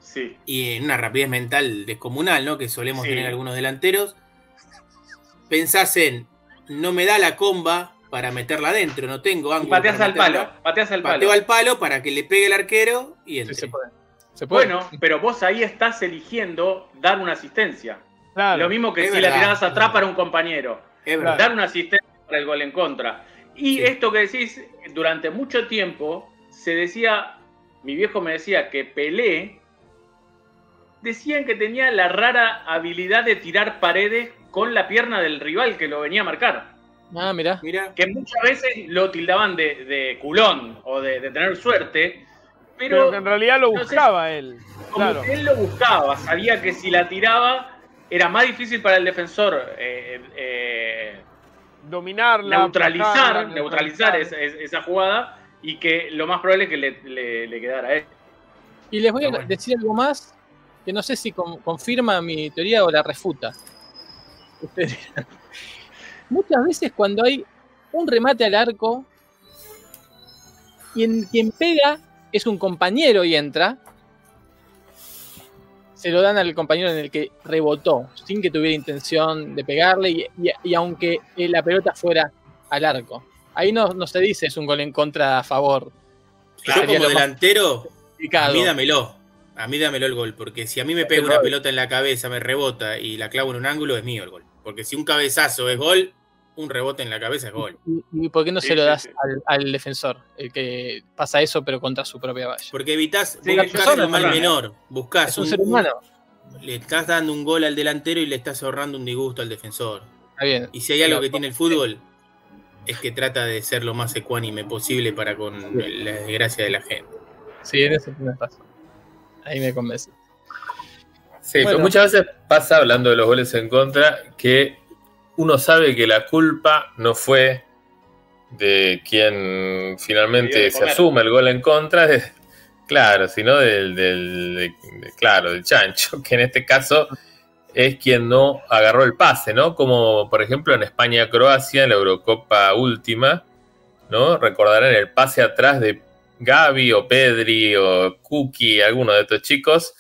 Sí. y en una rapidez mental descomunal, ¿no? Que solemos Sí. tener algunos delanteros. Pensás en, no me da la comba para meterla adentro, no tengo Y ángulo. pateas al palo. Pateas al palo. Pateo al palo para que le pegue el arquero y Sí, entre. se puede. Se puede. Bueno, pero vos ahí estás eligiendo dar una asistencia. Claro. Lo mismo que Es si la tirabas atrás para un compañero. Es verdad. Dar una asistencia para el gol en contra. Y Sí. esto que decís, durante mucho tiempo se decía, mi viejo me decía que Pelé, decían que tenía la rara habilidad de tirar paredes con la pierna del rival que lo venía a marcar. Ah, mirá. Mira, Que muchas veces lo tildaban de, de culón o de, de tener suerte, Pero en realidad lo buscaba él. como Claro. que él lo buscaba, sabía que si la tiraba era más difícil para el defensor eh, eh, dominarla. neutralizar, neutralizar esa, esa jugada y que lo más probable es que le, le- le quedara a él. Y les voy a bueno. decir algo más que no sé si con- confirma mi teoría o la refuta. Ustedes dirán. Muchas veces cuando hay un remate al arco y en quien pega es un compañero y entra, se lo dan al compañero en el que rebotó, sin que tuviera intención de pegarle y, y- y aunque eh, la pelota fuera al arco. Ahí no, no se dice es un gol en contra a favor. Yo como delantero, a mí dámelo. A mí dámelo el gol, porque si a mí me pega una pelota en la cabeza, me rebota y la clavo en un ángulo, es mío el gol. Porque si un cabezazo es gol, un rebote en la cabeza es gol. ¿Y, y por qué no Sí, se lo das sí. Al, al defensor? El que pasa eso, pero contra su propia valla. Porque evitas, soy el mal menor. Buscas Es un ser humano. le estás dando un gol al delantero y le estás ahorrando un disgusto al defensor. Está bien. Y si hay algo Pero- que tiene el fútbol, es que trata de ser lo más ecuánime posible para con la desgracia de la gente. Sí, en eso tienes razón. Ahí me convence. Sí, Bueno. muchas veces pasa, hablando de los goles en contra, que uno sabe que la culpa no fue de quien finalmente se asume el gol en contra, de- claro, sino del, del- de- de- claro, del chancho, que en este caso es quien no agarró el pase, ¿no? Como por ejemplo en España-Croacia, en la Eurocopa última, ¿no? Recordarán el pase atrás de Gaby o Pedri o Kuki, alguno de estos chicos,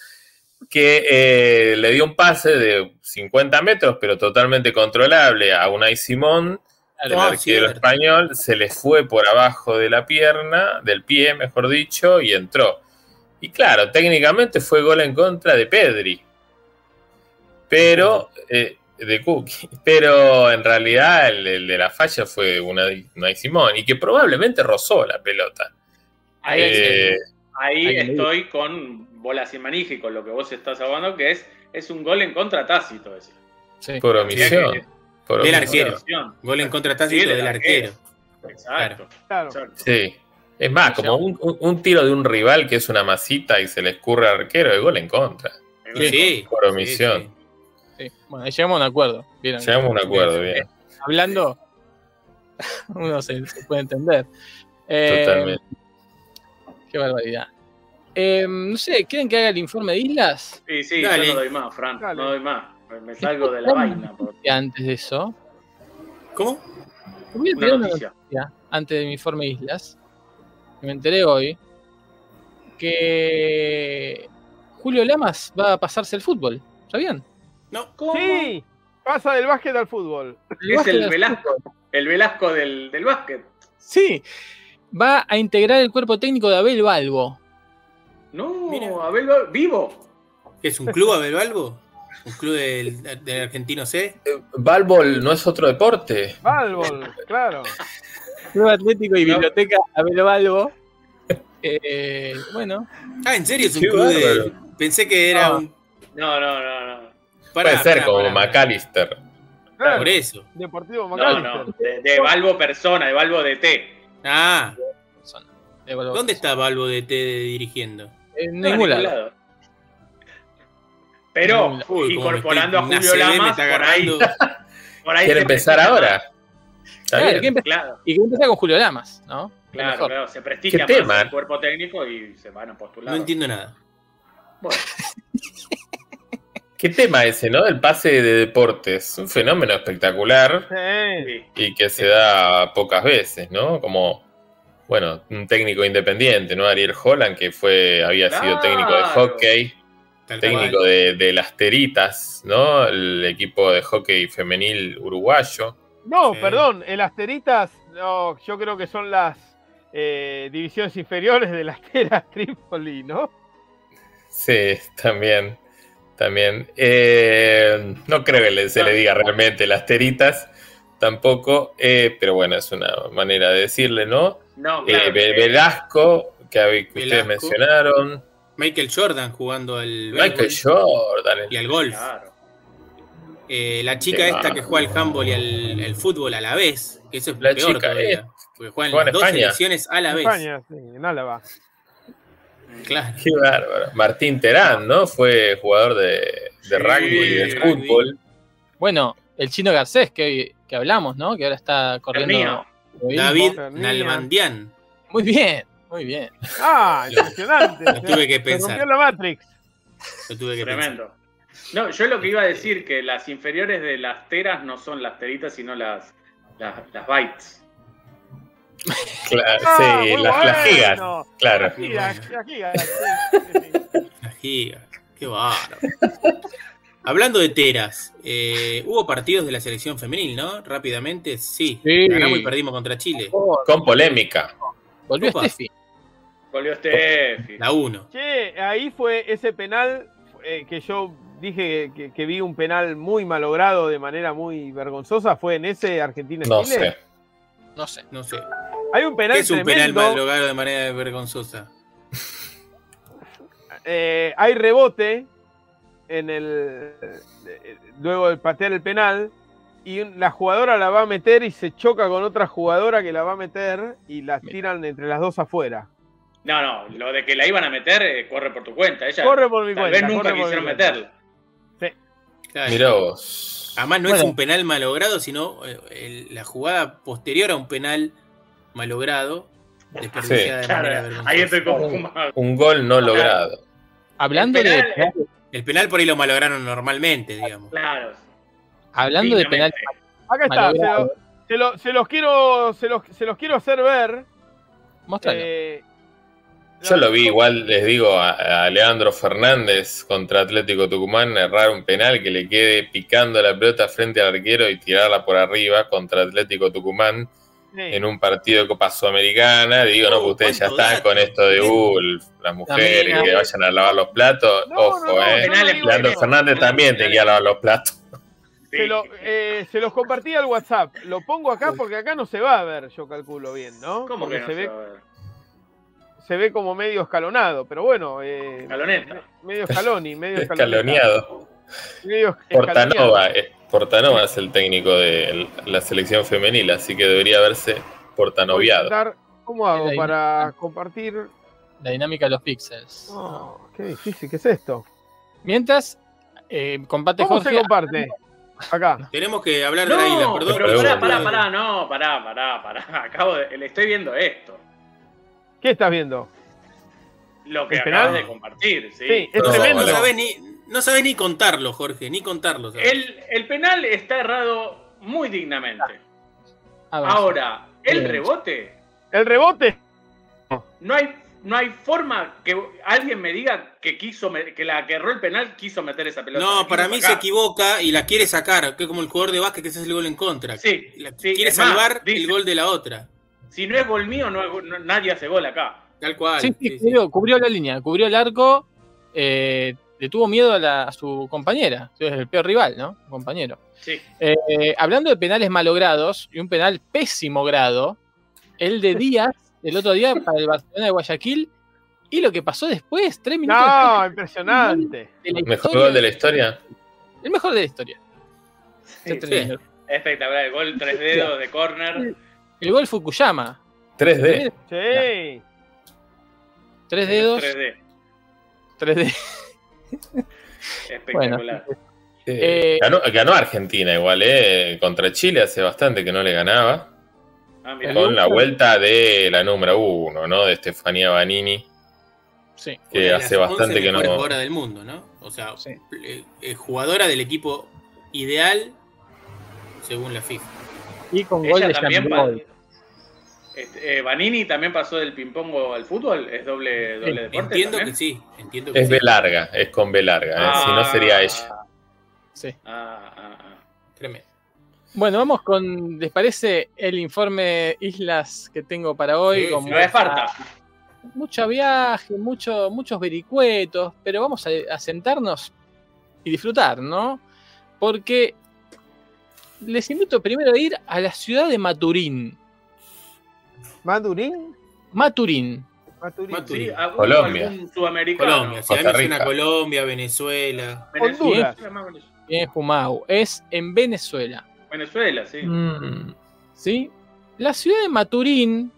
que eh, le dio un pase de 50 metros, pero totalmente controlable a Unai Simón, el Ah, arquero cierto. español, se le fue por abajo de la pierna, del pie, mejor dicho, y entró. Y claro, técnicamente fue gol en contra de Pedri. Pero, eh, de Cookie. Pero en realidad el, el de la falla fue Unai, Unai Simón, y que probablemente rozó la pelota. Ahí, Eh, ahí estoy con bolas y manija y con lo que vos estás hablando, que es, es un gol en contra tácito. Ese. Sí. por omisión. que- por Del omisión. arquero. Gol en contra tácito Sí, del arquero. Exacto. Claro. exacto. Sí. Es más, como un, un- tiro de un rival que es una masita y se le escurre al arquero, es gol en contra. Sí, Por omisión. sí, sí. Sí. Bueno, ahí llegamos a un acuerdo. Bien, Llegamos a un acuerdo, bien. Hablando, uno se, se puede entender. Eh, Totalmente. Qué barbaridad. Eh, no sé, ¿quieren que haga el informe de islas? Sí, sí, Dale. yo no doy más, Fran. Dale. No doy más. Me- salgo de la vaina. por antes de eso, ¿Cómo? voy a una tirar una noticia. noticia antes de mi informe de islas. Que me enteré hoy que Julio Lamas va a pasarse el fútbol. ¿Sabían? No. ¿Cómo? Sí, pasa del básquet al fútbol. Es el al Velasco. fútbol. El Velasco del, del básquet. Sí, va a integrar el cuerpo técnico de Abel Balbo. No, Mira. Abel vivo. ¿Qué es un club Abel Balbo? ¿Un club del, del argentino C? Balbol no es otro deporte. Balbol, claro. Club Atlético y No. Biblioteca Abel Balbo. Eh, bueno, Ah, ¿en serio es un club de.? Pensé que era un. No, no, no, no. Pará, Puede ser pará, como pará. McAllister. Claro, Por eso. Deportivo No, McAllister. no. De, de Balbo persona, de Balbo de T. Ah, de. ¿dónde está Balbo de T dirigiendo? En No, ningún lado. Pero Uy, incorporando a Julio Lamas, por ahí, por ahí ¿Quiere empezar ahora? Está Claro, bien. que Claro, y que empezar con Julio Lamas, ¿no? Claro, claro, se prestigia ¿Qué más tema? el cuerpo técnico y se van a postular. No entiendo nada. Bueno, ¿Qué tema ese, no? El pase de deportes. Un fenómeno espectacular sí. y que se da pocas veces, ¿no? Como, bueno, un técnico independiente, ¿no? Ariel Holland, que fue, había sido técnico de hockey, Tal técnico de, de las Teritas, ¿no? El equipo de hockey femenil uruguayo. No, Sí. perdón, el Asteritas, no, yo creo que son las eh, divisiones inferiores del Asteras Tripoli, ¿no? Sí, también. También. Eh, no creo que le- se le diga realmente las teritas, tampoco, eh, pero bueno, es una manera de decirle, ¿no? No, Eh, claro. Eh, Velasco, que, que ustedes Velasco. mencionaron, Michael Jordan jugando al. Michael Jordan, el- Y al golf. Claro. Eh, la Qué chica esta que juega al handball y al, al fútbol a la vez. Que eso es La peor chica todavía. es- Porque juegan juega las en dos España. selecciones a la En vez. España, sí, en Álava. Claro. qué bárbaro. Martín Terán, ¿no? Fue jugador de, de Sí, rugby y de rugby. fútbol. Bueno, el chino Garcés, que hoy, que hablamos, ¿no? Que ahora está El corriendo. David. Nalbandian. Muy bien, muy bien. Ah, impresionante. Lo tuve que Se pensar. rompió la Matrix. Lo tuve que pensar. Tremendo. No, yo lo que iba a decir, que las inferiores de las teras no son las teritas, sino las, las, las bytes. Ah, sí, las, las gigas, bueno. claro. Las gigas, las gigas. Qué bárbaro. Hablando de teras, eh, hubo partidos de la selección femenil, ¿no? Rápidamente, sí. Sí. Ganamos y perdimos contra Chile. Con polémica. Volvió Opa. Steffi. Volvió Steffi. La 1. Che, ahí fue ese penal eh, que yo dije que, que vi un penal muy malogrado de manera muy vergonzosa. ¿Fue en ese Argentina-Chile? No sé. No sé. No sé. Hay un penal ¿Qué es un penal tremendo. malogrado de manera vergonzosa? eh, hay rebote en el eh, luego de patear el penal y la jugadora la va a meter y se choca con otra jugadora que la va a meter y la tiran entre las dos afuera. No, no, lo de que la iban a meter, eh, corre por tu cuenta. Ella Corre por mi tal cuenta. vez nunca mi quisieron cuenta. meterla. Claro. Mirá vos. Además, no Bueno. es un penal malogrado, sino eh, el- la jugada posterior a un penal malogrado, desperdiciada de Claro, manera ahí estoy. Un gol no logrado. Hablando de El penal por ahí lo malograron normalmente, digamos. Claro. hablando de penal. Acá está, se, lo- se lo- se los quiero se los, se los quiero hacer ver. mostralo. eh, Yo lo vi, igual les digo a, a Leandro Fernández contra Atlético Tucumán errar un penal que le quede picando la pelota frente al arquero y tirarla por arriba contra Atlético Tucumán. En un partido de Copa Sudamericana. Digo, no, que ustedes ya están dato. con esto de uh, las mujeres También, que vayan a lavar los platos. No, Ojo, no, no, eh. Leandro. Fernández también te quiere lavar los platos. Sí. Se, lo- eh, se los compartí al WhatsApp. Lo pongo acá porque acá no se va a ver, yo calculo bien, ¿no? ¿Cómo Porque que no se, se ve, va a ver? se ve como medio escalonado, pero bueno. Eh, Escaloneta. Medio escaloni, medio. Escaloneado. Medio Portanova, escaloneado. eh, Portanova es el técnico de la selección femenil, así que debería a portanoviado. ¿Cómo hago para compartir? La dinámica de los píxeles. Oh, qué difícil, ¿qué es esto? Mientras, eh, combate ¿Cómo Jorge. se comparte? Acá. Tenemos que hablar de la isla, No, perdón. pero pará, pará, pará, no, pará, pará, pará. Acabo de, le estoy viendo esto. ¿Qué estás viendo? Lo que ¿El acabas de compartir, sí. Sí, es No, No, tremendo. no sabés ni, no sabés ni contarlo, Jorge, ni contarlo. El, el penal está errado muy dignamente. Avanza. Ahora, el rebote, El rebote. no hay, no hay forma que alguien me diga que quiso que la que erró el penal quiso meter esa pelota. No, para mí se equivoca y la quiere sacar, que es como el jugador de básquet que se hace el gol en contra. Sí, La- sí, quiere más, salvar dice- el gol de la otra. Si no es gol mío, no, nadie hace gol acá. Tal cual. Sí, sí, sí, sí. cubrió, cubrió la línea, cubrió el arco, eh, le tuvo miedo a, su compañera, el peor rival, ¿no? Su compañero. Sí. Eh, hablando de penales malogrados y un penal pésimo grado, el de Díaz, el otro día para el Barcelona de Guayaquil, y lo que pasó después, tres minutos. No, después, impresionante. El mejor gol de la historia. El mejor de la historia. Sí. Espectacular, el gol tres dedos de córner. El gol Fukuyama. 3D. Sí. Tres dedos. 3D. 3D. Espectacular. Bueno. Eh, eh, ganó, ganó, Argentina igual, eh, contra Chile hace bastante que no le ganaba. Ah, con la vuelta de la número uno, ¿no? De Estefanía Banini. Sí. Que hace bastante que no. jugadora del mundo, ¿no? O sea, sí. Eh, jugadora del equipo ideal según la FIFA. Y con gol de también Jean este, eh, Vanini también pasó del ping-pong al fútbol. ¿Es doble, doble Sí, deporte? Entiendo también? que sí, entiendo que Es sí. B larga, es con B larga, ¿eh? si no sería ella. Sí. Ah, ah, ah. Tremendo. Bueno, vamos con, ¿les parece el informe Islas que tengo para hoy? Sí, con sí. No es falta. mucho viaje, mucho, muchos vericuetos, pero vamos a, a sentarnos y disfrutar, ¿no? Porque les invito primero a ir a la ciudad de Maturín. ¿Madurín? Maturín. Maturín. Maturín. Sí, ¿algún- Colombia. algún sudamericano. Colombia, si. Colombia, Venezuela. Venezuela. Bien, Jumau. Es en Venezuela. Venezuela, sí. Mm, ¿sí? La ciudad de Maturín,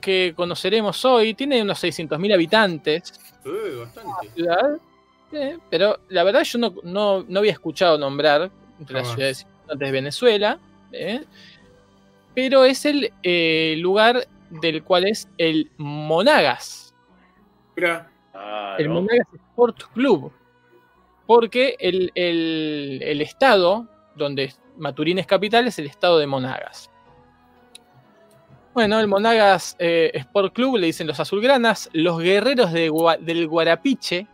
que conoceremos hoy, tiene unos 600.000 habitantes. Eh, bastante. ciudad, eh, pero la verdad yo no, no, no había escuchado nombrar entre las ciudades importantes de Venezuela. ¿eh? Pero es el eh, lugar del cual es el Monagas. Mira, Claro. El Monagas Sport Club. Porque el, el- el estado donde Maturín es capital es el estado de Monagas. Bueno, el Monagas eh, Sport Club le dicen los azulgranas, los guerreros de Gua- del Guarapiche.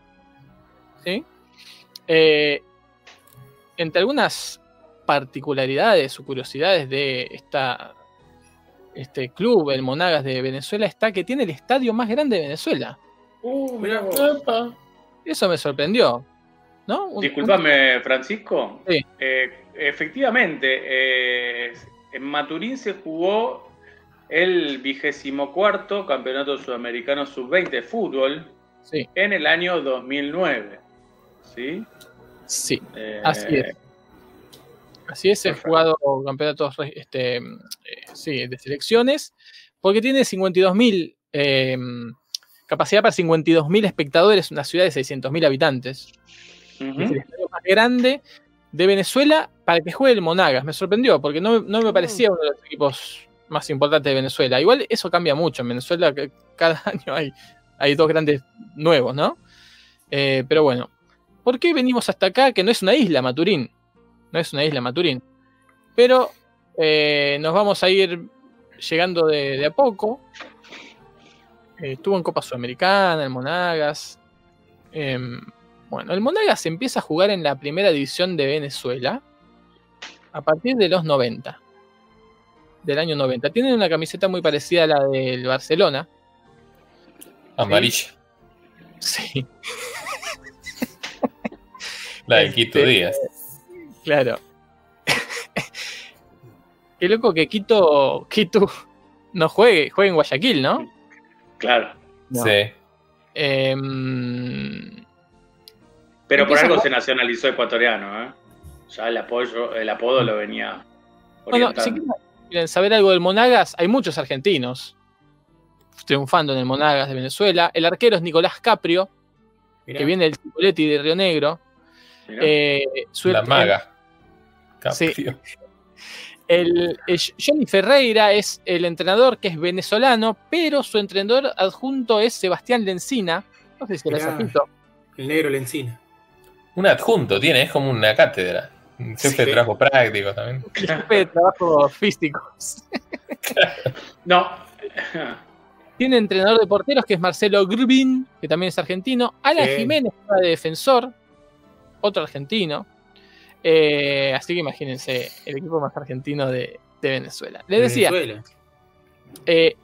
¿sí? Eh, entre algunas particularidades o curiosidades de esta, este club, el Monagas de Venezuela, está que tiene el estadio más grande de Venezuela. Uh, Mirá. Eso me sorprendió. ¿No? Un- Disculpame, Francisco. Sí. Eh, efectivamente, eh, en Maturín se jugó el vigésimo cuarto Campeonato Sudamericano Sub-20 de fútbol Sí, en el año 2009. ¿Sí? sí. Eh, Así es. Así es, he jugado campeonatos este, eh, sí, de selecciones, porque tiene 52.000, eh, capacidad para 52.000 espectadores, una ciudad de 600.000 habitantes. Es el estadio más grande de Venezuela para que juegue el Monagas. Me sorprendió, porque no, no me parecía uno de los equipos más importantes de Venezuela. Igual eso cambia mucho. En Venezuela cada año hay, hay dos grandes nuevos, ¿no? Eh, pero bueno, ¿por qué venimos hasta acá? Que no es una isla, Maturín. No es una isla, Maturín. Pero eh, nos vamos a ir llegando de, de a poco. Eh, estuvo en Copa Sudamericana, el Monagas. Em, bueno, el Monagas empieza a jugar en la primera división de Venezuela a partir de los 90. Del año 90. Tienen una camiseta muy parecida a la del Barcelona. Amarilla. Sí, La de Quito Este, Díaz. Claro. Qué loco que Quito, Quito no juegue, juegue en Guayaquil, ¿no? Claro. No. Sí. Em, Pero por algo a- se nacionalizó ecuatoriano, ¿eh? Ya el apoyo, el apodo lo venía Bueno, si quieren- quieren saber algo del Monagas, hay muchos argentinos triunfando en el Monagas de Venezuela. El arquero es Nicolás Caprio, mirá. que viene del Cipoletti de Río Negro. Eh, su- La maga. Sí. El, el Johnny Ferreira es el entrenador que es venezolano, pero su entrenador adjunto es Sebastián Lencina. No sé si lo has Mirá. adjunto. El negro Lencina. Un adjunto tiene, es como una cátedra. Un jefe Sí. de trabajo práctico también. Jefe de trabajos físicos. No. Tiene entrenador de porteros que es Marcelo Grubin, que también es argentino. Alan Sí. Jiménez de defensor, otro argentino. Eh, así que imagínense el equipo más argentino de, de Venezuela. Les decía, Venezuela. eh,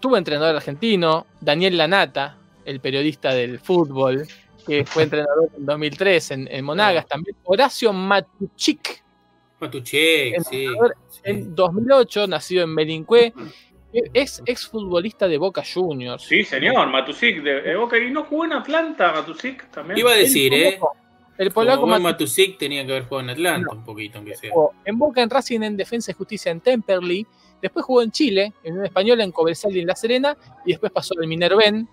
tuvo entrenador argentino, Daniel Lanata, el periodista del fútbol, que fue entrenador en 2003 en, en Monagas también. Horacio Matuchik, Matuche, sí. En 2008, nacido en Melincue, es exfutbolista de Boca Juniors. Sí, señor, Matusic de, de Boca. ¿Y no jugó en Atlanta, Matusic también? Iba a decir, ¿eh? El polaco buen Matuchik Matusic tenía que haber jugado en Atlanta un poquito, aunque sea. en Boca, en Racing, en Defensa y Justicia en Temperley. Después jugó en Chile, en Unión Española, en Cobresal y en La Serena. Y después pasó al Minerven,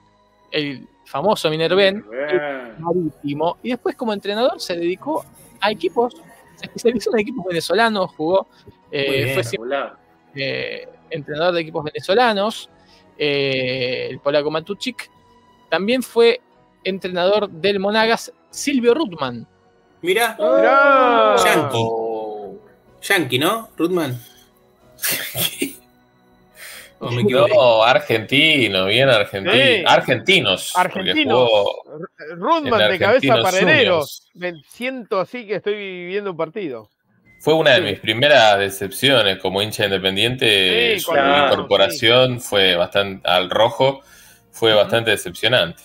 el famoso Minerven, marítimo. Y después, como entrenador, se dedicó a equipos, se especializó en equipos venezolanos, jugó, eh, bien. fue siempre eh, entrenador de equipos venezolanos, eh, el polaco Matuchik. También fue entrenador del Monagas, Silvio Rutman. Mirá, Mirá. Yankee. Oh. Yankee, ¿no? Rutman. ¿O me equivoqué? No, argentino, bien argentino. Sí. Argentinos. Argentinos. Rudman de cabeza para enero. Me siento así que estoy viviendo un partido. Fue una de Sí. mis primeras decepciones como hincha independiente. Sí, su claro, incorporación fue bastante al rojo, fue bastante decepcionante.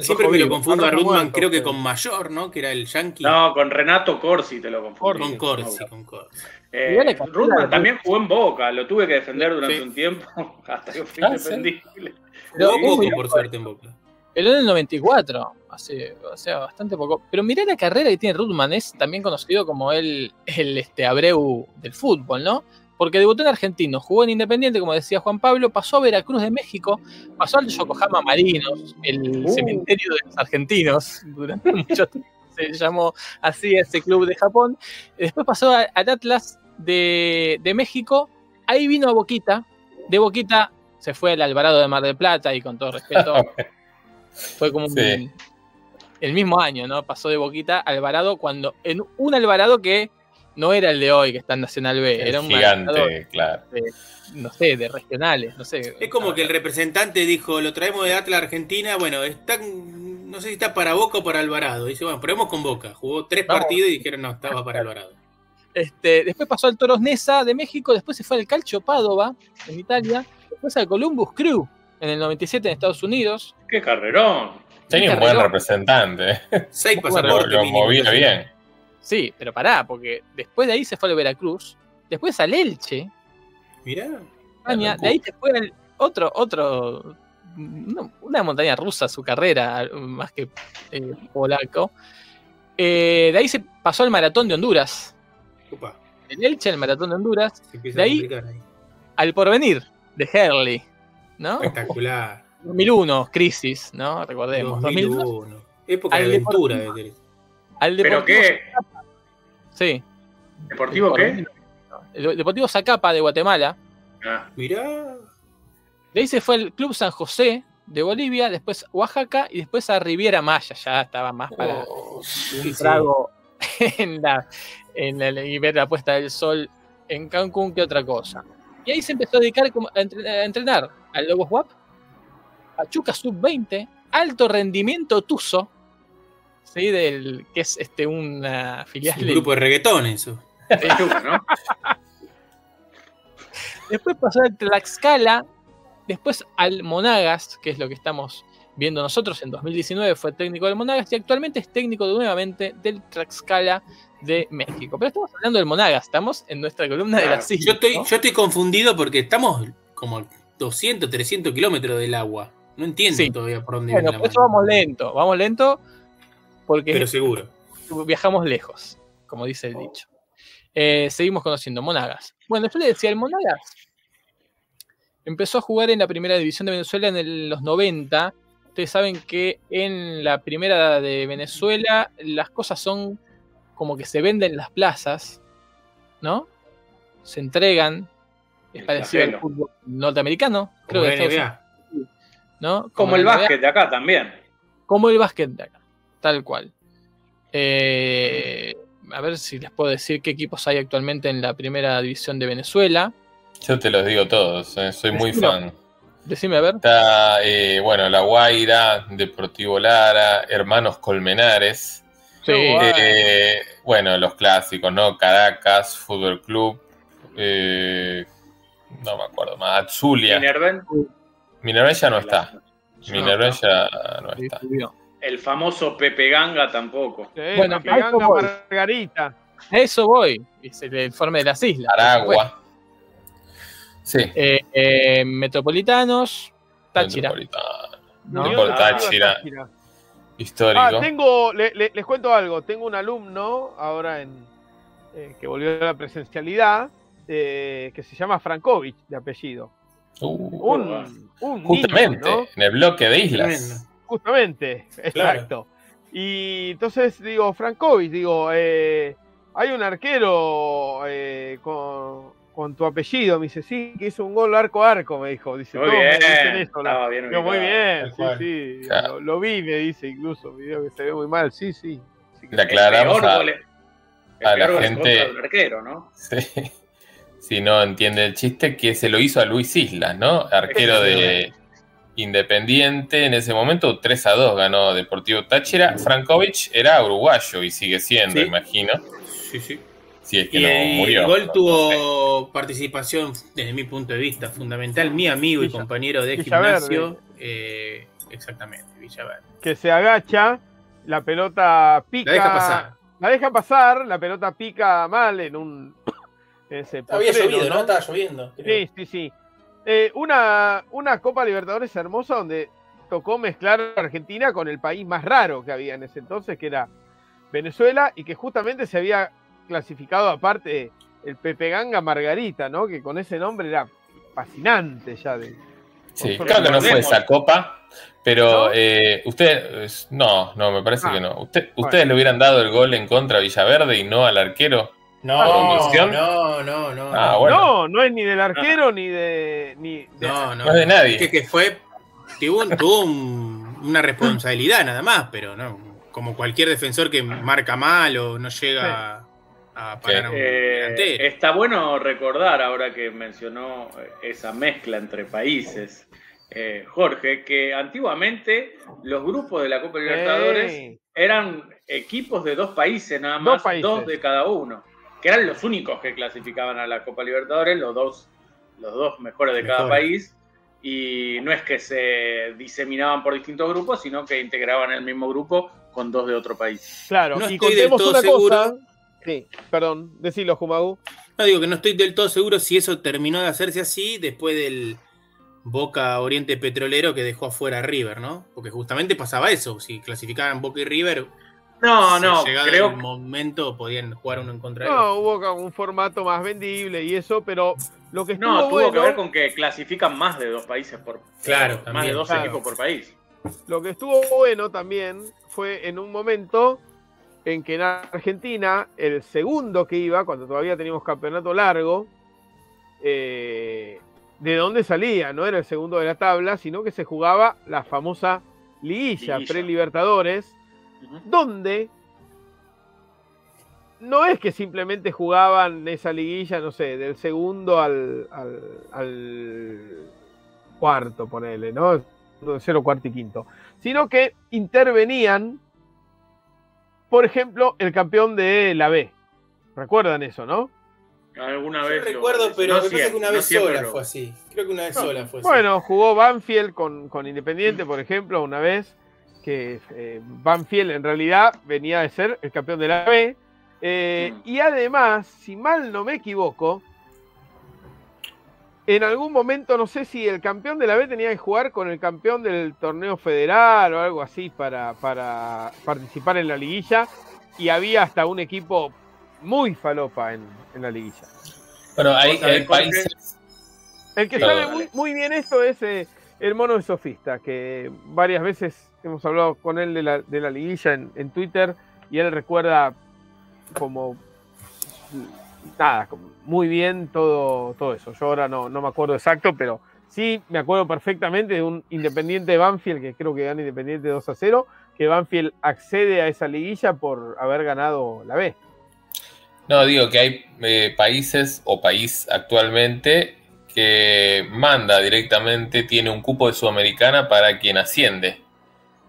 Siempre me lo confundo a muerto, creo que con Mayor, ¿no? Que era el Yankee. No, con Renato Corsi te lo confundí. con Corsi, con Corsi. Eh, Rudman también jugó en Boca, lo tuve que defender durante Sí. un tiempo hasta que fui Ah, independible. Pero Jugó poco, por suerte, en Boca. Pero en el 94, hace, o sea, bastante poco. Pero mirá la carrera que tiene Rutman, es también conocido como el, el este, Abreu del fútbol, ¿no? Porque debutó en Argentino, jugó en Independiente, como decía Juan Pablo, pasó a Veracruz de México, pasó al Yokohama Marinos, el Uh. cementerio de los argentinos, durante mucho tiempo se llamó así ese club de Japón. Después pasó al Atlas de, de México, ahí vino a Boquita. De Boquita se fue al Alvarado de Mar del Plata y con todo respeto, fue como un- el mismo año, ¿no? Pasó de Boquita a Alvarado cuando en un Alvarado que no era el de hoy, que está en Nacional B, El era un gigante, claro. no sé, de regionales, no sé. Es como que el representante dijo, lo traemos de Atlas Argentina, bueno, está, no sé si está para Boca o para Alvarado. Dice, bueno, probemos con Boca. Jugó tres Vamos. partidos y dijeron, no, estaba para Alvarado. Este, después pasó al Toros Nesa de México, después se fue al Calcio Padova en Italia, después al Columbus Crew en el 97 en Estados Unidos. ¡Qué carrerón! Tenía un buen representante. Seis Lo, pasaportes. lo mínimo, movía bien. Sí, pero pará, porque después de ahí se fue al Veracruz, después al Elche, Mirá. España, de ahí se fue al otro, otro, una montaña rusa su carrera, más que eh, polaco. Eh, de ahí se pasó al Maratón de Honduras, Opa, el Elche, el Maratón de Honduras, se empieza De a ahí- ahí. al Porvenir de Herley, ¿no? Espectacular. 2001, crisis, ¿no? Recordemos. 2002, 2001. Época de aventura. Deportivo. de- al ¿Pero Deportivo qué? Sí. ¿Deportivo qué? El Deportivo Zacapa de Guatemala. Ah, Mirá. De ahí se fue al Club San José de Bolivia, después Oaxaca y después a Riviera Maya. Ya estaba más para Oh, un sí, sí. trago en la, en la- y ver la puesta del sol en Cancún que otra cosa. Y ahí se empezó a dedicar como a entre- a entrenar al Lobos WAP, a Chuca Sub-20, alto rendimiento Tuzo, ¿sí? Del, que es este, una filial Un del- grupo de reggaetón eso. ¿no? Después pasó al Tlaxcala, después al Monagas, que es lo que estamos viendo nosotros. En 2019 fue técnico del Monagas y actualmente es técnico nuevamente del Tlaxcala de México. Pero estamos hablando del Monagas, estamos en nuestra columna de las islas. Yo estoy, ¿no? yo estoy confundido porque estamos como 200, 300 kilómetros del agua. No entiendo Sí. todavía por dónde Bueno, viene por la eso mano. vamos lento, vamos lento porque Pero seguro. viajamos lejos, como dice el dicho. Eh, seguimos conociendo Monagas. Bueno, después le decía, el Monagas empezó a jugar en la primera división de Venezuela en el- los 90. Ustedes saben que en la primera de Venezuela las cosas son como que se venden en las plazas, ¿no? Se entregan. Es El parecido al fútbol norteamericano, creo Como que NBA. Unidos, ¿no? Como el la NBA. básquet de acá también. Como el básquet de acá, tal cual. Eh, a ver si les puedo decir qué equipos hay actualmente en la primera división de Venezuela. Yo te los digo todos, eh, soy muy fan. Decime a ver. Está, eh, bueno, La Guaira, Deportivo Lara, Hermanos Colmenares. Sí. Eh, bueno, los clásicos, ¿no? Caracas, Fútbol Club, eh, no me acuerdo más, Atzulia. Minerven, Minerva ya no está. No ya no sí, está. El famoso Pepe Ganga tampoco. Sí, Bueno, eso ganga voy. Margarita. A eso voy. Es el informe de las islas. Aragua. Sí. Eh, eh, Metropolitanos, Táchira. Metropolitano. ¿no? Táchira. Táchira. Histórico. Ah, tengo, le- le- les cuento algo. Tengo un alumno ahora en eh, que volvió a la presencialidad eh, que se llama Frankovic de apellido. Uh, Un, un niño, justamente, ¿no? en el bloque de islas. Justamente, exacto. Y entonces digo, Frankovic, digo, eh, hay un arquero eh, con, con tu apellido. Me dice, sí, que hizo un gol arco a arco, me dijo. Dice, Muy "Todos me bien. dicen eso, la- Estaba bien Digo, muy bien, sí, cual. sí. Claro. Lo, lo vi, me dice incluso, video que se ve muy mal, sí, sí. Así que- Le aclaramos peor a, la gente- del arquero, ¿no? Sí. Si no entiende el chiste, que se lo hizo a Luis Islas, ¿no? Arquero de Independiente en ese momento, 3 a 2 ganó Deportivo Táchira. Frankovic era uruguayo y sigue siendo, Sí. imagino. Sí, sí. Si es que Y no murió. el gol No, no sé. tuvo participación, desde mi punto de vista, fundamental. Mi amigo y compañero de Villaverde. gimnasio. eh, exactamente, Villaverde. que se agacha, la pelota pica. La deja pasar. La deja pasar, la pelota pica mal en un. ese potrero, Estaba lloviendo. Sí, sí, sí. Eh, una, una Copa Libertadores hermosa donde tocó mezclar a Argentina con el país más raro que había en ese entonces, que era Venezuela, y que justamente se había clasificado aparte el Pepe Ganga Margarita, ¿no? Que con ese nombre era fascinante ya. De, Sí, creo que no fue esa copa, pero ¿No? eh, usted, eh, no, no, me parece Ah, que no. Usted, bueno. ¿Ustedes le hubieran dado el gol en contra a Villaverde y no al arquero? No, no, no, no. Ah, bueno. No, no es ni del arquero ni de. Ni de- No, no. No es de nadie. Que, que fue. Tuvo, un- tuvo un- una responsabilidad nada más, pero no. Como cualquier defensor que marca mal o no llega a parar a un Eh, está bueno recordar, ahora que mencionó esa mezcla entre países, eh, Jorge, que antiguamente los grupos de la Copa Libertadores eran equipos de dos países nada Dos más, países. dos de cada uno, que eran los únicos que clasificaban a la Copa Libertadores, los dos, los dos mejores de cada país. Y no es que se diseminaban por distintos grupos, sino que integraban el mismo grupo con dos de otro país. Claro, No y estoy del todo una seguro. cosa. Sí, perdón, decilo, Jumagu. No digo que no estoy del todo seguro si eso terminó de hacerse así después del Boca Oriente Petrolero que dejó afuera a River, ¿no? Porque justamente pasaba eso. Si clasificaban Boca y River, No, si no, llegado creo el momento podían jugar uno en contra de No, hubo un formato más vendible y eso, pero lo que estuvo No, tuvo bueno, que ver con que clasifican más de dos países por Claro, más también, de dos claro. equipos por país. lo que estuvo bueno también fue en un momento en que en Argentina, el segundo que iba, cuando todavía teníamos campeonato largo, eh, de dónde salía, no era el segundo de la tabla, sino que se jugaba la famosa liguilla, Liguilla. pre-libertadores, Donde no es que simplemente jugaban esa liguilla, no sé, del segundo al, al, al cuarto, ponele, ¿no? De cero, cuarto y quinto. Sino que intervenían, por ejemplo, el campeón de la B. ¿Recuerdan eso, no? Alguna Yo vez. lo- recuerdo, pero no me parece que una no vez siempre sola lo- fue así. Creo que una vez No, sola fue así. Bueno, jugó Banfield con, con Independiente, por ejemplo, una vez, que eh, Banfield en realidad venía de ser el campeón de la B. eh, Mm. Y además, si mal no me equivoco, en algún momento, no sé si el campeón de la B tenía que jugar con el campeón del torneo federal o algo así para, para participar en la liguilla, y había hasta un equipo muy falopa en, en la liguilla. Bueno, hay, países. El que Claro, sabe muy, muy bien esto es eh, el mono de sofista, que varias veces hemos hablado con él de la, de la liguilla en, en Twitter y él recuerda como nada, como muy bien todo, todo eso. Yo ahora no, no me acuerdo exacto, pero sí me acuerdo perfectamente de un Independiente de Banfield, que creo que gana Independiente 2 a 0, que Banfield accede a esa liguilla por haber ganado la B. No, digo que hay eh, países o país actualmente que manda directamente, tiene un cupo de Sudamericana para quien asciende.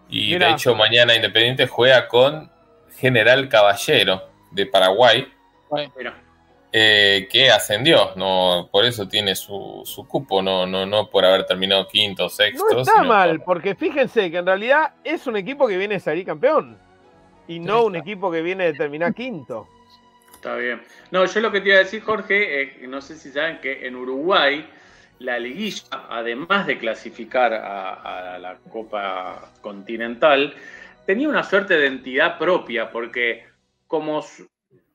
Y Mirá. de hecho mañana Independiente juega con General Caballero de Paraguay, Mira, eh, que ascendió, no, por eso tiene su, su cupo, no, no, no por haber terminado quinto o sexto. No está mal, por- porque fíjense que en realidad es un equipo que viene a salir campeón y no un equipo que viene de terminar quinto. está bien. No, yo lo que te iba a decir, Jorge, no sé si saben que en Uruguay la liguilla, además de clasificar a, a la Copa Continental, tenía una suerte de entidad propia, porque como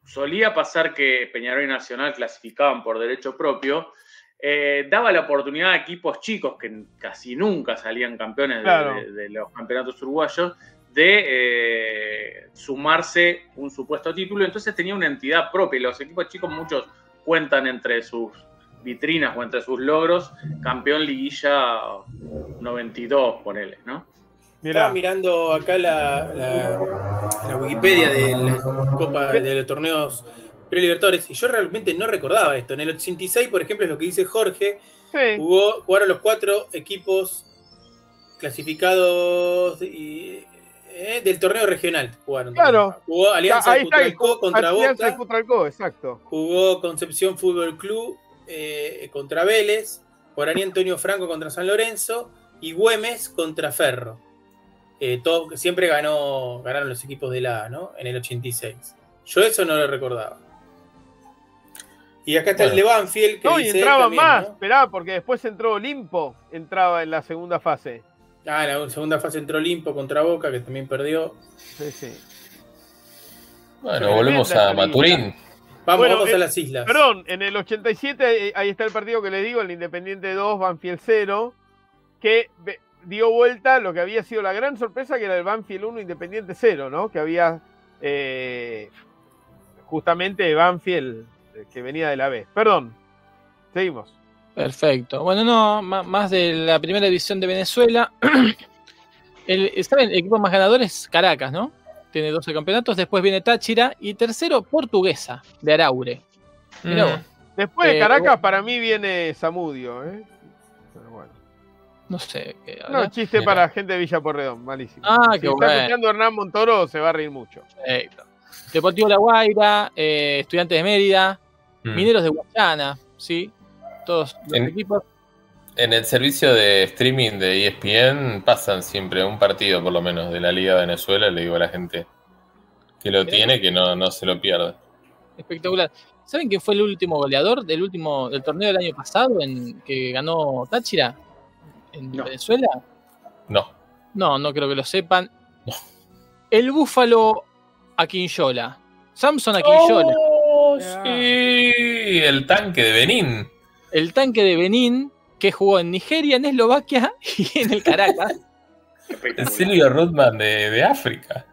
solía pasar que Peñarol y Nacional clasificaban por derecho propio, eh, daba la oportunidad a equipos chicos que casi nunca salían campeones de- Claro. de, de los campeonatos uruguayos de eh, sumarse un supuesto título. Entonces tenía una entidad propia y los equipos chicos muchos cuentan entre sus vitrinas o entre sus logros campeón liguilla 92, ponele, ¿no? Estaba mirando acá la, la- la Wikipedia de la Copa de los torneos prelibertadores y yo realmente no recordaba esto. En el 86, por ejemplo, es lo que dice Jorge, sí, jugó, jugaron los cuatro equipos clasificados y- eh, del torneo regional. Jugaron. Claro. Jugó Alianza Cutralcó contra Alianza Boca, exacto. jugó Concepción Fútbol Club eh, contra Vélez, Guaraní Antonio Franco contra San Lorenzo y Güemes contra Ferro. Eh, todo, siempre ganó, ganaron los equipos de la A, ¿no? En el 86. Yo eso no lo recordaba. Y acá está el de Banfield. Que No, y entraban también, más, ¿no? esperá, porque después entró Olimpo, entraba en la segunda fase. Ah, en la segunda fase entró Limpo contra Boca, que también perdió. Sí, sí. Bueno, volvemos a Maturín. Vamos, Bueno, vamos eh, a las islas. Perdón, en el 87, eh, ahí está el partido que les digo, el Independiente 2, Banfield 0, que dio vuelta lo que había sido la gran sorpresa, que era el Banfield 1, Independiente 0, ¿no? Que había eh, justamente Banfield, que venía de la B. Perdón, seguimos. Perfecto. Bueno, no, más de la primera división de Venezuela. El, ¿Saben? El equipo más ganador es Caracas, ¿no? Tiene 12 campeonatos. Después viene Táchira. Y tercero, Portuguesa, de Araure. Mirá Mm. vos. Después de Eh, Caracas, para mí viene Zamudio. ¿eh? Pero bueno. No sé. qué No, chiste Mira. para gente de Villa Porredón, malísimo. Ah, si qué está bueno. escuchando Hernán Montoro, se va a reír mucho. Perfecto. Deportivo La Guaira, eh, Estudiantes de Mérida, Mm. Mineros de Guayana, ¿sí? Todos los En- equipos. En el servicio de streaming de ESPN pasan siempre un partido, por lo menos, de la Liga de Venezuela. Le digo a la gente que lo tiene que no, no se lo pierda. Espectacular. ¿Saben quién fue el último goleador del último del torneo del año pasado en que ganó Táchira en No. Venezuela? No. No, no creo que lo sepan. No. El Búfalo Aquinyola. Samson Aquinyola. ¡Oh, sí! El tanque de Benín. El tanque de Benín que jugó en Nigeria, en Eslovaquia y en el Caracas. Silvio Rutman de, de África.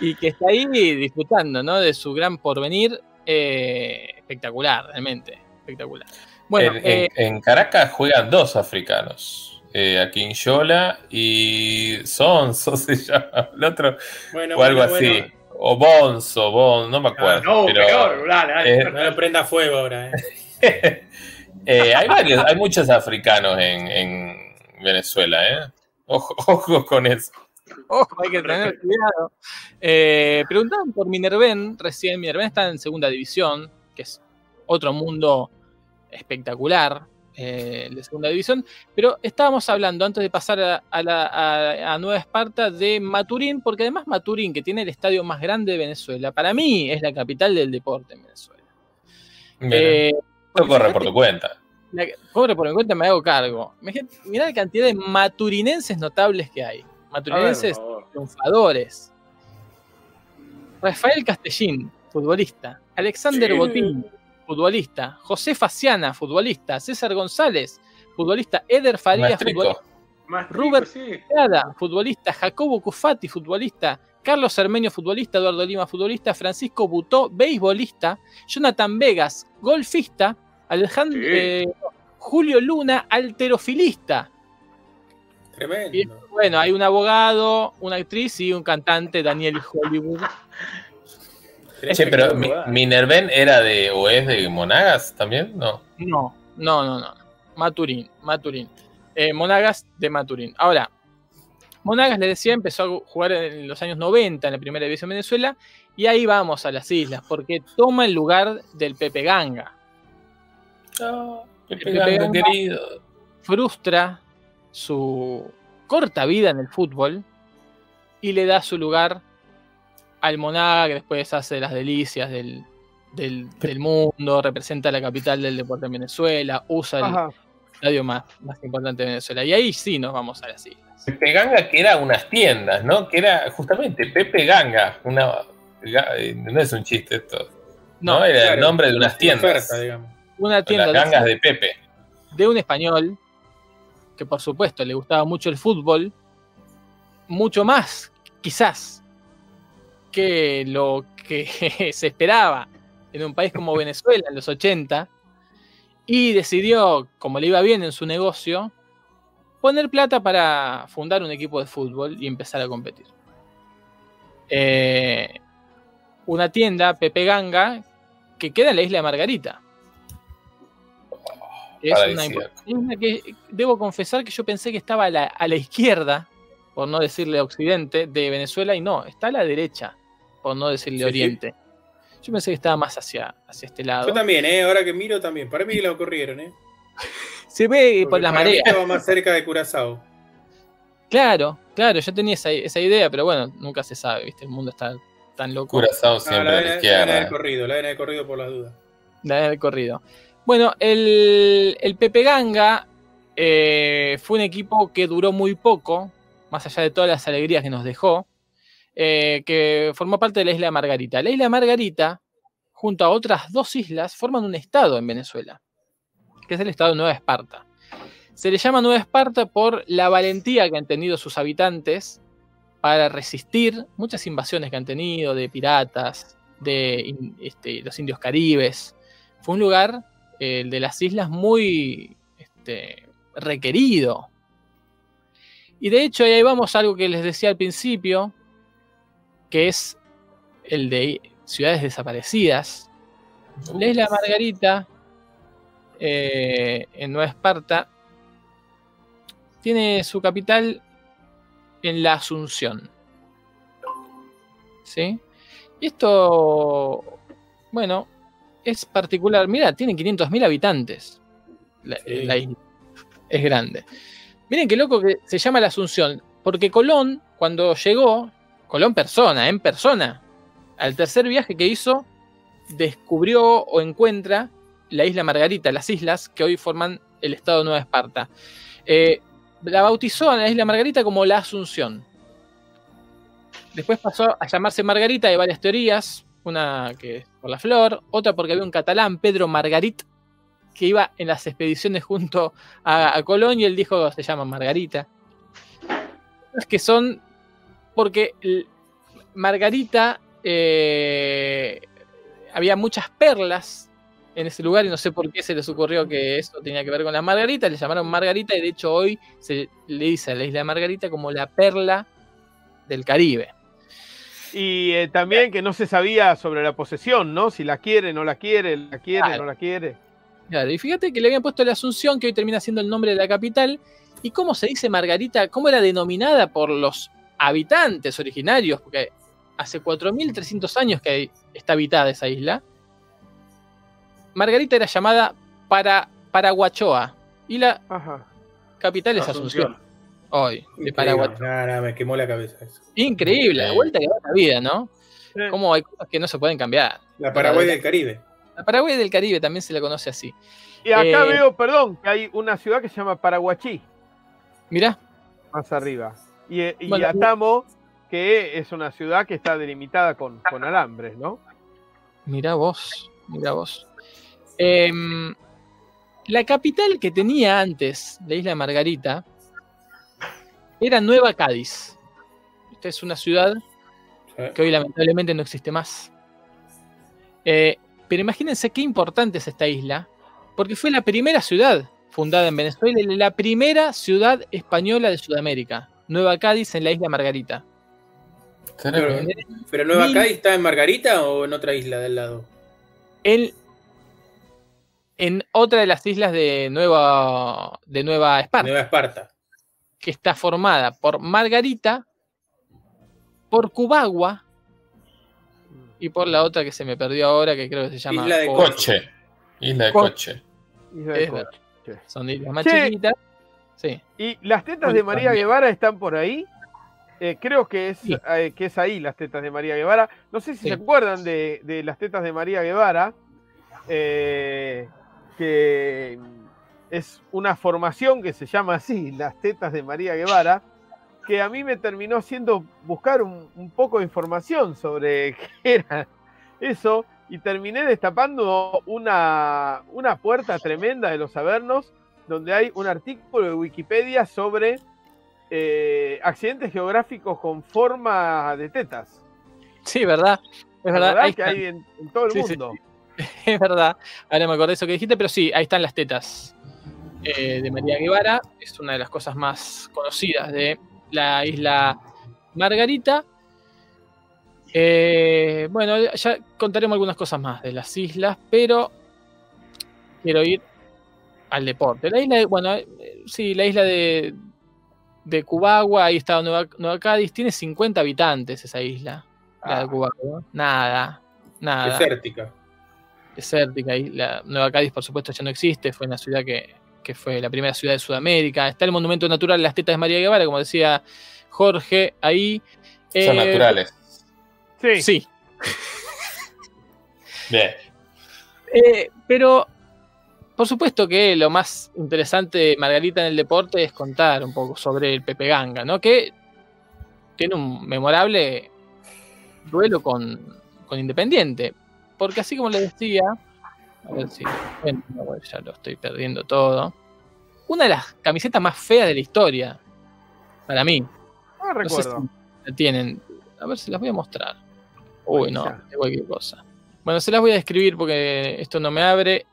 y que está ahí disfrutando ¿no? de su gran porvenir. eh, espectacular, realmente. Espectacular. Bueno, en, en- eh, en Caracas juegan dos africanos. Eh, Aquinyola y Sonso se llama. El otro, Bueno, o algo bueno, así. bueno. O Bonzo, Bon, no me acuerdo. Ah, No, pero, peor, dale, dale. eh, No lo prenda fuego ahora, ¿eh? Hay varios, hay muchos africanos en, en Venezuela, ¿eh? Ojo, ojo con eso. Ojo, hay que tener cuidado. Eh, preguntaban por Minerven recién. Minerven está en segunda división, que es otro mundo espectacular, eh, el de segunda división. Pero estábamos hablando, antes de pasar a, a la- a- a Nueva Esparta, de Maturín, porque además Maturín, que tiene el estadio más grande de Venezuela, para mí es la capital del deporte en Venezuela. Eh, esto corre por tu cuenta. la- pobre por mi cuenta, me hago cargo. Mirá la cantidad de maturinenses notables que hay. Maturinenses triunfadores. Rafael Castellín, futbolista. Alexander Sí. Botín, futbolista. José Faciana, futbolista. César González, futbolista. Eder Farías, futbolista. Rubert- sí. Estrada, futbolista. Jacobo Cufati, futbolista. Carlos Armenio, futbolista. Eduardo Lima, futbolista. Francisco Butó, beisbolista. Jonathan Vegas, golfista. Alejandro, Sí. eh, Julio Luna, alterofilista. Y Tremendo. bueno, hay un abogado, una actriz y un cantante, Daniel Hollywood. Che, pero. Mi- Minerven era de, o es de Monagas también, ¿no? No, no, no, no. Maturín, Maturín. Eh, Monagas de Maturín. Ahora, Monagas, le decía, empezó a jugar en los años 90 en la primera división de Venezuela. Y ahí vamos a las islas, porque toma el lugar del Pepe Ganga. Pepe Pepe Ganga, Ganga. querido. Frustra su corta vida en el fútbol y le da su lugar al Monagas, que después hace las delicias del, del, del mundo, representa la capital del deporte en Venezuela, usa el Ajá. estadio más, más importante de Venezuela. Y ahí sí nos vamos a las islas. Pepe Ganga, que era unas tiendas, ¿no? Que era justamente Pepe Ganga. Una, eh, no es un chiste esto. No, No, era el nombre de unas tiendas. Oferta, digamos. una tienda Las de, gangas de Pepe. de un español que por supuesto le gustaba mucho el fútbol, mucho más, quizás, que lo que se esperaba en un país como Venezuela en los 80, y decidió, como le iba bien en su negocio, poner plata para fundar un equipo de fútbol y empezar a competir. Eh, una tienda, Pepe Ganga, que queda en la isla de Margarita. Es una, una que debo confesar que yo pensé que estaba a la, a la izquierda, por no decirle occidente, de Venezuela, y no, está a la derecha, por no decirle Sí, sí. oriente. Yo pensé que estaba más hacia, hacia este lado. Yo también, ¿eh? Ahora que miro también. Para mí que la ocurrieron, ¿eh? Se ve por Porque las mareas. estaba más cerca de Curazao. Claro, claro, yo tenía esa, esa idea, pero bueno, nunca se sabe, ¿viste? El mundo está tan loco. Curazao Ah, siempre la a la la izquierda. del corrido, la del corrido por las dudas. de haber corrido. Bueno, el, el Pepe Ganga eh, fue un equipo que duró muy poco, más allá de todas las alegrías que nos dejó, eh, que formó parte de la isla de Margarita. La isla de Margarita, junto a otras dos islas, forman un estado en Venezuela, que es el estado de Nueva Esparta. Se le llama Nueva Esparta por la valentía que han tenido sus habitantes para resistir muchas invasiones que han tenido de piratas, de este, los indios caribes. Fue un lugar, eh, el de las islas, muy este, requerido. Y de hecho, ahí vamos a algo que les decía al principio, que es el de ciudades desaparecidas. La Margarita, eh, en Nueva Esparta, tiene su capital en la Asunción. ¿Sí? Y esto, bueno, es particular. Mira, tiene 500.000 habitantes. La, Sí. la isla. Es grande. Miren qué loco que se llama la Asunción. Porque Colón, cuando llegó, Colón persona, en persona, al tercer viaje que hizo, descubrió o encuentra la isla Margarita, las islas que hoy forman el estado de Nueva Esparta. Eh, la bautizó a la isla Margarita como la Asunción. Después pasó a llamarse Margarita, hay varias teorías. Una que es por la flor, otra porque había un catalán, Pedro Margarit, que iba en las expediciones junto a, Colón y él dijo se llama Margarita. Es que son porque Margarita eh, había muchas perlas en ese lugar y no sé por qué se les ocurrió que eso tenía que ver con la Margarita, le llamaron Margarita y de hecho hoy se le dice a la isla Margarita como la perla del Caribe. Y eh, también que no se sabía sobre la posesión, ¿no? Si la quiere, no la quiere, la quiere, Claro. no la quiere. Claro, y fíjate que le habían puesto la Asunción, que hoy termina siendo el nombre de la capital. ¿Y cómo se dice Margarita? ¿Cómo era denominada por los habitantes originarios? Porque hace 4.300 años que está habitada esa isla. Margarita era llamada para, Paraguachoa y la Ajá. capital es Asunción. Asunción. Hoy, de. Nada, nada, me quemó la cabeza eso. Increíble, la vuelta que da la vida, ¿no? Sí. Cómo hay cosas que no se pueden cambiar. La Paraguay del Caribe. La Paraguay del Caribe también se la conoce así. Y acá Eh, veo, perdón, que hay una ciudad que se llama Paraguachí, Mirá, más arriba. Y, y Bueno, Atamo, que es una ciudad que está delimitada con, con alambres, ¿no? Mirá vos, mirá vos. Em, la capital que tenía antes la isla de Margarita era Nueva Cádiz. Esta es una ciudad Sí. que hoy lamentablemente no existe más. Eh, pero imagínense qué importante es esta isla, porque fue la primera ciudad fundada en Venezuela y la primera ciudad española de Sudamérica. Nueva Cádiz en la isla Margarita. Tremendo. ¿Pero Nueva Mil- Cádiz está en Margarita o en otra isla del lado? En, en otra de las islas de Nueva, de Nueva Esparta. Nueva Esparta. que está formada por Margarita, por Cubagua y por la otra que se me perdió ahora, que creo que se llama Isla de Co- Coche. Isla de Co- Coche. Isla de Coche. Son islas más Che. chiquitas. Sí, Y las tetas de María también. Guevara están por ahí. Eh, creo que es, Sí. eh, que es ahí las tetas de María Guevara. No sé si Sí. se acuerdan de, de las tetas de María Guevara, eh, que es una formación que se llama así, las tetas de María Guevara, que a mí me terminó haciendo buscar un, un poco de información sobre qué era eso y terminé destapando una, una puerta tremenda de los Avernos donde hay un artículo de Wikipedia sobre eh, accidentes geográficos con forma de tetas. sí, ¿verdad? Es verdad, que hay en, en todo el Sí, sí. es verdad. Ahora me acordé de eso que dijiste, pero sí, ahí están las tetas eh, de María Guevara. Es una de las cosas más conocidas de la isla Margarita. Eh, bueno, ya contaremos algunas cosas más de las islas, pero quiero ir al deporte. La isla, de, bueno, eh, sí, la isla de, de Cubagua, ahí está Nueva, Nueva Cádiz, tiene 50 habitantes esa isla, la de Ah. Cubagua. Nada, nada Desértica. Desértica. Y la Nueva Cádiz, por supuesto, ya no existe. Fue una ciudad que, que fue la primera ciudad de Sudamérica. Está el monumento natural Las Tetas de María Guevara, como decía Jorge, ahí. Son Eh, naturales. Sí, Sí. Bien. Eh, pero, por supuesto que lo más interesante de Margarita en el deporte es contar un poco sobre el Pepe Ganga, ¿no? Que tiene un memorable duelo con, con Independiente. Porque así como le decía, a ver si bueno, ya lo estoy perdiendo todo. Una de las camisetas más feas de la historia, para mí. no No sé recuerdo. si- la tienen. A ver si las voy a mostrar. Uy, no, de cualquier cosa. Bueno, se las voy a describir porque esto no me abre.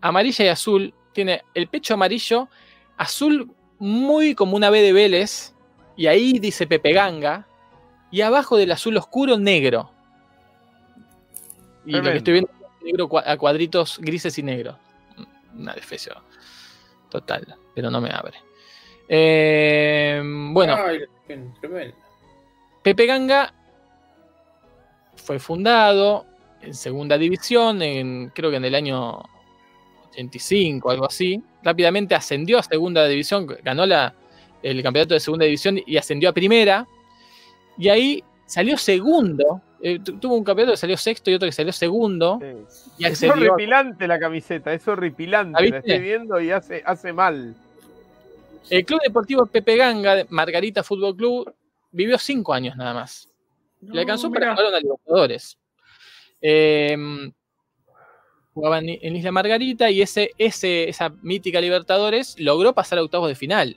Amarilla y azul. Tiene el pecho amarillo, azul muy como una B de Vélez. Y ahí dice Pepe Ganga. Y abajo del azul oscuro, negro. Y lo que estoy viendo es negro a cuadritos grises y negros. Una defecio total, pero no me abre. Eh, bueno, Ay. Pepe Ganga fue fundado en segunda división, en, creo que en el año 85, algo así. Rápidamente ascendió a segunda división, ganó la, el campeonato de segunda división y ascendió a primera. Y ahí salió segundo. eh, tu- tuvo un campeonato que salió sexto y otro que salió segundo. Sí. Y Es horripilante la camiseta, es horripilante. ¿La La estoy viendo y hace, hace mal. El Club Deportivo Pepe Ganga, Margarita Fútbol Club, vivió cinco años nada más. Le alcanzó para mirá. jugar a los Libertadores. Eh, jugaba en, en Isla Margarita y ese, ese, esa mítica Libertadores logró pasar a octavos de final.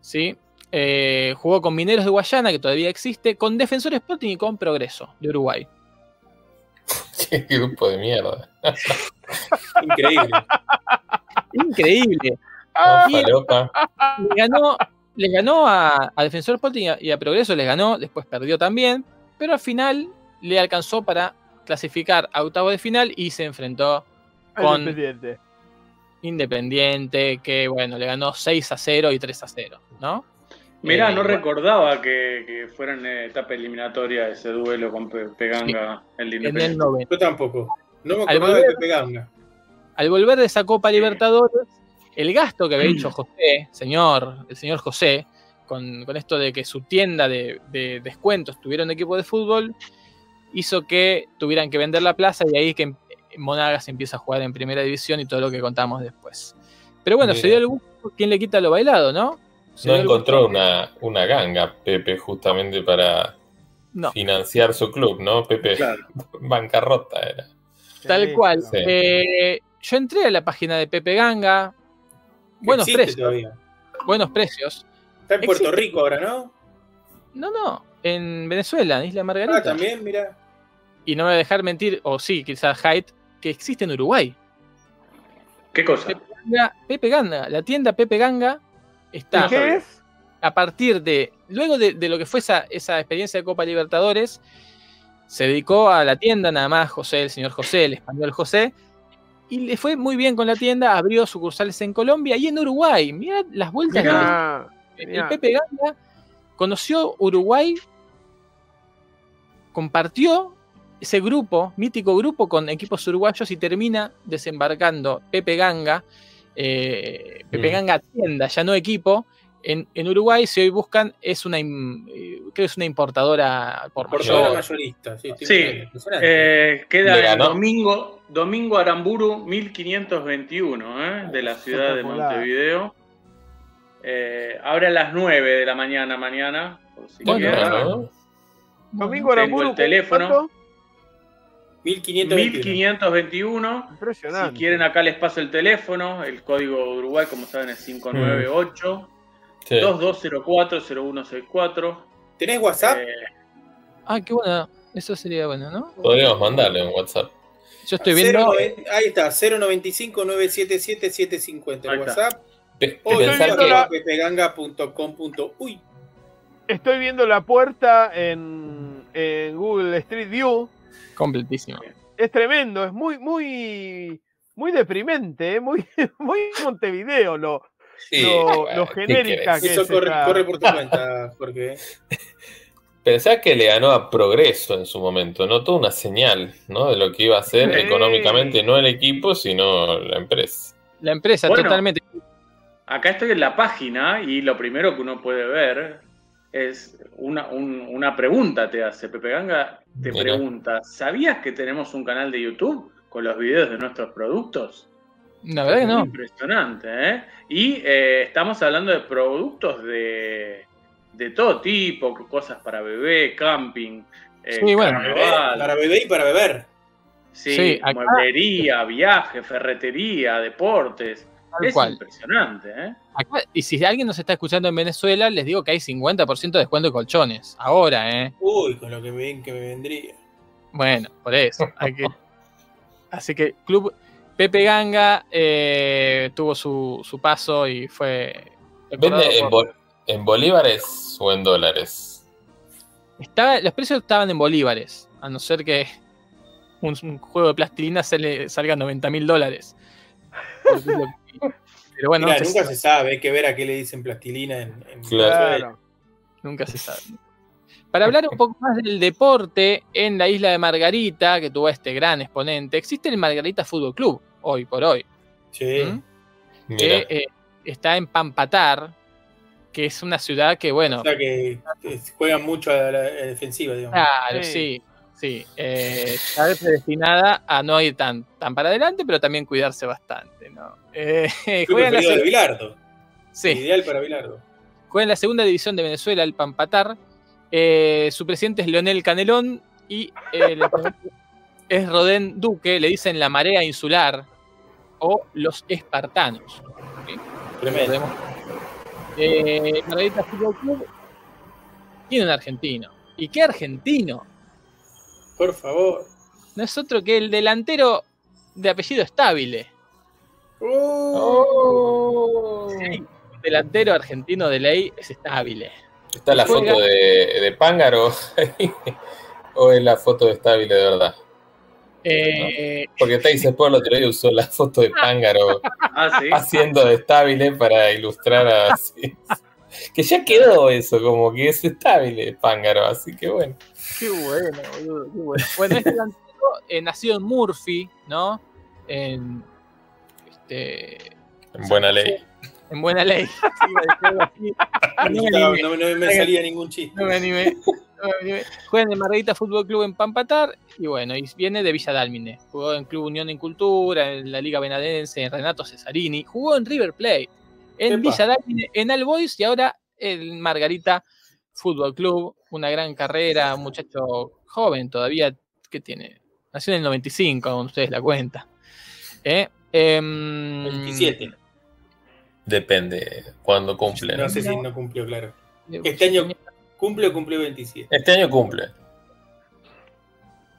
¿Sí? Eh, jugó con Mineros de Guayana, que todavía existe, con Defensor Sporting y con Progreso de Uruguay. Qué grupo de mierda. Increíble. Increíble. Ah, le ganó, le ganó a, a Defensor Sporting y a, y a Progreso, les ganó, después perdió también, pero al final le alcanzó para clasificar a octavo de final y se enfrentó con Independiente. Independiente, que bueno, le ganó 6 a 0 y 3 a 0, ¿no? Mirá, Eh, no recordaba que, que fuera en etapa eliminatoria ese duelo con Pe- Peganga en el En el Independiente. 90. Yo tampoco. No me Al acordaba de volver- Pepe Ganga. Al volver de esa Copa Libertadores, el gasto que había hecho José, señor, el señor José, con, con esto de que su tienda de, de descuentos tuviera un equipo de fútbol, hizo que tuvieran que vender la plaza y ahí es que em- Monagas empieza a jugar en primera división y todo lo que contamos después. Pero bueno, se dio el gusto, ¿quién le quita lo bailado, no? No encontró una, una ganga, Pepe, justamente para No, financiar su club, ¿no? Pepe, Claro. bancarrota era. tal Sí. cual. Sí. Eh, yo entré a la página de Pepe Ganga. Buenos precios, todavía. buenos precios. Está en Puerto Existe. Rico ahora, ¿no? No, no, en Venezuela, en Isla Margarita. Ah, también, mira. Y no me voy a dejar mentir, o sí, quizás Hyde, que existe en Uruguay. ¿Qué cosa? Pepe Ganga, Pepe Ganga, la tienda Pepe Ganga ¿Y está qué es? a partir de, luego de, de lo que fue esa, esa experiencia de Copa Libertadores, se dedicó a la tienda nada más, José, el señor José, el español José, y le fue muy bien con la tienda, abrió sucursales en Colombia y en Uruguay. Mira las vueltas que Ah, el Genial. Pepe Ganga conoció Uruguay, compartió ese grupo, mítico grupo con equipos uruguayos y termina desembarcando Pepe Ganga, eh, Pepe Mm. Ganga tienda, ya no equipo, en, en Uruguay, si hoy buscan, es una, im- eh, creo que es una importadora por mayor. mayorista. Sí. Eh, queda domingo, domingo Aramburu 1521, ¿eh? de la ciudad de. Montevideo. Eh, abre a las 9 de la mañana mañana. por si Bueno. Bueno, Domingo Tengo Aramburu, el teléfono. ¿Cuánto? 1521. 1521. Impresionante. Si quieren acá les paso el teléfono. El código de Uruguay, como saben, es 598 sí. 2204 0164. ¿Tenés WhatsApp? Eh, Ah, qué bueno, eso sería bueno, ¿no? Podríamos mandarle un WhatsApp. Yo estoy viendo. 090 ahí está, 095 977 750 Ahí el está. WhatsApp. Pe- O pepeganga.com.uy. Estoy viendo la puerta en, en Google Street View. Completísimo. Es tremendo, es muy, muy, muy deprimente, ¿eh? muy, muy Montevideo lo, sí, lo- bueno, lo ¿qué genérica que Eso es corre, corre por tu cuenta, Jorge. Pensá que le ganó a Progreso en su momento, ¿no? Toda una señal, ¿no? De lo que iba a hacer Sí. económicamente, no el equipo, sino la empresa. La empresa, Bueno. totalmente. Acá estoy en la página y lo primero que uno puede ver es una, un- una pregunta te hace. Pepe Ganga te Mira. pregunta, ¿sabías que tenemos un canal de YouTube con los videos de nuestros productos? La verdad que no. Impresionante, ¿eh? Y eh, estamos hablando de productos de, de todo tipo, cosas para bebé, camping, eh, Sí, bueno. carnaval, Para bebé y para beber. sí, Sí, acá- mueblería, viaje, ferretería, deportes. Tal Es cual. impresionante, ¿eh? Acá- y si alguien nos está escuchando en Venezuela, les digo que hay 50% de descuento de colchones. Ahora, ¿eh? Uy, con lo que me ven que me vendría. Bueno, por eso. hay que- Así que Club Pepe Ganga eh, tuvo su, su paso y fue. ¿Vende en, por- bol- en bolívares o en dólares? Estaba, los precios estaban en bolívares, a no ser que un, un juego de plastilina sale- salga 90 mil dólares. Pero bueno, se nunca sabe, se sabe, hay que ver a qué le dicen plastilina en, en Claro. Nunca se sabe. Para hablar un poco más del deporte en la isla de Margarita, que tuvo este gran exponente, existe el Margarita Fútbol Club, hoy por hoy. Sí. ¿Mm? Mira, que eh, está en Pampatar, que es una ciudad que, bueno, O sea que que juegan mucho a la, a la defensiva, digamos. claro, Sí. sí, sí, eh, está predestinada a no ir tan, tan para adelante, pero también cuidarse bastante, ¿no? Eh, juega, en la, de Bilardo. sí, Ideal para Bilardo. juega en la segunda división de Venezuela, el Pampatar. Eh, su presidente es Leonel Canelón y eh, el entrenador es Rodén Duque, le dicen la marea insular o los espartanos. Tremendo. Recordemos. Eh, Margarita Fútbol Club tiene un argentino. ¿Y qué argentino? Por favor. No es otro que el delantero de apellido Estabile. Oh. Un delantero argentino de ley es Estabile. ¿Está la juega- foto de, de Pángaro ahí? ¿O es la foto de Estable de verdad? Eh, Porque Teis Sport el otro día usó la foto de Pángaro Ah, sí. haciendo de Estable para ilustrar a... sí. Que ya quedó eso, como que es Estable Pángaro, así que bueno. Qué bueno, boludo, qué bueno. Bueno, este delantero eh, nació en Murphy, ¿no? En, este, En buena ley. en Buena Ley. Sí. No me No, animé. no- no me salía ningún chiste. No me animé. No me animé. Juega en el Margarita Fútbol Club en Pampatar y bueno, y viene de Villa Dálmine. Jugó en Club Unión en Cultura, en la Liga Benadense, en Renato Cesarini. Jugó en River Plate, en Epa. Villa Dálmine, en All Boys y ahora en Margarita Fútbol Club. Una gran carrera, un muchacho joven todavía, que tiene? Nació en el 95, con ustedes la cuenta. ¿Eh? Em, 27. Depende cuando cumple. ¿no? No sé si no cumplió, claro. eh, Este año cumple o cumplió 27. Este año cumple.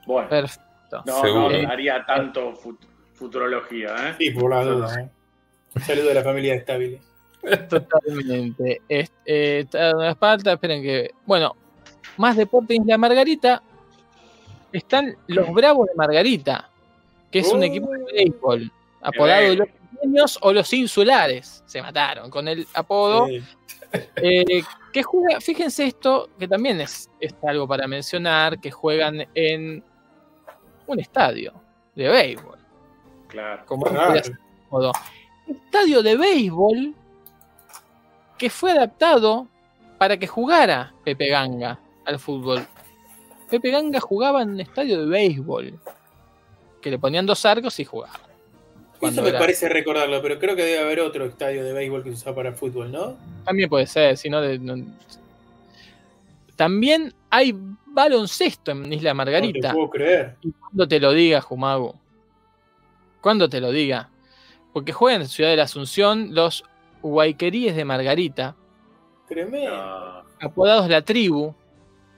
Bueno, Perfecto. no, Seguro. no haría tanto fut- futurología, ¿eh? Sí, por la duda. ¿eh? Un saludo a la familia de Estable. Totalmente. Eh, está en esperen que. Bueno, más deporte en Isla Margarita. Están los Bravos de Margarita, que es un equipo de béisbol, apodado los pequeños o los insulares. Se mataron con el apodo. Sí. Eh, que juega, fíjense esto, que también es, es algo para mencionar, que juegan en un estadio de béisbol. Claro. Como modo. Estadio de béisbol que fue adaptado para que jugara Pepe Ganga al fútbol. Pepe Ganga jugaba en un estadio de béisbol. Que le ponían dos arcos y jugaba. Eso me era- parece recordarlo, pero creo que debe haber otro estadio de béisbol que se usa para fútbol, ¿no? También puede ser, si no, de- no- También hay baloncesto en Isla No Margarita. te puedo creer. Y cuando te lo diga, Jumago. Cuando te lo diga. Porque juegan en Ciudad de la Asunción los Guayqueríes de Margarita, Tremendo. Apodados La Tribu.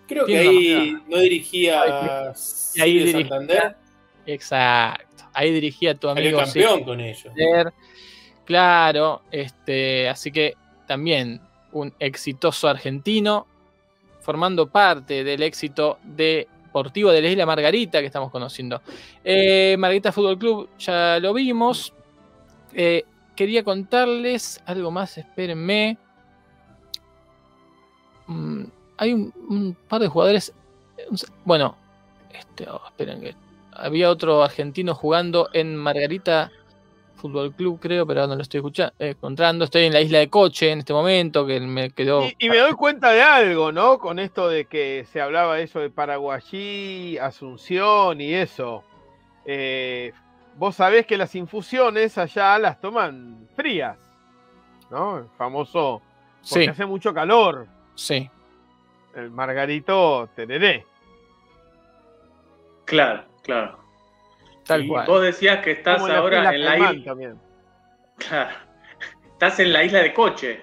Creo que ahí no dirigía Y ahí dirigía- Santander. Exacto. Ahí dirigía tu Salió amigo campeón con ellos. Santander. Claro, este, así que también un exitoso argentino, formando parte del éxito deportivo de la isla Margarita que estamos conociendo. Eh, Margarita Fútbol Club, ya lo vimos. Eh, quería contarles algo más, espérenme. Mm, hay un, par de jugadores. s- Bueno, este, oh, esperen que. Había otro argentino jugando en Margarita Fútbol Club, creo, pero no lo estoy escuchando, eh, encontrando. Estoy en la isla de Coche en este momento, que me quedó. Y, y me doy cuenta de algo, ¿no? Con esto de que se hablaba eso de Paraguayí, Asunción y eso. Eh, vos sabés que las infusiones allá las toman frías, ¿no? El famoso, porque sí, hace mucho calor, sí. el margarito tereré. Claro, claro. Tal Y cual. Vos decías que estás Como ahora en la isla. también. Claro. estás en la isla de Coche.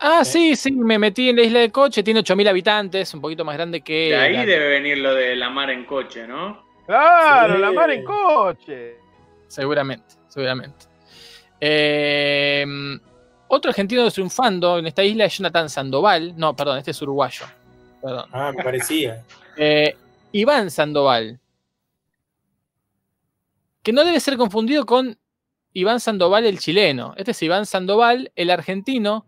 Ah, sí, sí, me metí en la isla de Coche, tiene 8.000 habitantes, un poquito más grande que... De ahí la- debe venir lo de la mar en coche, ¿no? Claro, Sí. la mar en coche. Seguramente, seguramente. Eh, otro argentino triunfando en esta isla es Jonathan Sandoval. No, perdón, este es uruguayo. Perdón. Ah, me parecía. Eh, Iván Sandoval. Que no debe ser confundido con Iván Sandoval el chileno. Este es Iván Sandoval, el argentino,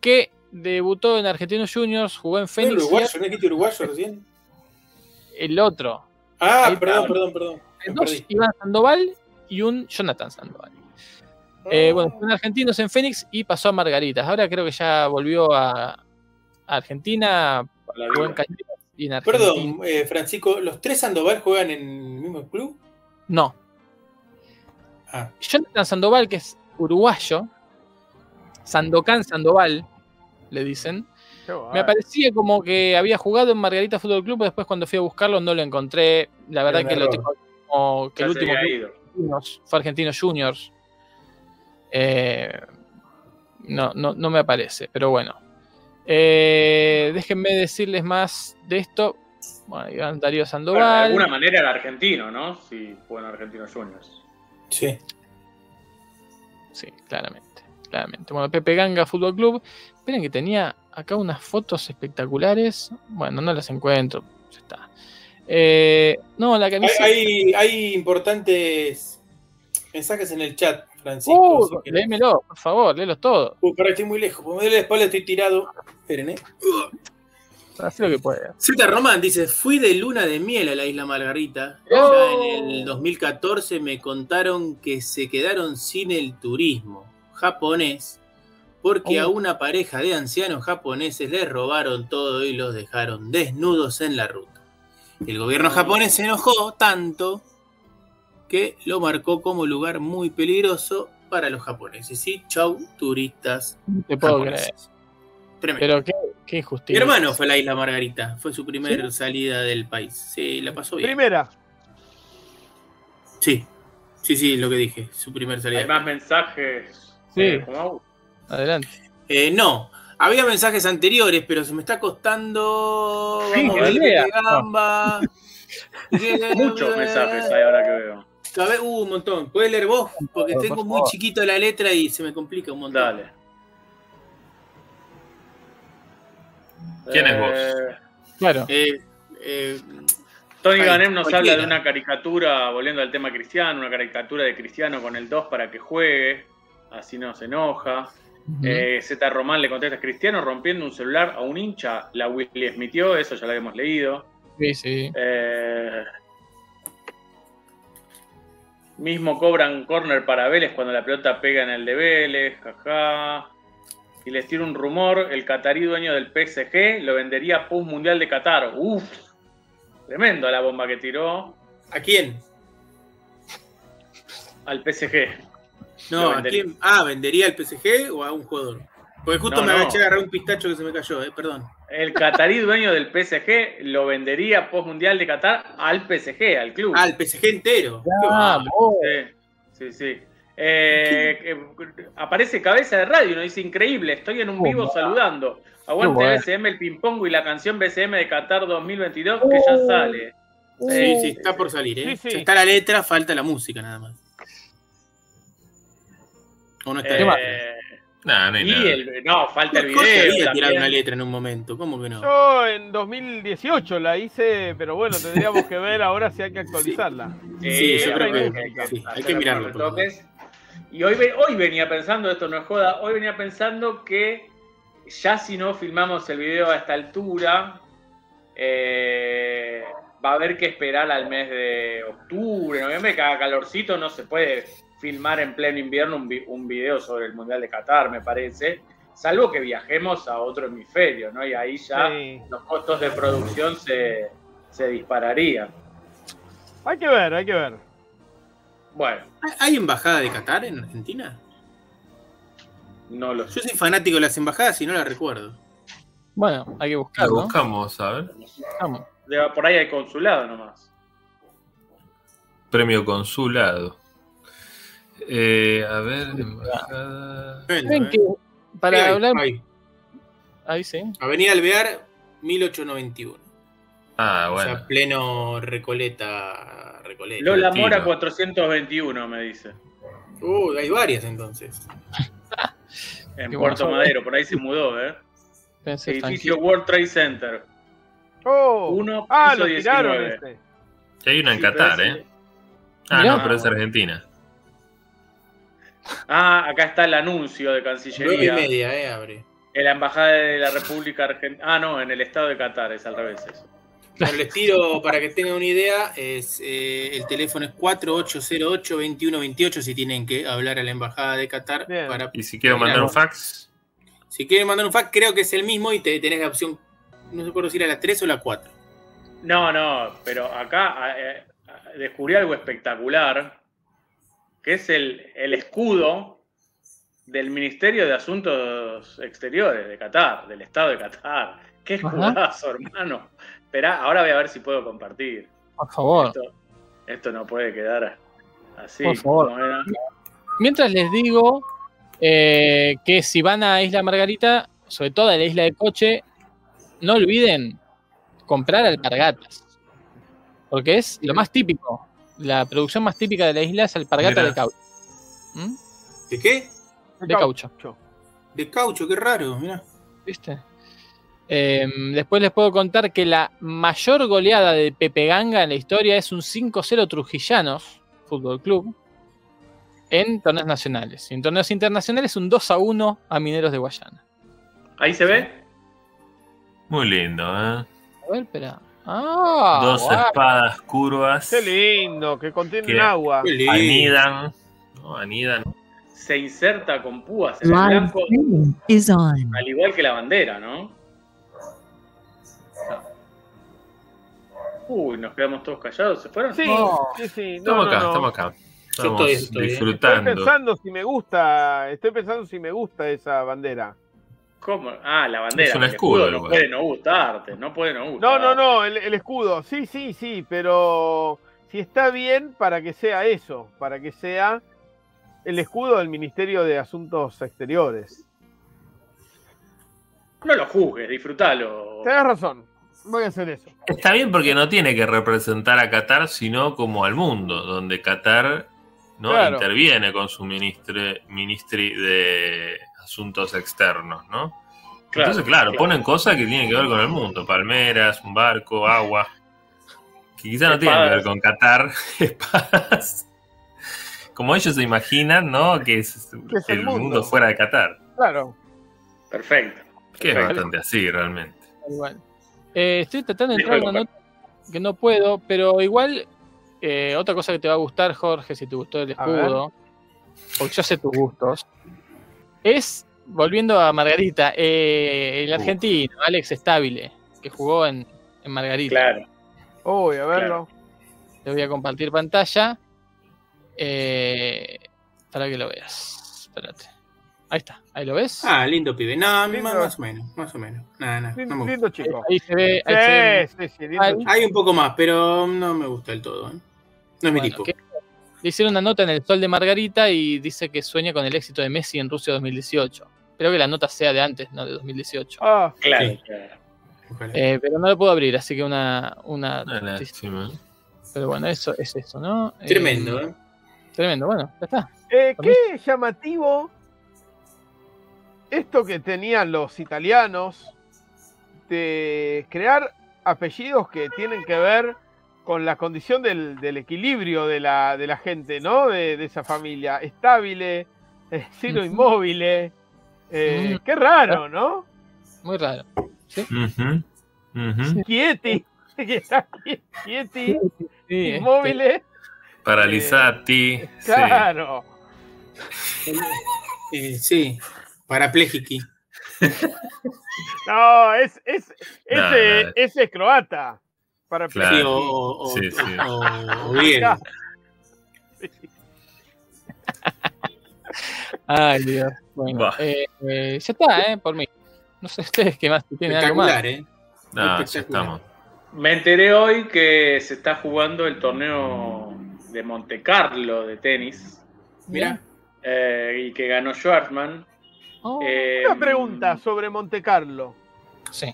que debutó en Argentinos Juniors, jugó en ¿No Fénix. y uruguayo? ¿No dijiste uruguayo recién? el otro. Ah, Ahí perdón, perdón, perdón. Dos. Iván Sandoval y un Jonathan Sandoval. Eh, Ah. bueno, fueron argentinos en Fénix y pasó a Margaritas. Ahora creo que ya volvió a, Argentina, y en Argentina. Perdón, eh, Francisco, ¿los tres Sandoval juegan en el mismo club? No. Ah, Jonathan Sandoval, que es uruguayo, Sandokan Sandoval, le dicen. Me aparecía como que había jugado en Margarita Fútbol Club, pero después cuando fui a buscarlo no lo encontré. La verdad que lo tengo como que Ya el último. Juniors, fue Argentinos Juniors. Eh, no, no, no me aparece, pero bueno. Eh, déjenme decirles más de esto. Bueno, Iván Darío Bueno, de Sandoval. alguna manera era argentino, ¿no? Si fue en Argentinos Juniors. sí. Sí, claramente, claramente. Bueno, Pepe Ganga Fútbol Club. Esperen que tenía acá unas fotos espectaculares. Bueno, no las encuentro. Ya está. Eh, no, la camiseta. hay, hay importantes mensajes en el chat, Francisco. Uh, si léemelo, por favor, léelos todos. Uy, pará, estoy muy lejos. Porque me duele la espalda, estoy tirado. Esperen, eh. Haz lo que puedas. Zeta Román dice, fui de luna de miel a la isla Margarita. Oh. Ya en el 2014 me contaron que se quedaron sin el turismo japonés porque Oh. a una pareja de ancianos japoneses les robaron todo y los dejaron desnudos en la ruta. El gobierno japonés se enojó tanto que lo marcó como lugar muy peligroso para los japoneses. Y chau, turistas te puedo creer. Tremendo. Pero qué, qué Mi injusticia. hermano fue a la isla Margarita, fue su primera salida del país. Sí, la pasó bien. Primera. Sí, sí, sí, lo que dije, su primera Hay salida. más mensajes. Sí. eh, como- Adelante. Eh, no, había mensajes anteriores, pero se me está costando. Sí, Vamos que a ver gamba. Muchos mensajes hay ahora que veo. Ver, uh, un montón. ¿Puedes leer vos? Porque Por tengo muy chiquito la letra y se me complica un montón. Dale. ¿Quién es vos? Eh, Claro. Eh, eh, Tony Ay, Ganem nos cualquiera. habla de una caricatura, volviendo al tema cristiano, una caricatura de cristiano con el 2 para que juegue, así no se enoja. Eh, Z Román le contesta, Cristiano rompiendo un celular a un hincha, la Willy Smithió, eso ya lo habíamos leído. Sí, sí. Eh, mismo cobran corner para Vélez cuando la pelota pega en el de Vélez, jaja. Y les tiro un rumor, el catarí dueño del PSG lo vendería post mundial de Qatar. Uf, tremendo la bomba que tiró ¿A quién? al PSG. No, ¿a vendería. quién? Ah, ¿vendería al PSG o a un jugador? Porque justo No, me no. agaché a agarrar un pistacho que se me cayó, eh, perdón. El catarí dueño del PSG lo vendería post mundial de Qatar al PSG, al club. Ah, el PSG entero. Ah. Sí, sí, sí. Eh, eh, aparece cabeza de radio y nos dice increíble, estoy en un Oh, vivo saludando. Aguante bueno. BCM el ping pong y la canción BCM de Qatar 2022 que ya Oh. sale. Sí, sí, está por salir, ¿eh? Sí, sí. Ya está la letra, falta la música nada más. ¿O no está Eh, Nah, no hay y nada. el, no, falta el video. también. una letra en un momento, ¿cómo que no? Yo en 2018 la hice, pero bueno, tendríamos que ver ahora si hay que actualizarla. Sí, yo creo que- hay que, sí, hay mirarlo. Y hoy, ve- hoy venía pensando, esto no es joda, hoy venía pensando que ya si no filmamos el video a esta altura, eh, va a haber que esperar al mes de octubre, noviembre, que haga calorcito, no se puede filmar en pleno invierno un, vi- un video sobre el Mundial de Qatar, me parece, salvo que viajemos a otro hemisferio, ¿no? Y ahí ya Sí. los costos de producción se, se dispararían. Hay que ver, hay que ver. Bueno, ¿Hay- ¿Hay embajada de Qatar en Argentina? no lo Yo soy fanático de las embajadas y no las recuerdo. Bueno, hay que Lo buscarlo. buscamos, a ver. Vamos. Por ahí hay consulado nomás. Premio consulado. Eh, a ver, embajada. ¿Saben ¿eh? que para ahí, hablar. ahí. Ahí sí. Avenida Alvear, 1891. Ah, O sea, bueno. pleno Recoleta. Recoleta. Lola Tiro. Mora 421, me dice. Uh, hay varias entonces. En Qué Puerto bueno. Madero, por ahí se mudó, ¿eh? Pensé Edificio tranquilo. World Trade Center. Oh, Uno, ah, lo tiraron 19. este. Hay una en Sí, Qatar, ¿eh? Ah, Mirá. no, pero es Argentina. Ah, acá está el anuncio de Nueve y Cancillería. media, eh, abre. En la Embajada de la República Argentina. Ah, no, en el Estado de Qatar, es al revés eso. Bueno, les tiro para que tengan una idea. Es, eh, el teléfono es 4808-2128 si tienen que hablar a la embajada de Qatar. Bien. Para, Y si quiero mandar un fax, si quieren mandar un fax, creo que es el mismo y te, tenés la opción, no sé por si era la 3 o la 4. No, no, pero acá eh, descubrí algo espectacular, que es el, el escudo del Ministerio de Asuntos Exteriores de Qatar, del Estado de Qatar. Qué Ajá. escudazo, hermano. Esperá, ahora voy a ver si puedo compartir. Por favor. Esto, esto no puede quedar así. Por favor. como era. Mientras les digo eh, que si van a Isla Margarita, sobre todo a la isla de Coche, no olviden comprar alpargatas. Porque es lo más típico. La producción más típica de la isla es alpargata Mirá. de caucho. ¿Mm? ¿De qué? De caucho. De caucho, qué raro, mirá. ¿Viste? Eh, después les puedo contar que la mayor goleada de Pepe Ganga en la historia es un 5-0 Trujillanos Fútbol Club en torneos nacionales. Y en torneos internacionales un 2-1 a Mineros de Guayana. Ahí se ve. muy lindo, ¿eh? A ver, espera. Ah, Dos espadas curvas Qué lindo, que contienen agua. Anidan, ¿no? anidan. Se inserta con púas en el blanco, is on. al igual que la bandera, ¿no? Uy, nos quedamos todos callados. ¿Se fueron? Sí, No. sí, sí. No, Estamos no, acá, no. estamos acá. Estamos estoy, estoy, eh. Estoy disfrutando. pensando si me gusta, estoy pensando si me gusta esa bandera. ¿Cómo? Ah, la bandera. Es un escudo, no puede no gustarte, no puede no No, gustarte. no, no, el, el escudo. Sí, sí, sí, pero si está bien para que sea eso, para que sea el escudo del Ministerio de Asuntos Exteriores. No lo juzgues, disfrútalo. Tenés razón, voy a hacer eso. Está bien porque no tiene que representar a Qatar, sino como al mundo, donde Qatar ¿no? Claro. interviene con su ministre, ministri de Asuntos Externos, ¿no? Claro, Entonces, claro, claro. ponen cosas que tienen que ver con el mundo, palmeras, un barco, agua, que quizá no tienen que ver con Qatar, espadas. Como ellos se imaginan, ¿no? Que es, el el mundo. mundo. fuera de Qatar, Claro. Perfecto. que es Perfecto. bastante así realmente. Igual. Eh, estoy tratando de entrar en una nota que no puedo, pero igual eh, otra cosa que te va a gustar, Jorge, si te gustó el escudo, porque yo sé tus gustos, es, volviendo a Margarita, eh, el Uh. argentino, Alex Stabile, que jugó en, en Margarita. Claro. Uy, a verlo. Te voy a compartir pantalla eh, para que lo veas. Espérate. Ahí está, ahí lo ves. Ah, lindo pibe. No, Lindo. más, más o menos, más o menos. Nada, nada. Lindo, no me lindo gusta. chico. Ahí se ve. ahí se ve Sí, sí, sí, lindo. Hay un poco más, pero no me gusta del todo. ¿eh? No es mi Bueno, tipo. que- le hicieron una nota en el Sol de Margarita y dice que sueña con el éxito de Messi en Rusia 2018. Espero que la nota sea de antes, no de 2018. Ah, Claro, Sí. claro. Ojalá. Eh, pero no lo puedo abrir, así que una. una Una lástima. pero bueno, eso es eso, ¿no? Eh, Tremendo, ¿eh? Tremendo, bueno, ya está. Eh, qué llamativo esto que tenían los italianos de crear apellidos que tienen que ver con la condición del, del equilibrio de la, de la gente, ¿no? De, de esa familia. Estable, eh, Ujú. Inmóvil. eh, Ujú. Qué raro, ¿no? Muy raro. Ujú. Chieti. que está Chieti, Sí, este, Inmóvil. Paralizati. sí. Claro. Eh, sí, parapléjiqui. No, es, es, ese, No, no. ese es croata. Para Claro. Sí, o, o, Sí, sí. o- o griego. Ay, Dios. Bueno, eh, eh, ya está, ¿eh? Por mí. No sé ustedes qué más tienen algo más. ¿eh? No, ya estamos. Me enteré hoy que se está jugando el torneo de Monte Carlo de tenis Mira, eh, y que ganó Schwarzman. Oh, Eh, Una pregunta sobre Monte Carlo. sí.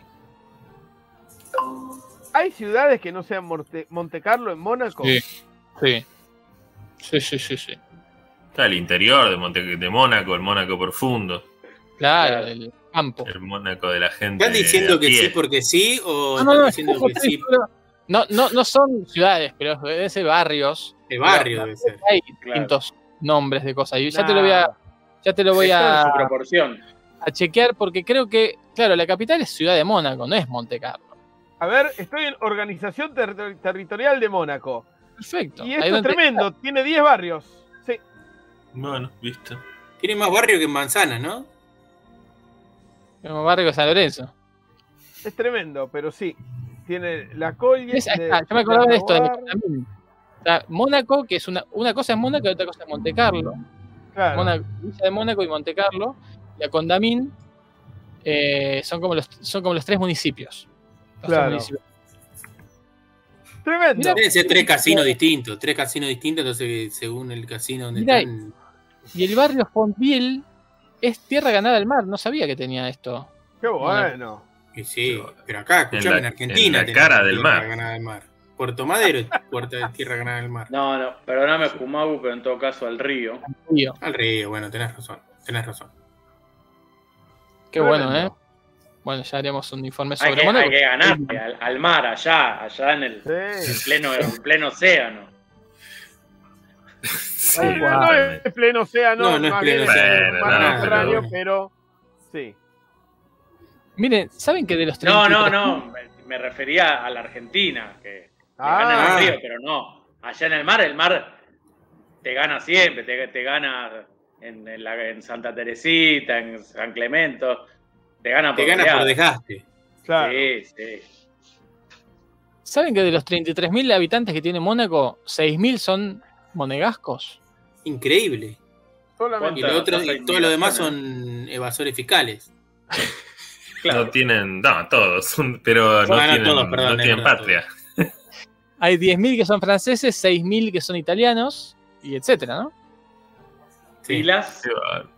¿Hay ciudades que no sean Monte, Monte Carlo en Mónaco? Sí. Sí. Sí, sí, sí, sí. Está el interior de, Monte, de Mónaco, el Mónaco profundo, Claro, el campo. el Mónaco de la gente. ¿están diciendo que sí porque sí o No, no, están no, diciendo que sí no, no, no son ciudades, pero deben ser barrios. de barrio debe ser? Hay Claro. distintos nombres de cosas. Y ya te lo voy a, ya te lo voy su a, proporción. a chequear porque creo que, claro, la capital es Ciudad de Mónaco, no es Monte Carlo. A ver, estoy en Organización Ter- Territorial de Mónaco. Perfecto. Y esto es tremendo, tiene 10 barrios. Sí. Bueno, viste. Tiene más barrio que en Manzana, ¿no? Como barrio de San Lorenzo. Es tremendo, pero sí. Tiene la está, Yo me acordaba de esto, de. O sea, Mónaco, que es una, una cosa es Mónaco y otra cosa es Monte Carlo. claro. Mónaco, Villa de Mónaco y Monte Carlo. La Condamín eh, son, como los, son como los tres municipios. Claro. Tremendo. Deben ser tres casinos distintos, tres casinos distintos, entonces según el casino donde Mirá, están. Y el barrio Fontville es tierra ganada al mar. No sabía que tenía esto. Qué bueno. Y sí, pero acá, escuchame, en, la- Argentina. en la tenemos cara del mar. ganada del mar. Puerto Madero es puerta de tierra ganada del mar. No, no, perdóname, Kumagu, pero en todo caso al río. Al río, bueno, tenés razón, tenés razón. Qué bueno, ¿eh? Bueno, ya haremos un informe Hay sobre que, Mónaco. hay que ganarle al, al mar, allá, allá en el en Sí. pleno, en pleno océano. Sí, Eh, no totalmente. es pleno océano, No, no es más pleno océano, el no, Mediterráneo, pero- pero sí. Miren, ¿saben que de los No, 33 no, no, me, me refería a la Argentina, que Ah. ganan al río, pero no. Allá en el mar, el mar te gana siempre, te, te gana en, en la- en Santa Teresita, en San Clemento, te gana por Te ganas por desgaste. Claro. Sí, sí. ¿Saben que de los 33.000 habitantes que tiene Mónaco, 6.000 son monegascos? Increíble. Y, Solamente. lo otro, y todo lo demás son evasores fiscales. Claro. No tienen, no, todos, pero no no, tienen, todos, perdón, no tienen patria. Hay 10.000 que son franceses, 6.000 que son italianos, y etcétera, ¿no? Sí. Bárbaro.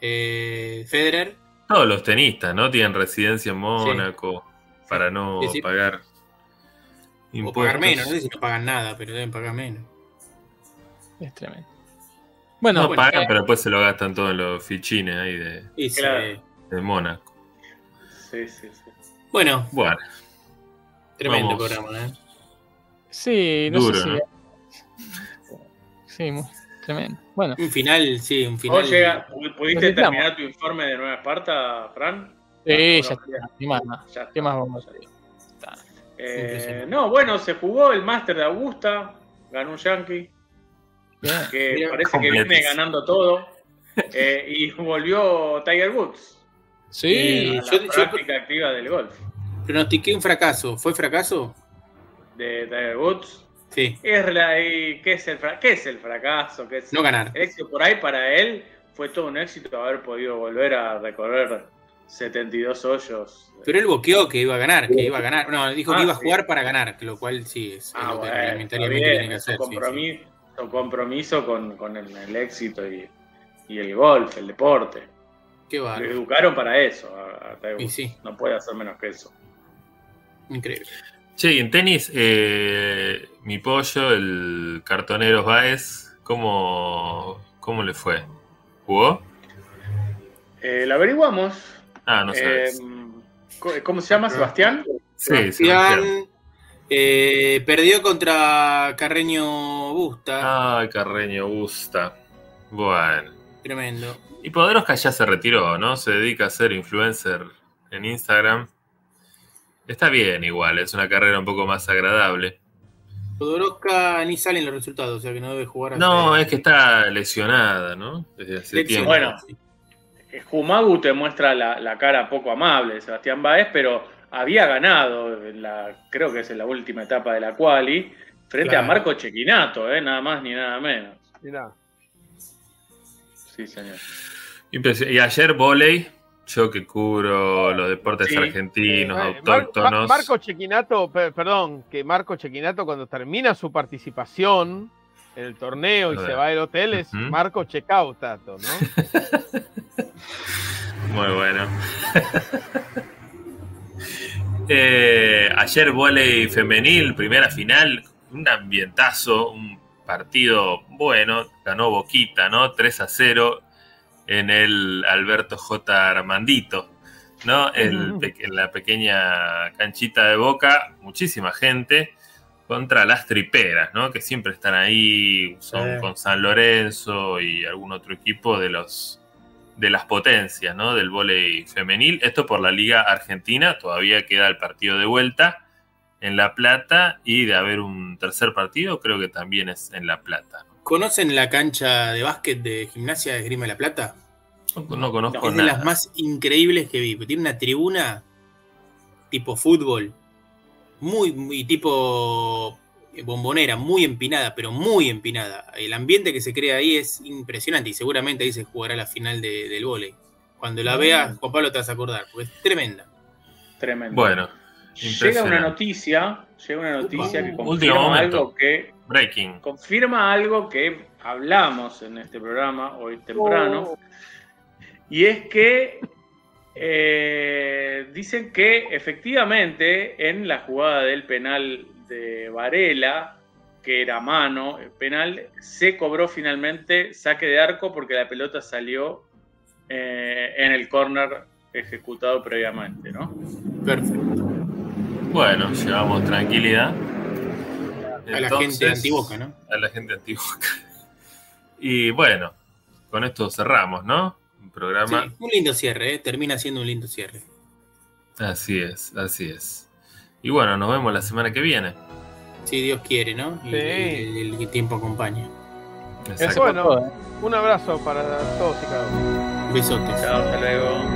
Eh, Federer, Todos los tenistas, ¿no? Tienen residencia en Mónaco para no Sí, sí. pagar o impuestos. pagar menos, no sé si no pagan nada, pero deben pagar menos. Es tremendo. Bueno, No bueno, pagan, eh, pero después se lo gastan todos en los fichines ahí de, Y sí. Claro. de Mónaco. Sí, sí, sí. Bueno, Bueno, tremendo Vamos. programa, ¿eh? sí, no duro, sé si. ¿no? Sí, muy tremendo. Bueno, Un final, sí, un final. ¿Vos llega- ¿Pudiste terminar tu informe de Nueva Esparta, Fran? sí, No, ya. Ni más. ¿Qué más vamos a. Eh, no, bueno, se jugó el Master de Augusta, ganó un Yankee, que parece que viene ganando todo, eh, y volvió Tiger Woods Sí, a la yo- yo- práctica activa del golf Pronostiqué un fracaso. ¿Fue fracaso? de Tiger Woods. Sí. Es la- y ¿qué, es el ¿Qué es el fracaso? ¿Qué es No ganar. el éxito por ahí para él? Fue todo un éxito haber podido volver a recorrer 72 hoyos. Pero él boqueó que iba a ganar, que iba a ganar. No, dijo Ah, que iba a sí. jugar para ganar, lo cual sí es, Ah, lo que bueno, está reglamentariamente bien, tiene que es hacer. un sí, sí. compromiso, con, con el, el éxito y, y el golf, el deporte. Qué Lo educaron para eso. a- a Tiger Y Woods. sí, No puede hacer menos que eso. increíble. Che, y en tenis, eh, mi pollo, el cartonero Baez, ¿cómo, ¿cómo le fue? ¿Jugó? Eh, lo averiguamos. Ah, no Eh, sabes. ¿cómo- ¿Cómo se llama, Sebastián? sí, Sebastián Sebastián. eh, perdió contra Carreño Busta. Ay, Carreño gusta. Bueno. Tremendo. Y Podoroska ya se retiró, ¿no? Se dedica a ser influencer en Instagram. Está bien igual, es una carrera un poco más agradable. Podoroska ni salen los resultados, o sea que no debe jugar. No, es que está lesionada, ¿no? Desde hace tiempo. Bueno. Jumagu te muestra la, la cara poco amable de Sebastián Baez, pero había ganado, en la, creo que es en la última etapa de la quali, frente Claro. a Marco Chequinato, eh, nada más ni nada menos. Mirá. Sí, señor. Y ayer volei, yo que cubro los deportes Sí. argentinos, Eh, Mar- autóctonos. Mar- Marco Chequinato, per- perdón, que Marco Chequinato cuando termina su participación en el torneo y se va del hotel es. Marco Checkout, Tato, ¿no? Muy bueno. Eh, ayer volei femenil, primera final, un ambientazo, un partido bueno, ganó Boquita, ¿no? 3 a 0 en el Alberto J. Armandito, ¿no? El en la pequeña canchita de Boca, muchísima gente contra las triperas, ¿no? Que siempre están ahí, son con San Lorenzo y algún otro equipo de los de las potencias, ¿no? Del vóley femenil. Esto por la Liga Argentina, todavía queda el partido de vuelta en La Plata y de haber un tercer partido, creo que también es en La Plata. ¿Conocen la cancha de básquet de gimnasia de Esgrima de la Plata? No, no conozco es de nada. las más increíbles que vi. Tiene una tribuna tipo fútbol, muy, muy tipo bombonera, muy empinada, pero muy empinada. El ambiente que se crea ahí es impresionante y seguramente ahí se jugará la final de- del vóley. Cuando la veas, Juan Pablo te vas a acordar, porque es tremenda. Tremendo. Bueno, llega una noticia, llega una noticia que confirma algo que Breaking. confirma algo que hablamos en este programa hoy temprano. Y es que eh, dicen que efectivamente en la jugada del penal de Varela, que era mano, el penal, se cobró finalmente saque de arco porque la pelota salió eh, en el córner ejecutado previamente, ¿no? Perfecto. Bueno, llevamos tranquilidad. A la gente antiboca, ¿no? A la gente antiboca. Y bueno, con esto cerramos, ¿no? Un programa. Sí, un lindo cierre, ¿eh? termina siendo un lindo cierre. Así es, así es. Y bueno, nos vemos la semana que viene. Si Dios quiere, ¿no? Y Sí. el, el tiempo acompaña. Exacto. Eso Bueno. Un abrazo para todos y cada uno. Besotes. Chao, hasta luego.